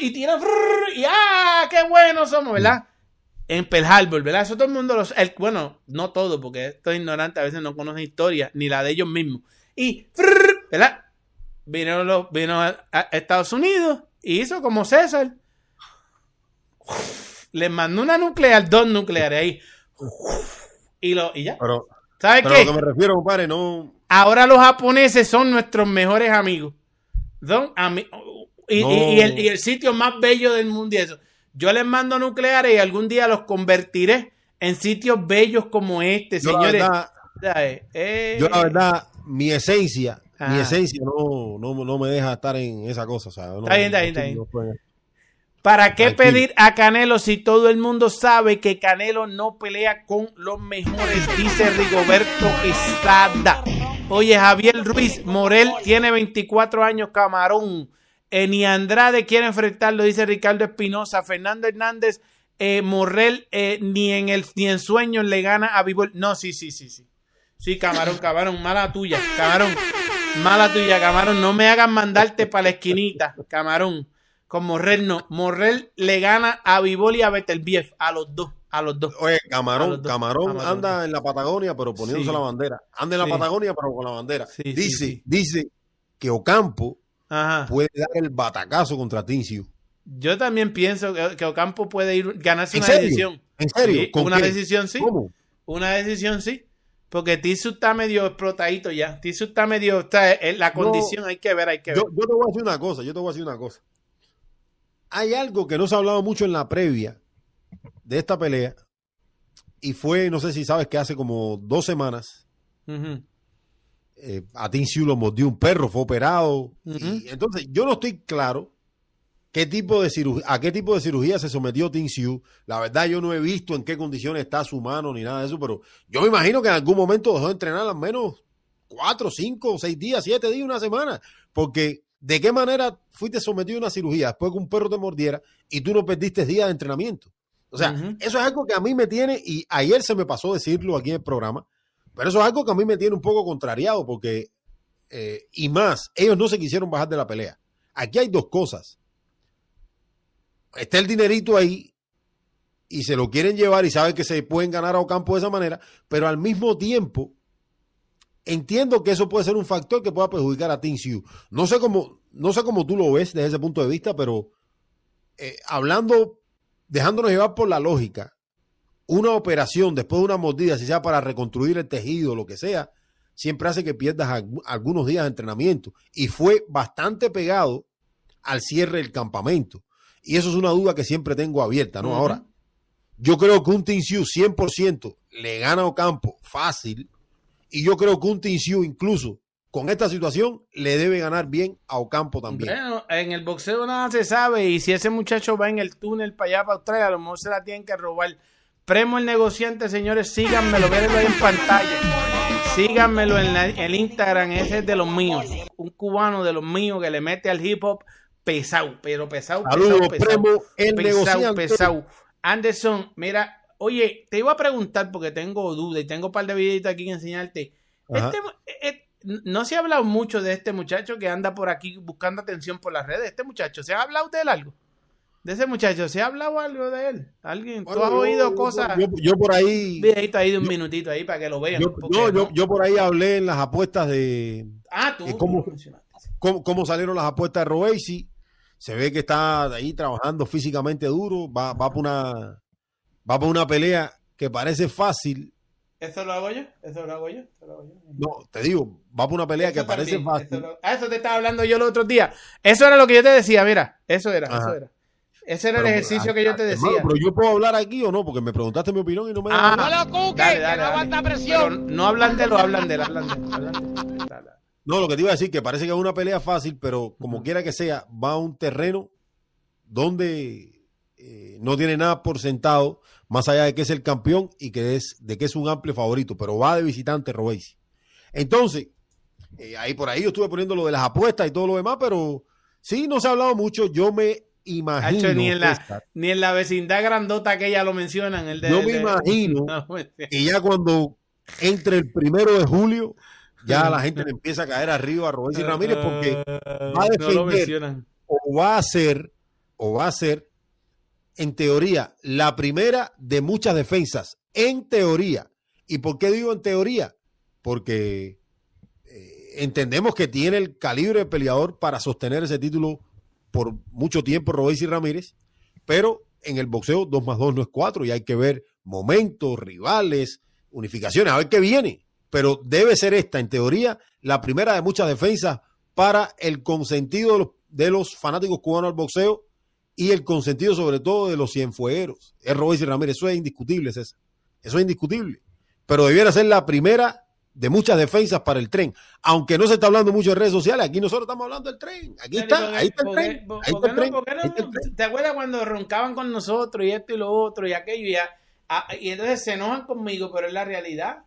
y tiran. frrr, y ¡ah! ¡Qué buenos somos, ¿verdad? En Pearl Harbor, ¿verdad? Eso todo el mundo lo sabe. Bueno, no todo, porque estos ignorantes a veces no conocen historia, ni la de ellos mismos. Y, frrr, ¿verdad? Vino, los, vino a, a Estados Unidos y hizo como César. Les mandó una nuclear, dos nucleares ahí. Y, lo, y ya. Pero, ¿Sabes pero qué? a lo que me refiero, compadre, no. Ahora los japoneses son nuestros mejores amigos. Son ami- y, No. y- y el, y el sitio más bello del mundo y eso. Yo les mando nucleares y algún día los convertiré en sitios bellos como este, Yo la señores. verdad, ¿Sabes? Eh, yo la verdad, mi esencia, mi esencia no, no, no me deja estar en esa cosa. O sea, no- Está bien, está bien, está bien. ¿Para qué Tranquilo. pedir a Canelo si todo el mundo sabe que Canelo no pelea con los mejores? Dice Rigoberto Estrada. Oye, Javier Ruiz Morel tiene 24 años, camarón. Eh, ni Andrade quiere enfrentarlo, dice Ricardo Espinosa. Fernando Hernández, eh, Morrel eh, ni en el ni en sueños le gana a Bivol. No, sí, sí, sí, sí. Sí, camarón, camarón, mala tuya, camarón. Mala tuya, camarón. No me hagan mandarte para la esquinita, camarón. Con Morrel no. Morrel le gana a Bivol y a Betelbief. A los dos, a los dos. Oye, Camarón, dos, Camarón anda en la Patagonia, pero poniéndose Sí. la bandera. Anda en la Sí. Patagonia, pero con la bandera. Sí, dice, dice que Ocampo Ajá. puede dar el batacazo contra Tincio. Yo también pienso que, que Ocampo puede ir ganarse ¿En una serio? decisión. ¿En serio? Sí, ¿Con una qué? decisión sí. ¿Cómo? Una decisión sí. Porque Tisu está medio explotadito ya. Tisu está medio. Está, eh, la condición hay que ver, hay que ver. Yo, yo te voy a decir una cosa, yo te voy a decir una cosa. Hay algo que no se ha hablado mucho en la previa de esta pelea y fue, no sé si sabes que hace como dos semanas eh, a Tim Siu lo mordió un perro, fue operado. Y, entonces, yo no estoy claro qué tipo de cirugía, a qué tipo de cirugía se sometió Tim Siu. La verdad, yo no he visto en qué condiciones está su mano ni nada de eso, pero yo me imagino que en algún momento dejó de entrenar al menos cuatro, cinco, seis días, siete días, una semana. Porque, ¿de qué manera fuiste sometido a una cirugía después que un perro te mordiera y tú no perdiste días de entrenamiento? O sea, eso es algo que a mí me tiene, y ayer se me pasó decirlo aquí en el programa, pero eso es algo que a mí me tiene un poco contrariado porque, eh, y más, ellos no se quisieron bajar de la pelea. Aquí hay dos cosas. está el dinerito ahí y se lo quieren llevar y saben que se pueden ganar a Ocampo de esa manera, pero al mismo tiempo entiendo que eso puede ser un factor que pueda perjudicar a Team Sioux. No sé cómo, no sé cómo tú lo ves desde ese punto de vista, pero eh, hablando, dejándonos llevar por la lógica, una operación después de una mordida, si sea para reconstruir el tejido, lo que sea, siempre hace que pierdas algunos días de entrenamiento. Y fue bastante pegado al cierre del campamento. Y eso es una duda que siempre tengo abierta, ¿no? Ahora, yo creo que un Sioux 100% le gana a Ocampo fácil. Y yo creo que un Sioux incluso con esta situación le debe ganar bien a Ocampo también. Bueno, en el boxeo nada se sabe y si ese muchacho va en el túnel para allá, para Australia, a lo mejor se la tienen que robar. Premo el negociante, señores, síganmelo, véanlo ahí en pantalla. Síganmelo en el Instagram, ese es de los míos. Un cubano de los míos que le mete al hip hop pesado, pero pesado, Saludos, pesado, Premo, el pesado, negociante. pesado. Anderson, mira, oye, te iba a preguntar porque tengo duda y tengo un par de videitos aquí que enseñarte. Este, eh, no se ha hablado mucho de este muchacho que anda por aquí buscando atención por las redes. Este muchacho, ¿se ha hablado de él algo? De ese muchacho, ¿se ha hablado algo de él? ¿Alguien? ¿Tú Bueno, has yo- oído yo- cómo Yo, yo por ahí. Videito ahí de un minutito ahí para que lo vean. Yo, porque no, yo, por ahí hablé en las apuestas de Ah, tú. ¿y cómo- cómo, cómo salieron las apuestas de Robesi. Se ve que está ahí trabajando físicamente duro. Va, va por una va por una pelea que parece fácil. ¿Eso lo hago yo? ¿Eso lo hago yo? ¿Eso lo hago yo? No, te digo, va por una pelea que parece también, fácil. Eso, lo- ah, eso te estaba hablando yo el otro día. Eso era lo que yo te decía, mira. Eso era, Ajá. eso era. Ese era Pero, el ejercicio ah, que yo te hermano, decía. pero yo puedo hablar aquí o no, porque me preguntaste mi opinión y no me Ah, No lo cuque, dale, que dale, no aguanta Pero presión. no hablan de lo, hablan de él, hablan. No, lo que te iba a decir, que parece que es una pelea fácil, pero como quiera que sea, va a un terreno donde eh, no tiene nada por sentado, más allá de que es el campeón y que es de que es un amplio favorito, pero va de visitante Robesi. Entonces, eh, ahí por ahí yo estuve poniendo lo de las apuestas y todo lo demás, pero sí, no se ha hablado mucho. Yo me imagino. Hacho, ni, en la, ni en la vecindad grandota que ella lo mencionan. El de, yo me de- imagino No, mentira. que ya cuando entre el primero de julio, ya la gente le empieza a caer arriba a Robesi Ramírez porque va a No lo defender o va a ser, o va a ser, en teoría, la primera de muchas defensas. En teoría. ¿Y por qué digo en teoría? Porque eh, entendemos que tiene el calibre de peleador para sostener ese título por mucho tiempo, Robesi Ramírez, pero en el boxeo 2 más 2 no es 4 y hay que ver momentos, rivales, unificaciones, a ver qué viene. Pero debe ser esta, en teoría, la primera de muchas defensas para el consentido de los, de los fanáticos cubanos al boxeo y el consentido sobre todo de los cienfuegueros. Es Robesi Ramírez, eso es indiscutible, César. Eso es indiscutible. Pero debiera ser la primera de muchas defensas para el tren. Aunque no se está hablando mucho en redes sociales, aquí nosotros estamos hablando del tren. Aquí está, ahí está el ¿Por qué- tren. por- Ahí por está qué el no- tren. por qué no- ahí está el tren. ¿Te acuerdas cuando roncaban con nosotros y esto y lo otro y aquello? Y, ya- ah, y entonces se enojan conmigo, pero es la realidad.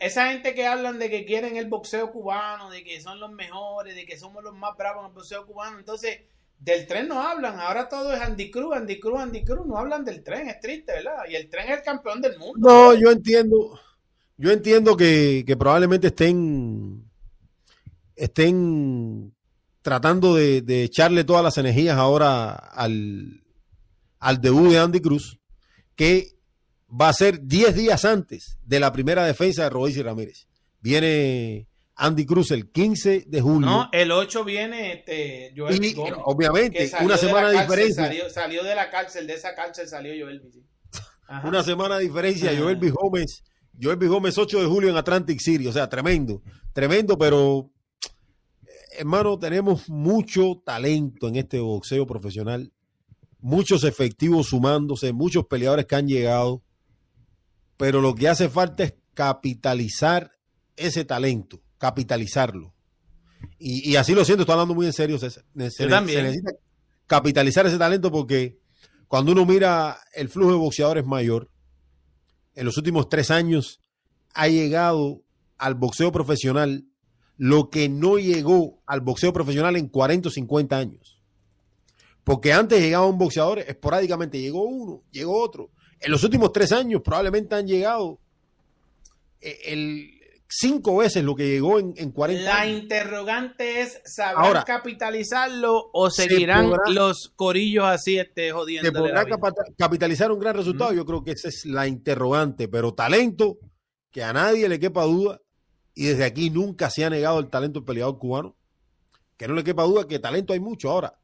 Esa gente que hablan de que quieren el boxeo cubano, de que son los mejores, de que somos los más bravos en el boxeo cubano, entonces del tren no hablan. Ahora todo es Andy Cruz, Andy Cruz, Andy Cruz. No hablan del tren, es triste, ¿verdad? Y el tren es el campeón del mundo. No, yo entiendo. Yo entiendo que, probablemente estén estén tratando de, de echarle todas las energías ahora al, al debut de Andy Cruz, que va a ser 10 días antes de la primera defensa de Rodríguez Ramírez. Viene Andy Cruz el 15 de julio. No, el 8 viene este, Joel y Gómez. obviamente una de la semana de cárcel, diferencia. Salió, salió de la cárcel, de esa cárcel salió Joel. Ajá. Una semana de diferencia. Ah. Joel B. Gómez. Joel B. Gómez 8 de julio en Atlantic City. O sea, tremendo. Tremendo, pero eh, hermano, tenemos mucho talento en este boxeo profesional. Muchos efectivos sumándose, muchos peleadores que han llegado. Pero lo que hace falta es capitalizar ese talento, capitalizarlo. Y, y así lo siento, estoy hablando muy en serio. Se, también. se necesita capitalizar ese talento porque cuando uno mira el flujo de boxeadores mayor, en los últimos tres años ha llegado al boxeo profesional lo que no llegó al boxeo profesional en 40 o 50 años. Porque antes llegaba un boxeador, esporádicamente llegó uno, llegó otro. En los últimos tres años probablemente han llegado eh, el cinco veces lo que llegó en, en 40 La años. interrogante es, ¿sabrán Ahora, capitalizarlo o se seguirán podrá- los corillos así este, ¿Se jodiendo? podrá capa- capitalizar un gran resultado? Yo creo que esa es la interrogante, pero talento, que a nadie le quepa duda, y desde aquí nunca se ha negado el talento del peleador cubano, que no le quepa duda que talento hay mucho. Ahora,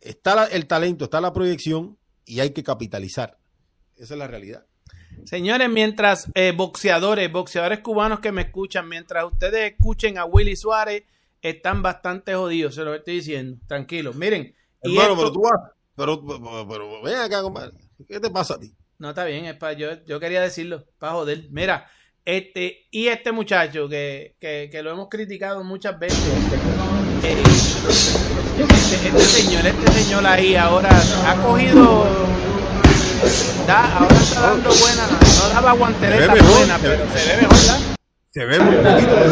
está la- el talento, está la proyección y hay que capitalizar. Esa es la realidad. Señores, mientras eh, boxeadores, boxeadores cubanos que me escuchan, mientras ustedes escuchen a Willy Suárez, están bastante jodidos, se lo estoy diciendo. Tranquilos, miren. y Hermano, esto- pero tú vas, pero, pero, pero ven acá, compadre. ¿Qué te pasa a ti? No, está bien, es para yo, yo quería decirlo, para joder. Mira, este, y este muchacho que, que, que lo hemos criticado muchas veces. eh, este, este señor, este señor ahí ahora ha cogido. Da, ahora está dando buena, no daba guanteleta Se mejor, buena, se pero se ve mejor, ¿verdad? Se ve muy poquito. pero-.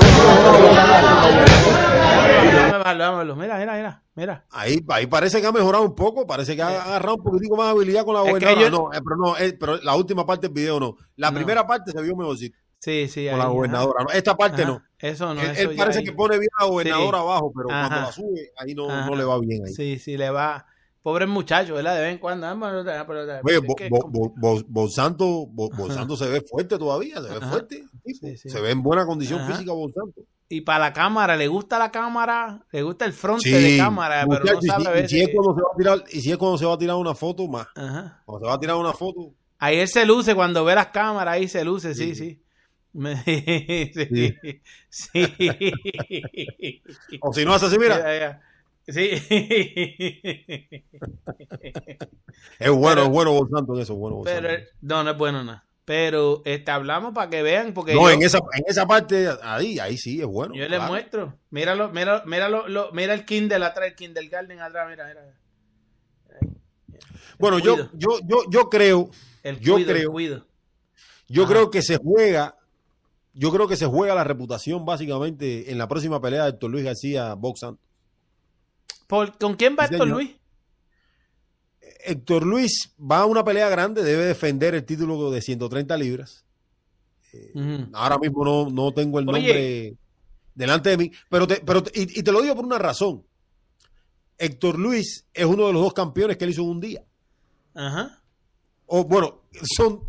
Mira, mira, mira, mira. Ahí, ahí parece que ha mejorado un poco, parece que ha agarrado un poquitico más de habilidad con la gobernadora. yo- No, eh, pero no, eh, pero la última parte del video no. La No. primera parte se vio mejorcito Sí, sí, con ahí, la gobernadora. Esta parte Ajá. no. Eso no, él eso él ya parece ahí. que pone bien a la gobernadora Sí. abajo, pero Ajá. cuando la sube, ahí no, no le va bien ahí. Sí, sí, le va. Pobre muchacho, ¿verdad? De vez en cuando. Oye, es Bo- Bo- Bo- Bolsanto, Bolsanto se ve fuerte todavía, se ve Ajá. fuerte. tipo. Sí, sí. Se ve en buena condición Ajá. física Bolsanto. Y para la cámara, le gusta la cámara, le gusta el fronte Sí, de cámara, pero no y sabe y, si es cuando se va a tirar, y si es cuando se va a tirar una foto, más. Ajá. Cuando se va a tirar una foto, Ahí él se luce cuando ve las cámaras, ahí se luce, sí, Sí. sí. Sí. sí. o si no hace así, mira. Sí. es bueno, Pero- es bueno Bolsanto en eso, es bueno. Pero no, no es bueno nada. Pero hablamos para que vean, porque no, yo, en esa, en esa parte, ahí, ahí sí es bueno. yo les muestro. Míralo, mira, míralo, lo- mira el Kindle atrás, el Kindergarten atrás, mira, mira. Bueno, yo, yo, yo, yo creo, El Yo el creo- cuido. yo Ajá. creo que se juega, yo creo que se juega la reputación básicamente en la próxima pelea de Héctor Luis García Box Santos. ¿Por- ¿Con quién va Héctor. Luis? Héctor Luis va a una pelea grande, debe defender el título de 130 libras. Ujú. Ahora mismo no, no tengo el Oye. nombre delante de mí, pero te, pero te- y, y te lo digo por una razón. Héctor Luis es uno de los dos campeones que él hizo en un día. Ajá. O bueno, son,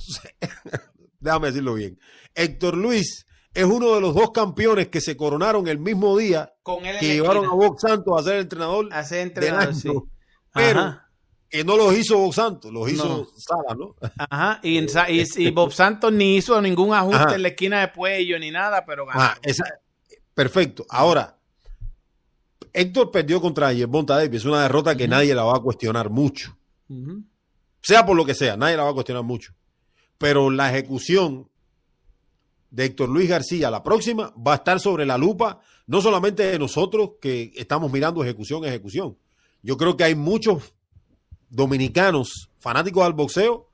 déjame decirlo bien. Héctor Luis es uno de los dos campeones que se coronaron el mismo día Con él que llevaron a. Box Santos a ser entrenador a ser entrenador, sí. Pero Ajá. que no los hizo Box Santos, los hizo No. Sala, ¿no? Ajá. Y, Bob Santos ni hizo ningún ajuste Ajá. en la esquina de cuello ni nada, pero ganó. Ah, esa- perfecto. Ahora, Héctor perdió contra Yerbonta Davis. Es una derrota que nadie la va a cuestionar mucho. Sea por lo que sea, nadie la va a cuestionar mucho. Pero la ejecución de Héctor Luis García, la próxima, va a estar sobre la lupa, no solamente de nosotros que estamos mirando ejecución, ejecución. Yo creo que hay muchos dominicanos fanáticos del boxeo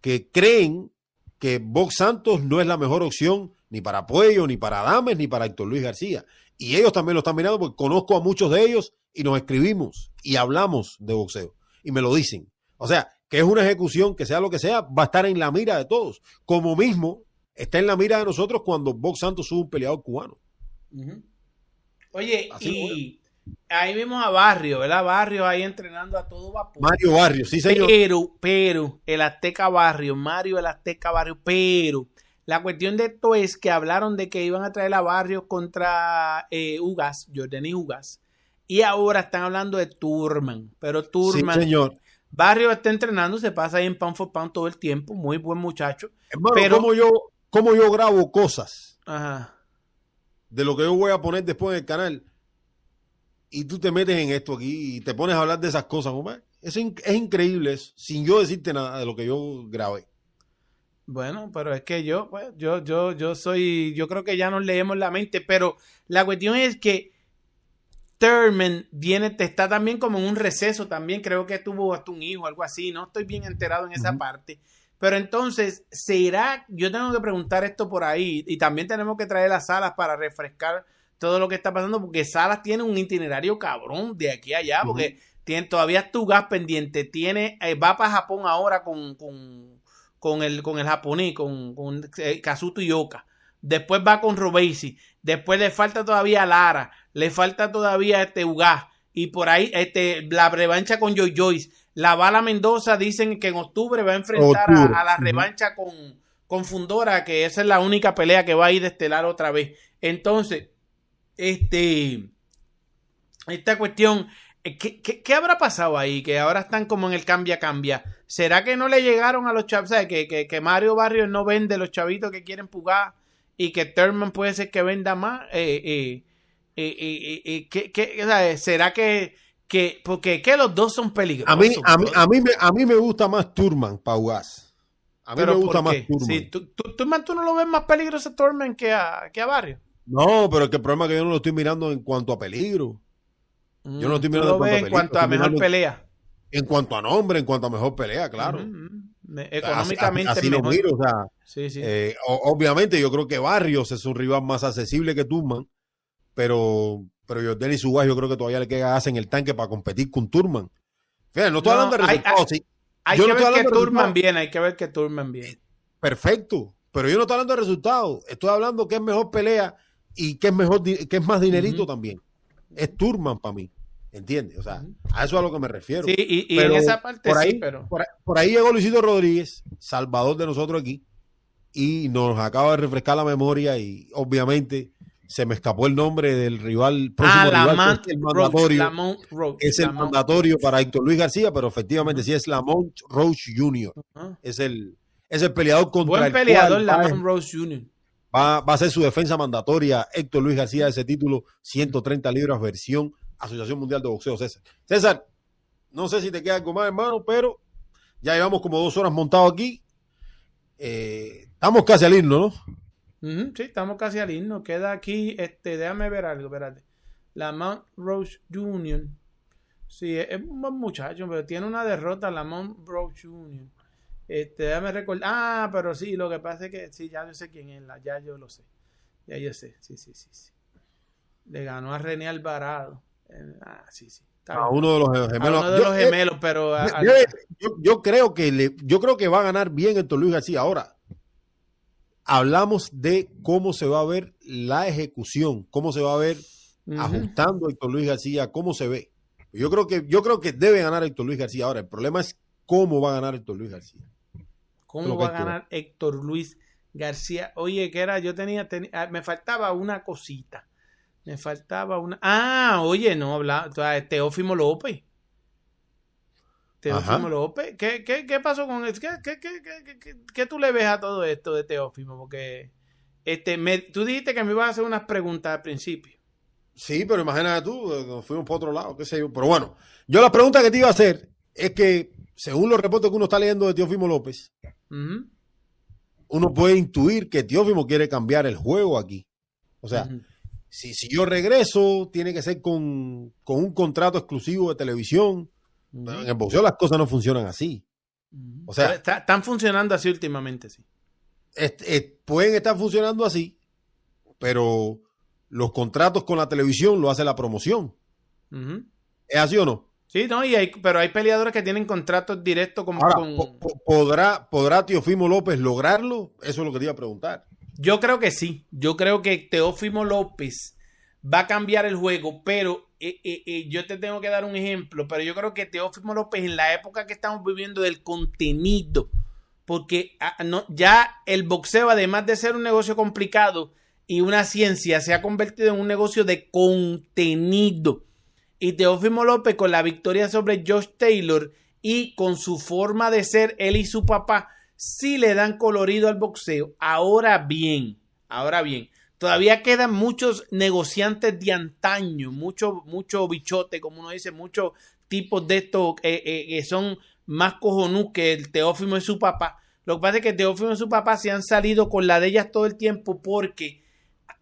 que creen que Box Santos no es la mejor opción ni para Puello, ni para Adames, ni para Héctor Luis García. Y ellos también lo están mirando porque conozco a muchos de ellos y nos escribimos y hablamos de boxeo. Y me lo dicen. O sea, que es una ejecución, que sea lo que sea, va a estar en la mira de todos. Como mismo está en la mira de nosotros cuando Box Santos sube un peleador cubano. Oye, Así y ahí vimos a Barrio, ¿verdad? Barrio ahí entrenando a todo vapor. Mario Barrios, sí señor. Pero, pero, el Azteca Barrio, Mario el Azteca Barrio, pero la cuestión de esto es que hablaron de que iban a traer a Barrio contra eh, Ugas, Jordani Ugas, y ahora están hablando de Turman, pero Sí, Turman, señor. Barrio está entrenando, se pasa ahí en Pound for Pound todo el tiempo, muy buen muchacho. Hermano, Pero- ¿cómo, yo, ¿cómo yo grabo cosas Ajá. de lo que yo voy a poner después en el canal y tú te metes en esto aquí y te pones a hablar de esas cosas, compadre? Es, in- es increíble eso, sin yo decirte nada de lo que yo grabé. Bueno, pero es que yo, pues, yo, yo, yo soy, yo creo que ya nos leemos la mente, pero la cuestión es que Thurman viene, te está también como en un receso también, creo que tuvo hasta un hijo, algo así, no estoy bien enterado en esa parte. Pero entonces, ¿será? Yo tengo que preguntar esto por ahí y también tenemos que traer las salas para refrescar todo lo que está pasando, porque Salas tiene un itinerario cabrón de aquí a allá, porque tiene, todavía es tu gas pendiente, tiene, eh, va para Japón ahora con, con, con el, con el japonés, con, con eh, Kazuto Yoka. después va con Robesi, después le falta todavía Lara, le falta todavía este Ugás, y por ahí este, la revancha con Joy Joyce. La Bala Mendoza dicen que en octubre va a enfrentar a, la revancha con, con Fundora, que esa es la única pelea que va a ir de estelar otra vez. Entonces, este, esta cuestión, eh, ¿qué, qué, habrá pasado ahí? Que ahora están como en el cambia-cambia. ¿Será que no le llegaron a los chavos? Que, que, que, Mario Barrios no vende los chavitos que quieren pugar y que Thurman puede ser que venda más. Eh, eh, eh, ¿qué, ¿Será que, que, porque que los dos son peligrosos? A mí, a mí, a mí, me, a mí me gusta más Turman, Paugas. A mí me gusta más Turman. Sí, tú, Turman, ¿tú no lo ves más peligroso a Turman que a, que a Barrio? No, pero es que el problema es que yo no lo estoy mirando en cuanto a peligro. Yo no lo estoy mirando en cuanto a, mejor pelea. En cuanto a nombre, en cuanto a mejor pelea, claro. Económicamente así, mejor. miro, o sea, sí, sí. Eh, obviamente yo creo que Barrios es un rival más accesible que Turman pero, pero yo, Denis Subas, yo creo que todavía le queda gas en el tanque para competir con Turman. Fíjate, no estoy hablando de resultados. Hay, hay que ver que Turman viene, hay que ver que Turman viene. Perfecto, pero yo no estoy hablando de resultados. Estoy hablando que es mejor pelea y que es mejor, que es más dinerito también. Es Turman para mí. ¿Entiendes? O sea, a eso es a lo que me refiero. Sí, y, en esa parte por ahí, sí, pero. Por, por, ahí llegó Luisito Rodríguez, salvador de nosotros aquí, y nos acaba de refrescar la memoria y obviamente se me escapó el nombre del rival próximo ah, rival, es el mandatorio, es el mandatorio para Héctor Luis García pero efectivamente sí es Lamont Roach Jr. es el es el peleador contra Buen peleador Lamont Roach Jr. Va, va, a ser su defensa mandatoria Héctor Luis García de ese título 130 libras versión Asociación Mundial de Boxeo César César no sé si te queda algo más hermano pero ya llevamos como dos horas montado aquí eh, estamos casi al irnos ¿no? Sí, estamos casi al himno. Queda aquí, este, déjame ver algo, espérate. La Mount Rose Union. Sí, es, un buen muchacho, pero tiene una derrota, la Mount Rose Union. Este, déjame recordar. Ah, pero sí, lo que pasa es que sí, ya yo sé quién es, la, ya yo lo sé. Ya yo sé, sí, sí, sí. sí. Le ganó a René Alvarado. Ah, sí, sí. A uno de los gemelos. A uno de los eh, gemelos, pero. yo, yo, creo que le, yo creo que va a ganar bien el Luis García. Ahora, hablamos de cómo se va a ver la ejecución, cómo se va a ver ajustando a Héctor Luis García, cómo se ve. Yo creo que yo creo que debe ganar Héctor Luis García. Ahora, el problema es cómo va a ganar Héctor Luis García. ¿Cómo va a ganar Héctor Luis García? Oye, que era, yo tenía, ah, me faltaba una cosita. Me faltaba una. Ah, oye, no, habla, Teófimo López. Teófimo López. ¿Qué, qué, qué pasó con eso? ¿Qué, qué, qué, qué, tú le ves a todo esto de Teófimo? Porque este, me, tú dijiste que me ibas a hacer unas preguntas al principio. Sí, pero imagínate tú, eh, nos fuimos por otro lado, qué sé yo. Pero bueno, yo la pregunta que te iba a hacer es que, según los reportes que uno está leyendo de Teófimo López, uno puede intuir que Teófimo quiere cambiar el juego aquí. O sea, si, si yo regreso, tiene que ser con, con un contrato exclusivo de televisión en el boxeo las cosas no funcionan así. O sea, están funcionando así últimamente, sí. pueden estar funcionando así, pero los contratos con la televisión lo hace la promoción. ¿Es así o no? Sí, no, y hay, pero hay peleadores que tienen contratos directos con... ¿podrá, ¿Podrá Teofimo López lograrlo? Eso es lo que te iba a preguntar. Yo creo que sí. Yo creo que Teófimo López va a cambiar el juego, pero eh, eh, eh, yo te tengo que dar un ejemplo, pero yo creo que Teófimo López en la época que estamos viviendo del contenido, porque ah, ya el boxeo, además de ser un negocio complicado y una ciencia, se ha convertido en un negocio de contenido. Y Teófimo López con la victoria sobre Josh Taylor y con su forma de ser, él y su papá, sí le dan colorido al boxeo. Ahora bien, ahora bien, Todavía quedan muchos negociantes de antaño, mucho, mucho bichote, como uno dice, muchos tipos de estos eh, eh, que son más cojonú que el Teófimo y su papá. Lo que pasa es que Teófimo y su papá se han salido con la de ellas todo el tiempo porque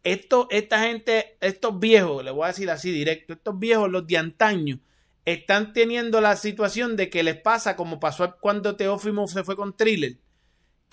esto, esta gente, estos viejos, le voy a decir así directo, estos viejos, los de antaño, están teniendo la situación de que les pasa como pasó cuando Teófimo se fue con Thriller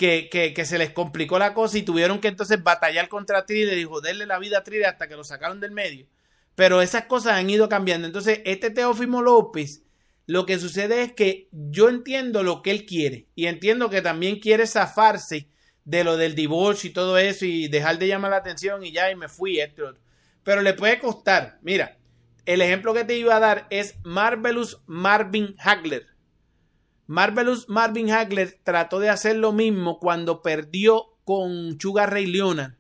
que, se les complicó la cosa y tuvieron que entonces batallar contra Thriller y joderle la vida a Thriller hasta que lo sacaron del medio. Pero esas cosas han ido cambiando. Entonces, este Teófimo López, lo que sucede es que yo entiendo lo que él quiere y entiendo que también quiere zafarse de lo del divorcio y todo eso y dejar de llamar la atención y ya y me fui esto y otro. Pero le puede costar. Mira, el ejemplo que te iba a dar es Marvelous Marvin Hagler. Marvelous Marvin Hagler trató de hacer lo mismo cuando perdió con Sugar Ray Leonard,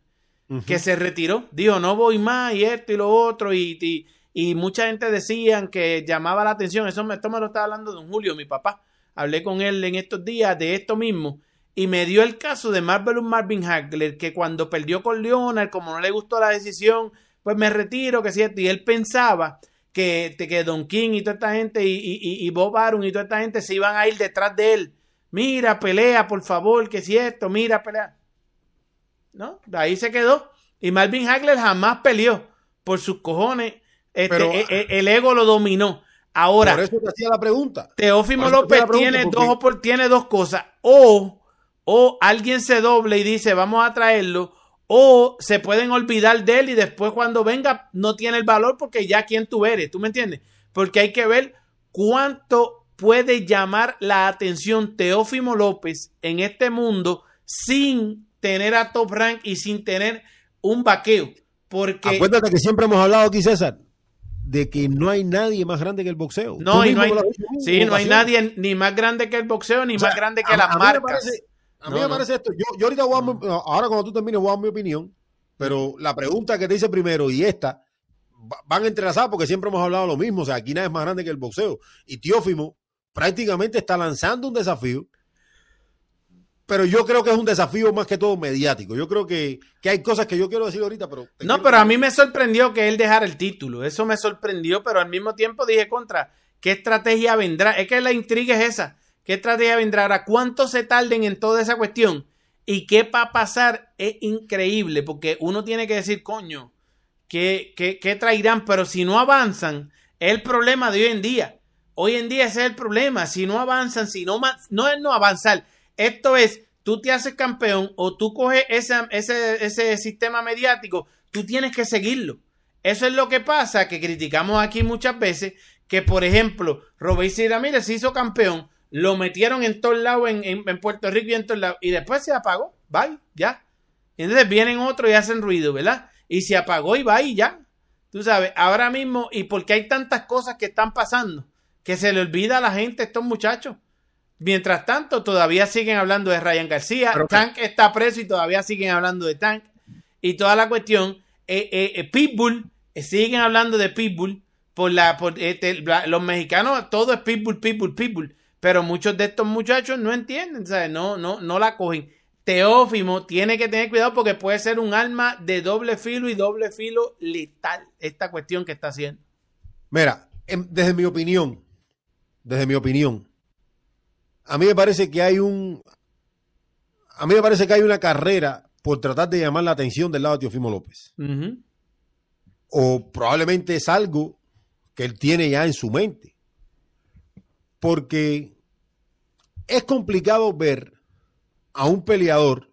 que se retiró. Dijo, no voy más y esto y lo otro. Y, y, mucha gente decían que llamaba la atención. Eso me, esto me lo estaba hablando don Julio, mi papá. Hablé con él en estos días de esto mismo. Y me dio el caso de Marvelous Marvin Hagler, que cuando perdió con Leonard, como no le gustó la decisión, pues me retiro, que cierto. Y él pensaba que, que Don King y toda esta gente y, y, y Bob Arum y toda esta gente se iban a ir detrás de él. Mira, pelea, por favor, que si esto, mira, pelea. ¿No? De ahí se quedó. Y Marvin Hagler jamás peleó por sus cojones. Este, e, e, el, ego lo dominó. Ahora, por eso te hacía la pregunta. Teófimo López tiene, dos, tiene dos cosas. O, o alguien se doble y dice, vamos a traerlo o se pueden olvidar de él y después cuando venga no tiene el valor porque ya quién tú eres, ¿tú me entiendes? Porque hay que ver cuánto puede llamar la atención Teófimo López en este mundo sin tener a top rank y sin tener un vaqueo. Porque... Acuérdate que siempre hemos hablado aquí, César, de que no hay nadie más grande que el boxeo. No, y no hay, sí, no hay nadie ni más grande que el boxeo ni más grande que las marcas. A mí me parece esto. Yo, yo ahorita voy a, ahora cuando tú termines voy a dar mi opinión, pero la pregunta que te hice primero y esta van entrelazadas porque siempre hemos hablado lo mismo. O sea, aquí nada es más grande que el boxeo. Y Teófimo prácticamente está lanzando un desafío, pero yo creo que es un desafío más que todo mediático. Yo creo que, que hay cosas que yo quiero decir ahorita, pero... No, pero a mí me sorprendió que él dejara el título. Eso me sorprendió, pero al mismo tiempo dije contra, ¿qué estrategia vendrá? Es que la intriga es esa ¿Qué estrategia vendrá ahora? ¿Cuánto se tarden en toda esa cuestión? ¿Y qué va a pasar? Es increíble porque uno tiene que decir, coño, ¿qué, qué, traerán? Pero si no avanzan, es el problema de hoy en día. Hoy en día ese es el problema. Si no avanzan, si no, no es no avanzar. Esto es, tú te haces campeón o tú coges ese, ese, ese sistema mediático, tú tienes que seguirlo. Eso es lo que pasa, que criticamos aquí muchas veces, que por ejemplo, Robert Ramírez se hizo campeón, lo metieron en todos lados, en, en, Puerto Rico y en todos lados, y después se apagó, bye, ya. Y entonces vienen otros y hacen ruido, ¿verdad? Y se apagó y y ya. Tú sabes, ahora mismo, y porque hay tantas cosas que están pasando, que se le olvida a la gente estos muchachos. Mientras tanto, todavía siguen hablando de Ryan García. Tank está preso y todavía siguen hablando de Tank. Y toda la cuestión, eh, eh, eh Pitbull, siguen hablando de Pitbull. Por la, por, este, los mexicanos, todo es Pitbull, Pitbull, Pitbull. Pero muchos de estos muchachos no entienden, ¿sabes? No, no, no la cogen. Teófimo tiene que tener cuidado porque puede ser un arma de doble filo y doble filo letal esta cuestión que está haciendo. Mira, desde mi opinión, desde mi opinión, a mí me parece que hay un, a mí me parece que hay una carrera por tratar de llamar la atención del lado de Teófimo López. O probablemente es algo que él tiene ya en su mente porque es complicado ver a un peleador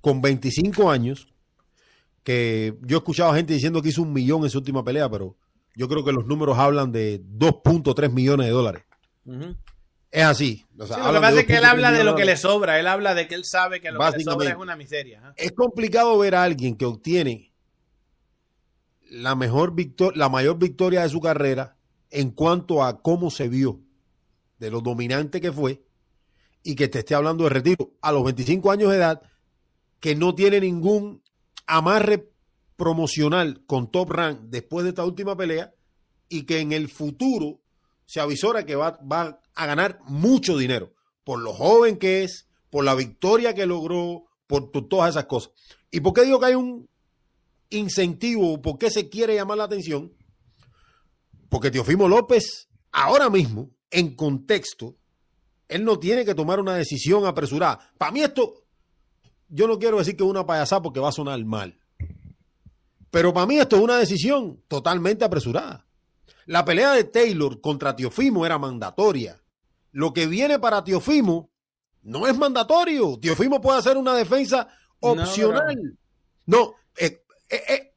con 25 años, que yo he escuchado a gente diciendo que hizo un millón en su última pelea, pero yo creo que los números hablan de 2.3 millones de dólares. Es así. lo que pasa es que él habla de lo que le sobra, él habla de que él sabe que lo que le sobra es una miseria. Es complicado ver a alguien que obtiene la mejor victoria, la mayor victoria de su carrera en cuanto a cómo se vio de lo dominante que fue y que te esté hablando de retiro a los 25 años de edad, que no tiene ningún amarre promocional con Top Rank después de esta última pelea y que en el futuro se avisora que va, va a ganar mucho dinero por lo joven que es, por la victoria que logró, por, todas esas cosas. ¿Y por qué digo que hay un incentivo? ¿Por qué se quiere llamar la atención? Porque Teofimo López ahora mismo en contexto, él no tiene que tomar una decisión apresurada. Para mí esto, yo no quiero decir que es una payasada porque va a sonar mal. Pero para mí esto es una decisión totalmente apresurada. La pelea de Taylor contra Tiofimo era mandatoria. Lo que viene para Tiofimo no es mandatorio. Tiofimo puede hacer una defensa opcional. No, eh, eh, eh,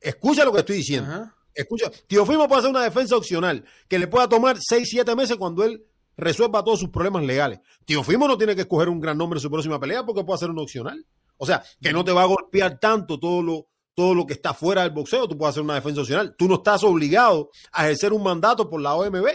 escucha lo que estoy diciendo. Escucha, Teofimo puede hacer una defensa opcional que le pueda tomar 6, 7 meses cuando él resuelva todos sus problemas legales. Teofimo no tiene que escoger un gran nombre en su próxima pelea porque puede hacer una opcional. O sea, que no te va a golpear tanto todo lo, todo lo que está fuera del boxeo. Tú puedes hacer una defensa opcional. Tú no estás obligado a ejercer un mandato por la OMB.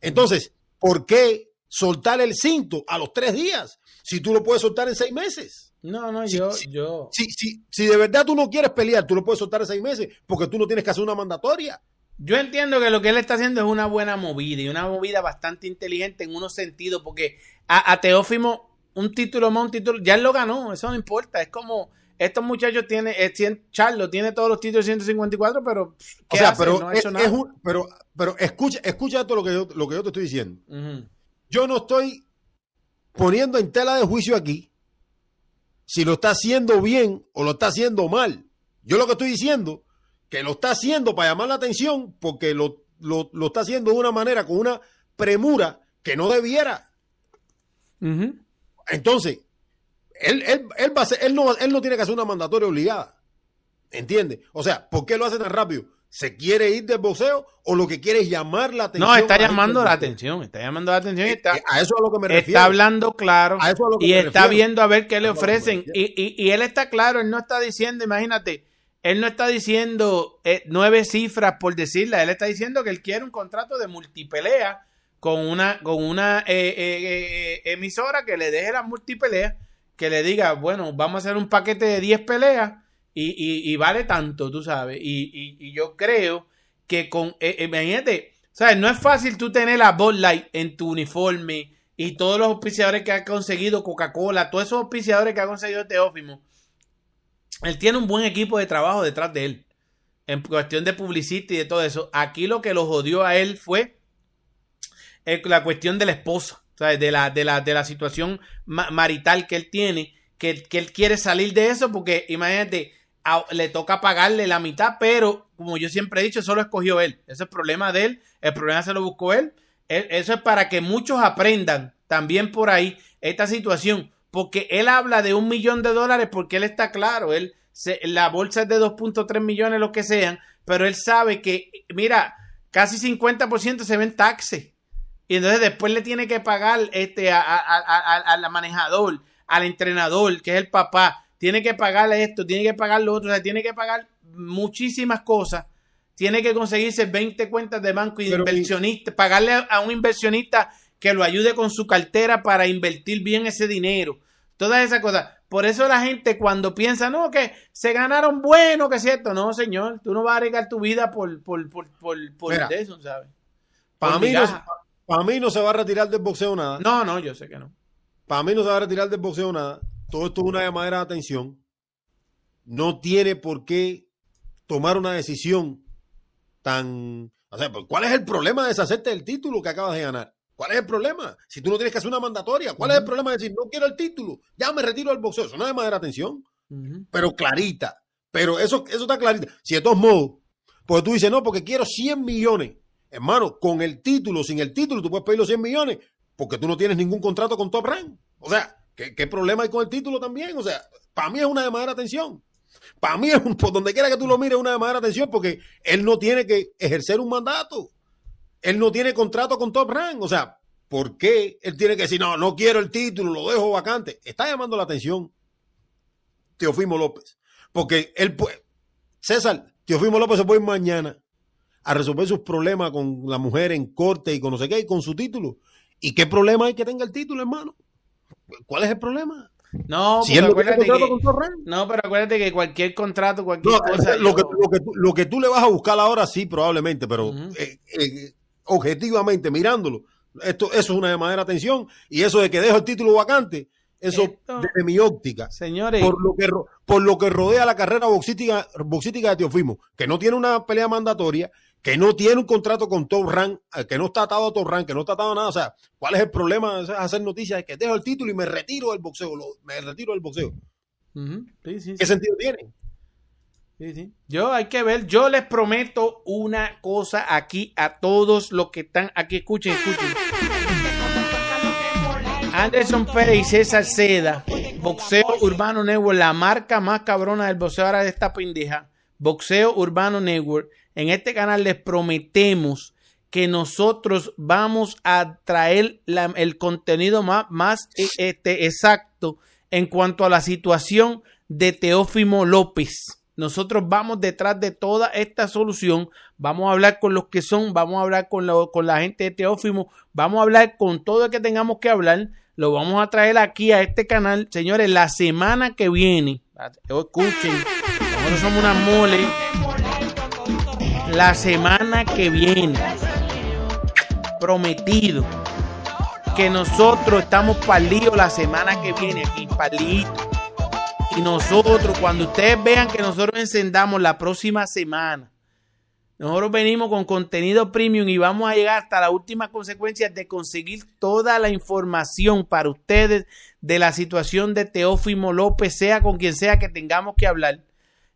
Entonces, ¿por qué soltar el cinto a los tres días si tú lo puedes soltar en seis meses? No, no, yo, sí. yo. Si, si, si de verdad tú no quieres pelear, tú lo puedes soltar seis meses porque tú no tienes que hacer una mandatoria. Yo entiendo que lo que él está haciendo es una buena movida y una movida bastante inteligente en unos sentidos, porque a, a Teófimo, un título más, un título, ya él lo ganó, eso no importa. Es como estos muchachos tienen, eh, cien- Charlo tiene todos los títulos 154, pero. O ¿qué sea, hace? pero, no ha es, hecho nada. es un- pero, pero escucha, escucha esto lo que, yo, lo que yo te estoy diciendo. Yo no estoy poniendo en tela de juicio aquí si lo está haciendo bien o lo está haciendo mal. Yo lo que estoy diciendo que lo está haciendo para llamar la atención porque lo, lo, lo está haciendo de una manera, con una premura que no debiera. Entonces, él, él, él, va a ser- él, no, él no tiene que hacer una mandatoria obligada. ¿Entiendes? O sea, ¿por qué lo hace tan rápido? ¿Se quiere ir del boxeo o lo que quiere es llamar la atención? No, está llamando la atención, está llamando la atención y Eh, está, A eso es a lo que me refiero. está hablando claro A eso es a lo que y me está refiero. viendo a ver qué le ofrecen. Y, y- y él está claro, él no está diciendo, imagínate, él no está diciendo eh, nueve cifras por decirla, él está diciendo que él quiere un contrato de multipelea con una, con una eh, eh, emisora que le deje la multipelea, que le diga, bueno, vamos a hacer un paquete de 10 peleas y, y- y vale tanto, tú sabes. Y, y- yo creo que con, eh, eh, imagínate, ¿sabes? No es fácil tú tener la Bud Light en tu uniforme y todos los auspiciadores que ha conseguido Coca-Cola, todos esos auspiciadores que ha conseguido Teófimo. Él tiene un buen equipo de trabajo detrás de él. En cuestión de publicista y de todo eso. Aquí lo que lo jodió a él fue eh, la cuestión de la esposa. ¿sabes? De la, de la, de la situación ma- marital que él tiene. Que, que él quiere salir de eso porque, imagínate, le toca pagarle la mitad, pero como yo siempre he dicho, eso lo escogió él. Ese es el problema de él, el problema se lo buscó él. E- Eso es para que muchos aprendan también por ahí esta situación, porque él habla de un millón de dólares porque él está claro, él se- la bolsa es de 2.3 millones, lo que sean, pero él sabe que, mira, casi 50% se ven taxes. Y entonces después le tiene que pagar este, al manejador, al entrenador, que es el papá. Tiene que pagarle esto, tiene que pagar lo otro, o sea, tiene que pagar muchísimas cosas. Tiene que conseguirse 20 cuentas de banco y inversionista, pagarle a, un inversionista que lo ayude con su cartera para invertir bien ese dinero. Todas esas cosas. Por eso la gente cuando piensa, no, que se ganaron bueno, que es cierto. No, señor, tú no vas a arriesgar tu vida por, por, por, por, por Mira, eso, ¿sabes? Para mí, no, mí no se va a retirar del boxeo nada. No, no, yo sé que no. Para mí no se va a retirar del boxeo nada. Todo esto es una llamadera de atención. No tiene por qué tomar una decisión tan... O sea, pues, ¿cuál es el problema de deshacerte del título que acabas de ganar? ¿Cuál es el problema? Si tú no tienes que hacer una mandatoria, ¿cuál es el problema de decir, no quiero el título, ya me retiro del boxeo? Eso no es de atención, Ujú. pero clarita. Pero eso, eso está clarita. Si de todos modos, porque tú dices, no, porque quiero 100 millones. Hermano, con el título, sin el título, tú puedes pedir los 100 millones porque tú no tienes ningún contrato con Top Rank. O sea, ¿qué, problema hay con el título también? O sea, para mí es una llamadera de atención. Para mí, es un, por donde quiera que tú lo mires, es una llamadera de atención porque él no tiene que ejercer un mandato. Él no tiene contrato con Top Rank. O sea, ¿por qué él tiene que decir, no, no quiero el título, lo dejo vacante? Está llamando la atención Teofimo López. Porque él puede. César, Teofimo López se puede ir mañana a resolver sus problemas con la mujer en corte y con no sé qué, y con su título. ¿Y qué problema hay que tenga el título, hermano? ¿Cuál es el problema? No, si acuérdate contrato que, no, pero acuérdate que cualquier contrato, cualquier No, cosa. lo, que, lo, que, tú- lo que tú le vas a buscar ahora sí, probablemente, pero eh, eh, objetivamente, mirándolo, esto, eso es una llamadera de atención y eso de que dejo el título vacante, eso Esto- desde mi óptica, Señores, por lo que por lo que rodea la carrera boxística, boxística de Teofimo, que no tiene una pelea mandatoria, que no tiene un contrato con Top Rank, eh, que no está atado a Top Rank, que no está atado a nada. O sea, ¿cuál es el problema de hacer noticias? Es que dejo el título y me retiro del boxeo, lo- me retiro del boxeo. Ujú, sí, sí, ¿Qué sí, sentido tiene? sí, sí. Yo hay que ver, yo les prometo una cosa aquí a todos los que están aquí, escuchen, escuchen. Anderson Pérez y César Seda, Boxeo Urbano Network, la marca más cabrona del boxeo ahora de esta pendeja. Boxeo Urbano Network. En este canal les prometemos que nosotros vamos a traer la- el contenido más, más eh, este, exacto en cuanto a la situación de Teófimo López. Nosotros vamos detrás de toda esta solución. Vamos a hablar con los que son, vamos a hablar con, con la gente de Teófimo, vamos a hablar con todo lo que tengamos que hablar. Lo vamos a traer aquí a este canal. Señores, la semana que viene, escuchen, nosotros somos una mole. La semana que viene, prometido que nosotros estamos palidos la semana que viene aquí, palitos y nosotros, cuando ustedes vean que nosotros encendamos la próxima semana, nosotros venimos con contenido premium y vamos a llegar hasta la última consecuencia de conseguir toda la información para ustedes de la situación de Teófimo López, sea con quien sea que tengamos que hablar.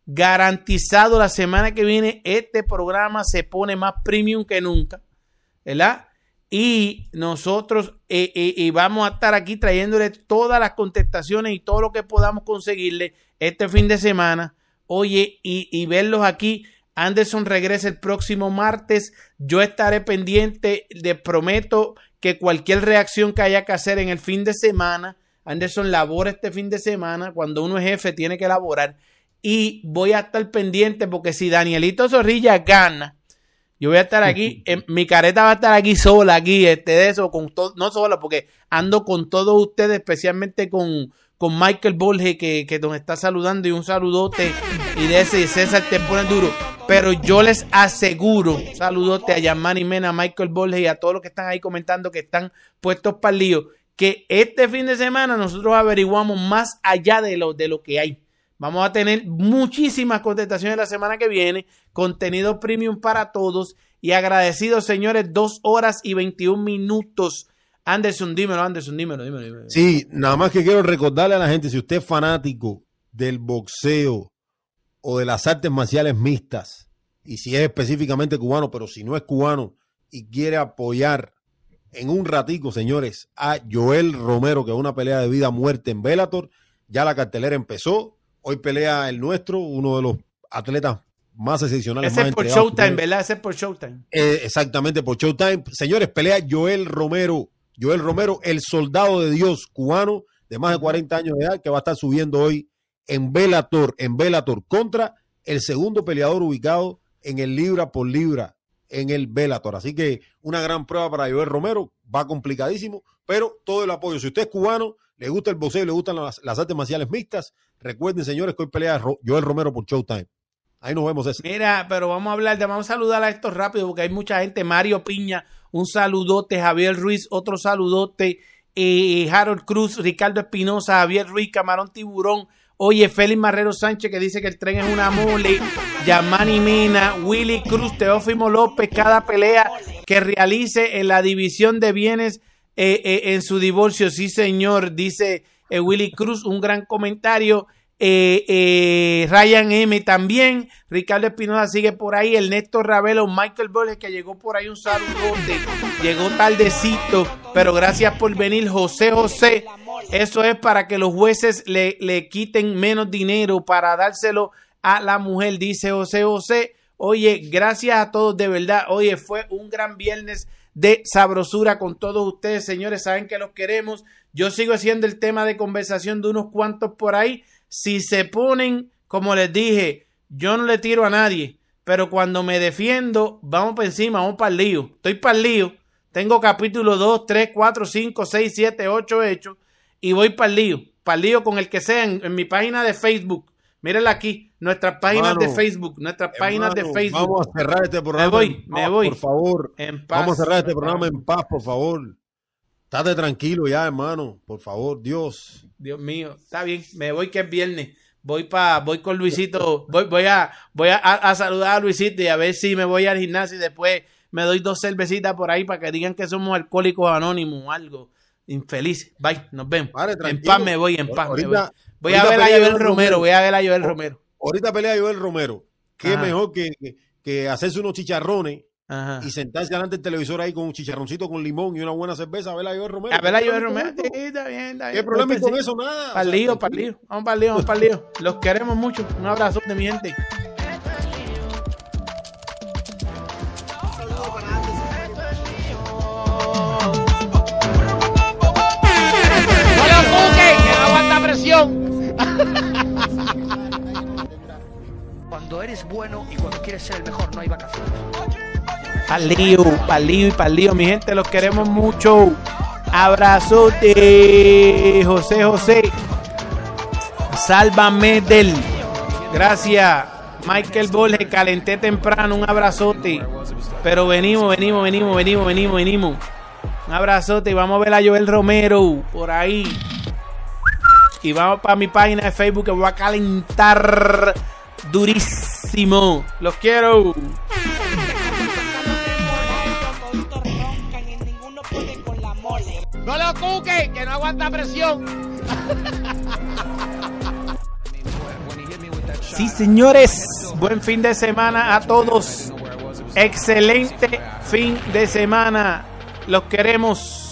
Garantizado la semana que viene, este programa se pone más premium que nunca, ¿verdad? y nosotros eh, eh, vamos a estar aquí trayéndole todas las contestaciones y todo lo que podamos conseguirle este fin de semana. Oye, y, verlos aquí. Anderson regresa el próximo martes. Yo estaré pendiente. Le prometo que cualquier reacción que haya que hacer en el fin de semana, Anderson labora este fin de semana. Cuando uno es jefe, tiene que elaborar. Y voy a estar pendiente porque si Danielito Zorrilla gana, yo voy a estar aquí, mi careta va a estar aquí sola, aquí, este de eso, con todo, no sola, porque ando con todos ustedes, especialmente con, con Michael Borges, que, que nos está saludando, y un saludote, y de ese César te pone duro. Pero yo les aseguro, saludote a Yamani Mena, a Michael Borges y a todos los que están ahí comentando que están puestos para el lío, que este fin de semana nosotros averiguamos más allá de lo, de lo que hay. Vamos a tener muchísimas contestaciones la semana que viene, contenido premium para todos y agradecidos, señores, dos horas y 21 minutos. Anderson, dímelo, Anderson, dímelo, dímelo, dímelo. Sí, nada más que quiero recordarle a la gente, si usted es fanático del boxeo o de las artes marciales mixtas, y si es específicamente cubano, pero si no es cubano y quiere apoyar en un ratico, señores, a Joel Romero, que es una pelea de vida muerte en Bellator, ya la cartelera empezó, Hoy pelea el nuestro, uno de los atletas más excepcionales. Ese es por Showtime, ¿verdad? Ese es por Showtime. Eh, exactamente, por Showtime. Señores, pelea Joel Romero. Joel Romero, el soldado de Dios cubano de más de 40 años de edad, que va a estar subiendo hoy en Bellator, en Bellator, contra el segundo peleador ubicado en el libra por libra en el Bellator. Así que una gran prueba para Joel Romero, va complicadísimo, pero todo el apoyo. Si usted es cubano, le gusta el boxeo, le gustan las, artes marciales mixtas, recuerden, señores, que hoy pelea Joel Romero por Showtime. Ahí nos vemos. Ese. Mira, pero vamos a hablar, de, vamos a saludar a esto rápido porque hay mucha gente. Mario Piña, un saludote. Javier Ruiz, otro saludote. Eh, Harold Cruz, Ricardo Espinosa, Javier Ruiz, Camarón Tiburón. Oye, Félix Marrero Sánchez que dice que el tren es una mole. Yamani Mina, Willy Cruz, Teófimo López, cada pelea que realice en la división de bienes eh, eh, en su divorcio. Sí, señor, dice eh, Willy Cruz, un gran comentario. Ryan M también, Ricardo Espinosa sigue por ahí, el Néstor Ravelo, Michael Borges que llegó por ahí un saludote, llegó tardecito, pero gracias por venir, José José, eso es para que los jueces le, le quiten menos dinero para dárselo a la mujer, dice José José, oye, gracias a todos de verdad, oye, fue un gran viernes de sabrosura con todos ustedes, señores. Saben que los queremos. Yo sigo haciendo el tema de conversación de unos cuantos por ahí. Si se ponen, como les dije, yo no le tiro a nadie, pero cuando me defiendo, vamos para encima, vamos para el lío. Estoy para el lío. Tengo capítulo 2, 3, 4, 5, 6, 7, 8 hechos y voy para el lío. Para el lío con el que sea en mi página de Facebook. Mírenla aquí, nuestras páginas de Facebook, nuestras páginas de Facebook. Vamos a cerrar este programa. Me voy, me voy. Por favor. En paz, vamos a cerrar este programa en paz, por favor. Estate tranquilo ya, hermano. Por favor, Dios. Dios mío, está bien. Me voy que es viernes. Voy pa, voy con Luisito. Voy, voy a, voy a, saludar a Luisito y a ver si me voy al gimnasio y después me doy dos cervecitas por ahí para que digan que somos alcohólicos anónimos o algo. Infeliz. Bye, nos vemos. en paz me voy, en paz. me voy. Voy a ver a Joel Romero, voy a ver a Joel Romero. Ahorita pelea Joel Romero. Qué mejor que, que, hacerse unos chicharrones y sentarse delante del televisor ahí con un chicharroncito con limón y una buena cerveza, a ver a Joel Romero. A ver a Joel Romero, sí, está bien, está bien. ¿Qué problema hay con eso? Nada. Para el lío, para el lío. Vamos para el lío, vamos para el lío. Los queremos mucho. Un abrazo de mi gente. Cuando eres bueno y cuando quieres ser el mejor, no hay vacaciones. Palío, palío y palío. Mi gente, los queremos mucho. Abrazote, José José. Sálvame del. Gracias. Michael Borges, calenté temprano, un abrazote. Pero venimos, venimos, venimos, venimos, venimos, venimos. Un abrazote y vamos a ver a Joel Romero por ahí. Y vamos para mi página de Facebook que voy a calentar durísimo. Los quiero. Lo cuque, que no aguanta presión. Sí, señores. Buen fin de semana a todos. Excelente fin de semana. Los queremos.